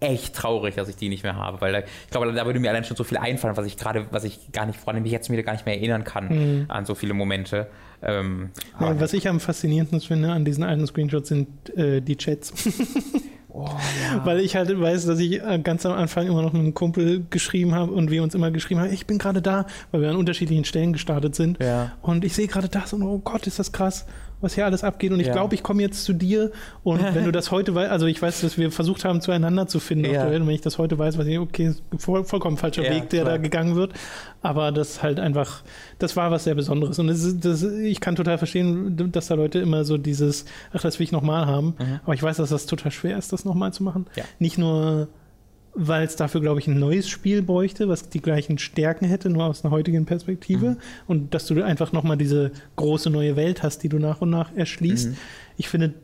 echt traurig, dass ich die nicht mehr habe, weil da, ich glaube, da würde mir allein schon so viel einfallen, was ich gerade, was ich gar nicht, woran ich mich jetzt wieder gar nicht mehr erinnern kann Mhm. an so viele Momente. Ähm, Ja, was ich am faszinierendsten finde an diesen alten Screenshots sind äh, die Chats. oh, ja. Weil ich halt weiß, dass ich äh, ganz am Anfang immer noch mit einem Kumpel geschrieben habe und wir uns immer geschrieben haben, ich bin gerade da, weil wir an unterschiedlichen Stellen gestartet sind. Ja. Und ich sehe gerade das und oh Gott, ist das krass. Was hier alles abgeht. Und ich Ja. glaube, ich komme jetzt zu dir und wenn du das heute weißt, also ich weiß, dass wir versucht haben, zueinander zu finden Ja. Und wenn ich das heute weiß, weiß ich, okay, ist voll, vollkommen falscher Ja, Weg, der klar. da gegangen wird. Aber das halt einfach, das war was sehr Besonderes. Und das ist, das, ich kann total verstehen, dass da Leute immer so dieses, ach, das will ich nochmal haben. Mhm. Aber ich weiß, dass das total schwer ist, das nochmal zu machen. Nicht nur, weil es dafür, glaube ich, ein neues Spiel bräuchte, was die gleichen Stärken hätte, nur aus einer heutigen Perspektive. Mhm. Und dass du einfach nochmal diese große neue Welt hast, die du nach und nach erschließt. Mhm. Ich finde,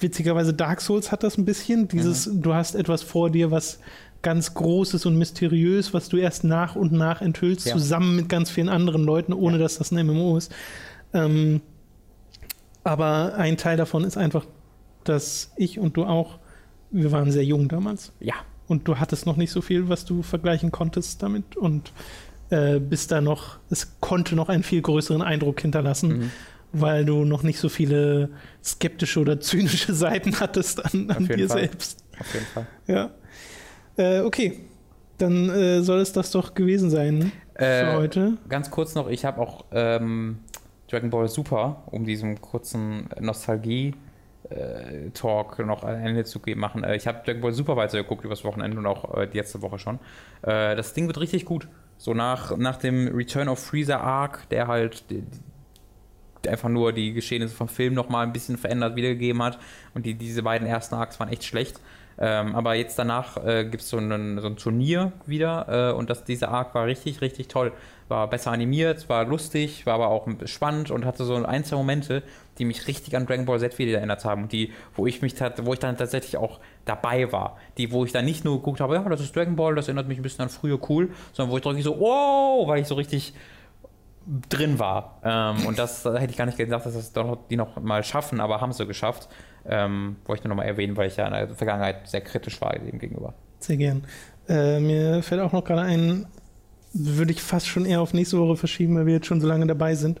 witzigerweise Dark Souls hat das ein bisschen. Dieses, Mhm. du hast etwas vor dir, was ganz Großes und mysteriös, was du erst nach und nach enthüllst, Ja. zusammen mit ganz vielen anderen Leuten, ohne dass das ein MMO ist. Ähm, aber ein Teil davon ist einfach, dass ich und du auch, wir waren sehr jung damals. Ja. Und du hattest noch nicht so viel, was du vergleichen konntest damit. Und äh, bist da noch, es konnte noch einen viel größeren Eindruck hinterlassen, Mhm. weil du noch nicht so viele skeptische oder zynische Seiten hattest an, an dir Fall. selbst. Auf jeden Fall. Ja. Äh, okay. Dann äh, soll es das doch gewesen sein für Äh, heute. Ganz kurz noch, ich habe auch ähm, Dragon Ball Super, um diesem kurzen Nostalgie-Talk noch ein Ende zu geben, machen. Äh, ich habe Dragon Ball Super weitergeguckt übers Wochenende und auch äh, die letzte Woche schon. Äh, das Ding wird richtig gut. So nach, nach dem Return of Freezer Arc, der halt einfach nur die Geschehnisse vom Film nochmal ein bisschen verändert wiedergegeben hat. Und die, diese beiden ersten Arcs waren echt schlecht. Ähm, aber jetzt danach äh, gibt es so, einen- so ein Turnier wieder äh, und das, dieser Arc war richtig, richtig toll. War besser animiert, war lustig, war aber auch spannend und hatte so ein, zwei Momente, die mich richtig an Dragon Ball Z wieder erinnert haben und die, wo ich mich wo ich dann tatsächlich auch dabei war. Die, wo ich dann nicht nur geguckt habe, ja, das ist Dragon Ball, das erinnert mich ein bisschen an früher cool, sondern wo ich wirklich so, wow, weil ich so richtig drin war. Ähm, und das äh, hätte ich gar nicht gedacht, dass das die noch mal schaffen, aber haben sie geschafft. Ähm, wollte ich nur noch mal erwähnen, weil ich ja in der Vergangenheit sehr kritisch war dem gegenüber. Sehr gern. Äh, mir fällt auch noch gerade ein, würde ich fast schon eher auf nächste Woche verschieben, weil wir jetzt schon so lange dabei sind.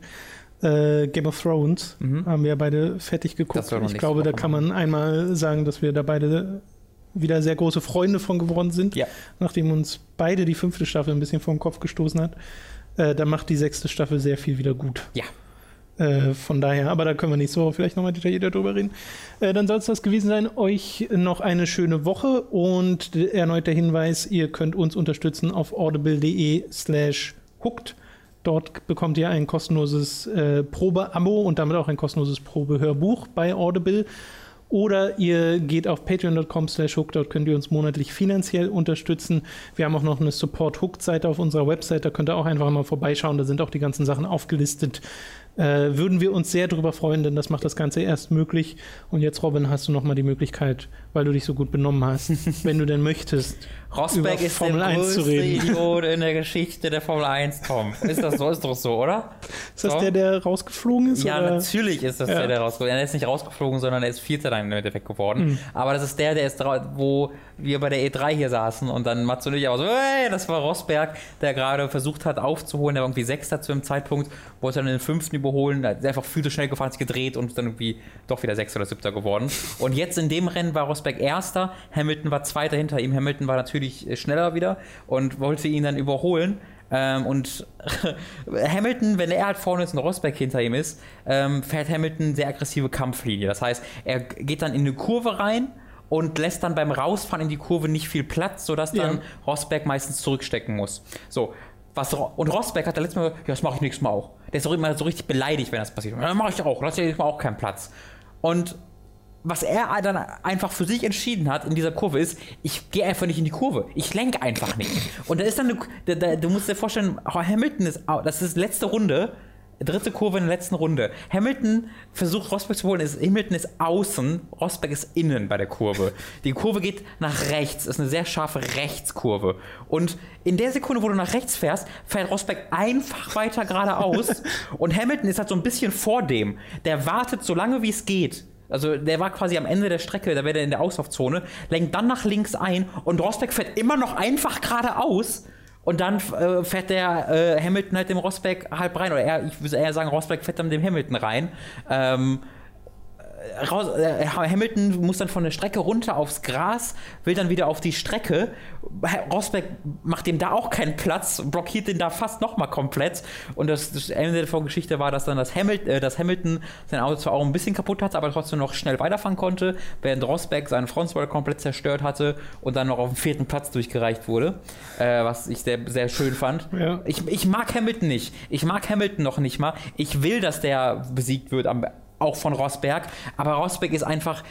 Äh, Game of Thrones Mhm. haben wir beide fertig geguckt. Ich glaube, da Woche kann man einmal sagen, dass wir da beide wieder sehr große Freunde von geworden sind, Ja. nachdem uns beide die fünfte Staffel ein bisschen vor den Kopf gestoßen hat. Äh, da macht die sechste Staffel sehr viel wieder gut. Ja. Äh, von daher, aber da können wir nicht so vielleicht nochmal detaillierter drüber reden. Äh, dann soll es das gewesen sein. Euch noch eine schöne Woche und erneut der Hinweis, ihr könnt uns unterstützen auf audible.de slash hooked. Dort bekommt ihr ein kostenloses äh, Probe-Abo und damit auch ein kostenloses Probehörbuch bei Audible. Oder ihr geht auf patreon.com slash hooked, dort könnt ihr uns monatlich finanziell unterstützen. Wir haben auch noch eine Support-Hooked-Seite auf unserer Website, da könnt ihr auch einfach mal vorbeischauen, da sind auch die ganzen Sachen aufgelistet. Äh, würden wir uns sehr darüber freuen, denn das macht das Ganze erst möglich. Und jetzt, Robin, hast du nochmal die Möglichkeit, weil du dich so gut benommen hast, wenn du denn möchtest, Rosberg ist Formel der 1 zu größte. Idiot in der Geschichte der Formel 1, Tom. Ist das so? Ist doch so, oder? Ist das So? der, der rausgeflogen ist? Ja, oder? natürlich ist das Ja. der, der rausgeflogen ist. Er ist nicht rausgeflogen, sondern er ist Vierter dann im Endeffekt geworden. Mhm. Aber das ist der, der ist wo wir bei der E3 hier saßen und dann Mats und ich auch so, hey, das war Rosberg, der gerade versucht hat aufzuholen. Der war irgendwie Sechster zu dem Zeitpunkt, wollte dann den Fünften überholen. Der ist einfach viel zu schnell gefahren, hat sich gedreht und ist dann irgendwie doch wieder Sechster oder Siebter geworden. Und jetzt in dem Rennen war Rosberg Erster, Hamilton war Zweiter hinter ihm. Hamilton war natürlich äh, schneller wieder und wollte ihn dann überholen. Ähm, und Hamilton, wenn er halt vorne ist und Rosberg hinter ihm ist, ähm, fährt Hamilton sehr aggressive Kampflinie. Das heißt, er geht dann in eine Kurve rein und lässt dann beim Rausfahren in die Kurve nicht viel Platz, sodass dann Ja. Rosberg meistens zurückstecken muss. So. Was, und Rosberg hat da letztes Mal gesagt, ja, das mache ich nächstes Mal auch. Der ist auch immer so richtig beleidigt, wenn das passiert. Ja, mache ich auch, lass dir nächstes Mal auch keinen Platz. Und was er dann einfach für sich entschieden hat in dieser Kurve ist, ich gehe einfach nicht in die Kurve. Ich lenke einfach nicht. Und da ist dann, eine, da, da, du musst dir vorstellen, Hamilton ist, das ist letzte Runde, dritte Kurve in der letzten Runde. Hamilton versucht Rosberg zu holen, ist, Hamilton ist außen, Rosberg ist innen bei der Kurve. Die Kurve geht nach rechts, ist eine sehr scharfe Rechtskurve. Und in der Sekunde, wo du nach rechts fährst, fährt Rosberg einfach weiter geradeaus und Hamilton ist halt so ein bisschen vor dem. Der wartet so lange, wie es geht. Also der war quasi am Ende der Strecke, da wäre der in der Auslaufzone, lenkt dann nach links ein und Rosberg fährt immer noch einfach geradeaus und dann äh, fährt der äh, Hamilton halt dem Rosberg halb rein. Oder er, ich würde eher sagen, Rosberg fährt dann dem Hamilton rein. Ähm, raus, äh, Hamilton muss dann von der Strecke runter aufs Gras, will dann wieder auf die Strecke. Rosberg macht ihm da auch keinen Platz, blockiert den da fast nochmal komplett. Und das, das Ende der Geschichte war, dass dann das Hamilton, äh, das Hamilton sein Auto zwar auch ein bisschen kaputt hatte, aber trotzdem noch schnell weiterfahren konnte, während Rosberg seinen Frontspoiler komplett zerstört hatte und dann noch auf den vierten Platz durchgereicht wurde, äh, was ich sehr, sehr schön fand. Ja. Ich, ich mag Hamilton nicht. Ich mag Hamilton noch nicht mal. Ich will, dass der besiegt wird am auch von Rosberg. Aber Rosberg ist einfach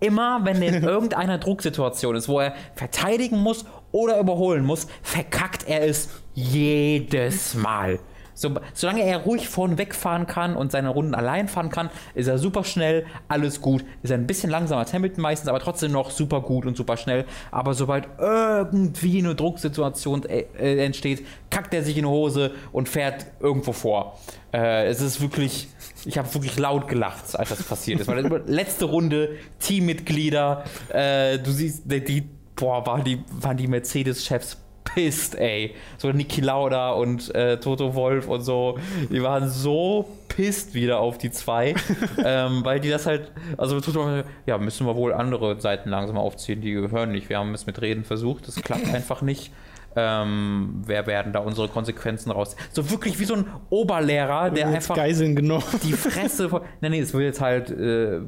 immer, wenn er in irgendeiner Drucksituation ist, wo er verteidigen muss oder überholen muss, verkackt er es jedes Mal. So, solange er ruhig vorn wegfahren kann und seine Runden allein fahren kann, ist er super schnell, alles gut. Ist er ein bisschen langsamer als Hamilton meistens, aber trotzdem noch super gut und super schnell. Aber sobald irgendwie eine Drucksituation äh, äh entsteht, kackt er sich in die Hose und fährt irgendwo vor. Äh, es ist wirklich, ich habe wirklich laut gelacht, als das passiert ist. Weil letzte Runde, Teammitglieder, äh, du siehst, die, boah, waren die, waren die Mercedes-Chefs pisst, ey. So Niki Lauda und äh, Toto Wolf und so, die waren so pisst wieder auf die zwei, ähm, weil die das halt, also Toto, ja, müssen wir wohl andere Seiten langsam aufziehen, die gehören nicht. Wir haben es mit Reden versucht, das klappt einfach nicht. Ähm, wer werden da unsere Konsequenzen raus? So wirklich wie so ein Oberlehrer, der einfach Geiseln genommen. die Fresse von. Nein, nee, es wird jetzt halt, äh,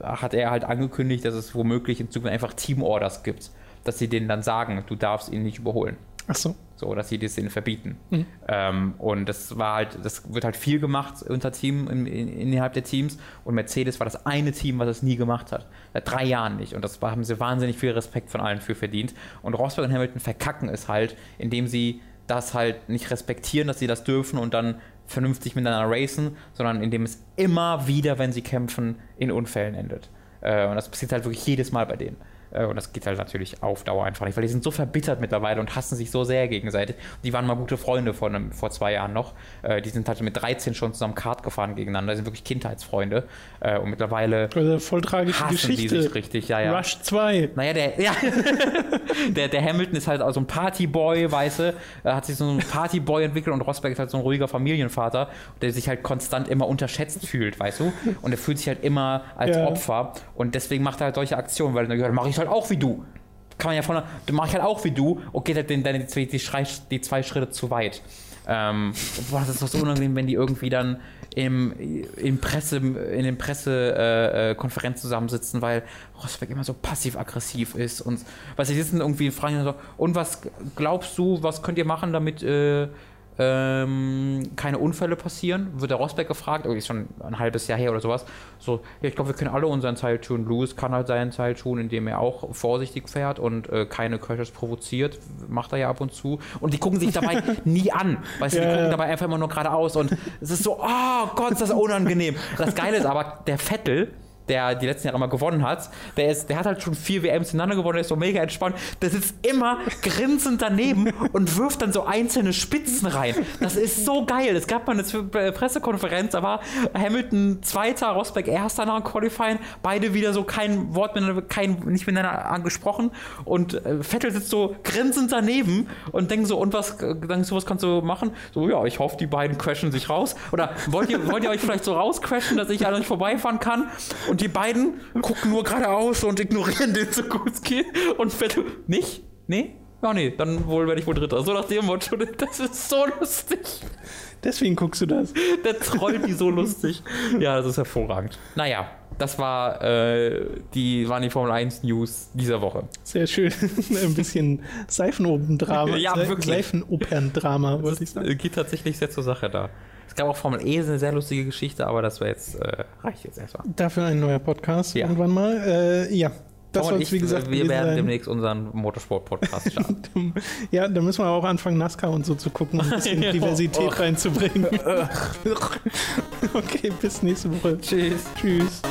hat er halt angekündigt, dass es womöglich in Zukunft einfach Teamorders gibt dass sie denen dann sagen, du darfst ihn nicht überholen. Ach so. So, dass sie das denen verbieten. Mhm. Ähm, und das war halt, das wird halt viel gemacht unter Team, in, in, innerhalb der Teams. Und Mercedes war das eine Team, was es nie gemacht hat. Seit drei Jahren nicht. Und das haben sie wahnsinnig viel Respekt von allen für verdient. Und Rosberg und Hamilton verkacken es halt, indem sie das halt nicht respektieren, dass sie das dürfen und dann vernünftig miteinander racen, sondern indem es immer wieder, wenn sie kämpfen, in Unfällen endet. Äh, und das passiert halt wirklich jedes Mal bei denen. Äh, und das geht halt natürlich auf Dauer einfach nicht, weil die sind so verbittert mittlerweile und hassen sich so sehr gegenseitig. Die waren mal gute Freunde vor, einem, vor zwei Jahren noch. Äh, die sind halt mit 13 schon zusammen Kart gefahren gegeneinander. Die sind wirklich Kindheitsfreunde. Äh, und mittlerweile. Also voll tragische hassen Geschichte. Die sich richtig, ja, ja. Rush 2. Naja, der, ja. der, der Hamilton ist halt so ein Partyboy, weißt du. Er hat sich so ein Partyboy entwickelt und Rosberg ist halt so ein ruhiger Familienvater, der sich halt konstant immer unterschätzt fühlt, weißt du. Und er fühlt sich halt immer als ja. Opfer. Und deswegen macht er halt solche Aktionen, weil er dann mache ich halt auch wie du. Kann man ja von, dann mache ich halt auch wie du und geht halt den, dann die, die, die, zwei Schritte zu weit. Ähm, boah, das ist doch so unangenehm, wenn die irgendwie dann im, in, Presse, in den Pressekonferenzen äh, zusammensitzen, weil Rosberg immer so passiv-aggressiv ist und was sie sitzen irgendwie fragen so, und was glaubst du, was könnt ihr machen, damit äh, ähm, keine Unfälle passieren, wird der Rosberg gefragt, oh, ist schon ein halbes Jahr her oder sowas. So, ja, ich glaube, wir können alle unseren Teil tun. Lewis kann halt seinen Teil tun, indem er auch vorsichtig fährt und äh, keine Crashes provoziert. Macht er ja ab und zu. Und die gucken sich dabei nie an. Weißt du, die gucken dabei einfach immer nur geradeaus und es ist so, oh Gott, ist das unangenehm. Das Geile ist aber, der Vettel, der die letzten Jahre immer gewonnen hat, der, ist, der hat halt schon vier WMs hintereinander gewonnen, der ist so mega entspannt. Der sitzt immer grinsend daneben und wirft dann so einzelne Spitzen rein. Das ist so geil. Es gab mal eine Pressekonferenz, da war Hamilton Zweiter, Rosberg Erster nach dem Qualifying, beide wieder so kein Wort miteinander, kein, nicht miteinander angesprochen und äh, Vettel sitzt so grinsend daneben und denkt so, und was, denkst du, was kannst du machen? So, ja, ich hoffe, die beiden crashen sich raus. Oder wollt ihr, wollt ihr euch vielleicht so rauscrashen, dass ich an euch vorbeifahren kann? Und und die beiden gucken nur geradeaus und ignorieren den so gut es geht. Und Vettel, nicht? Nee? Ja, nee, dann wohl werde ich wohl Dritter. So nach dem Motto, das ist so lustig. Deswegen guckst du das. Der trollt die so lustig. Ja, das ist hervorragend. Naja, das war äh, die, waren die Formel 1 News dieser Woche. Sehr schön. Ein bisschen Seifenopen-Drama. ja, wirklich. Seifenopern-Drama, wollte ich sagen. Geht tatsächlich sehr zur Sache da gab auch Formel E, ist eine sehr lustige Geschichte, aber das war jetzt, äh, reicht jetzt erstmal. Dafür ein neuer Podcast ja. irgendwann mal. Äh, ja. Das soll wie gesagt, wir werden sein. demnächst unseren Motorsport-Podcast starten. ja, da müssen wir auch anfangen, NASCAR und so zu gucken, um ein bisschen Diversität reinzubringen. okay, bis nächste Woche. Tschüss. Tschüss.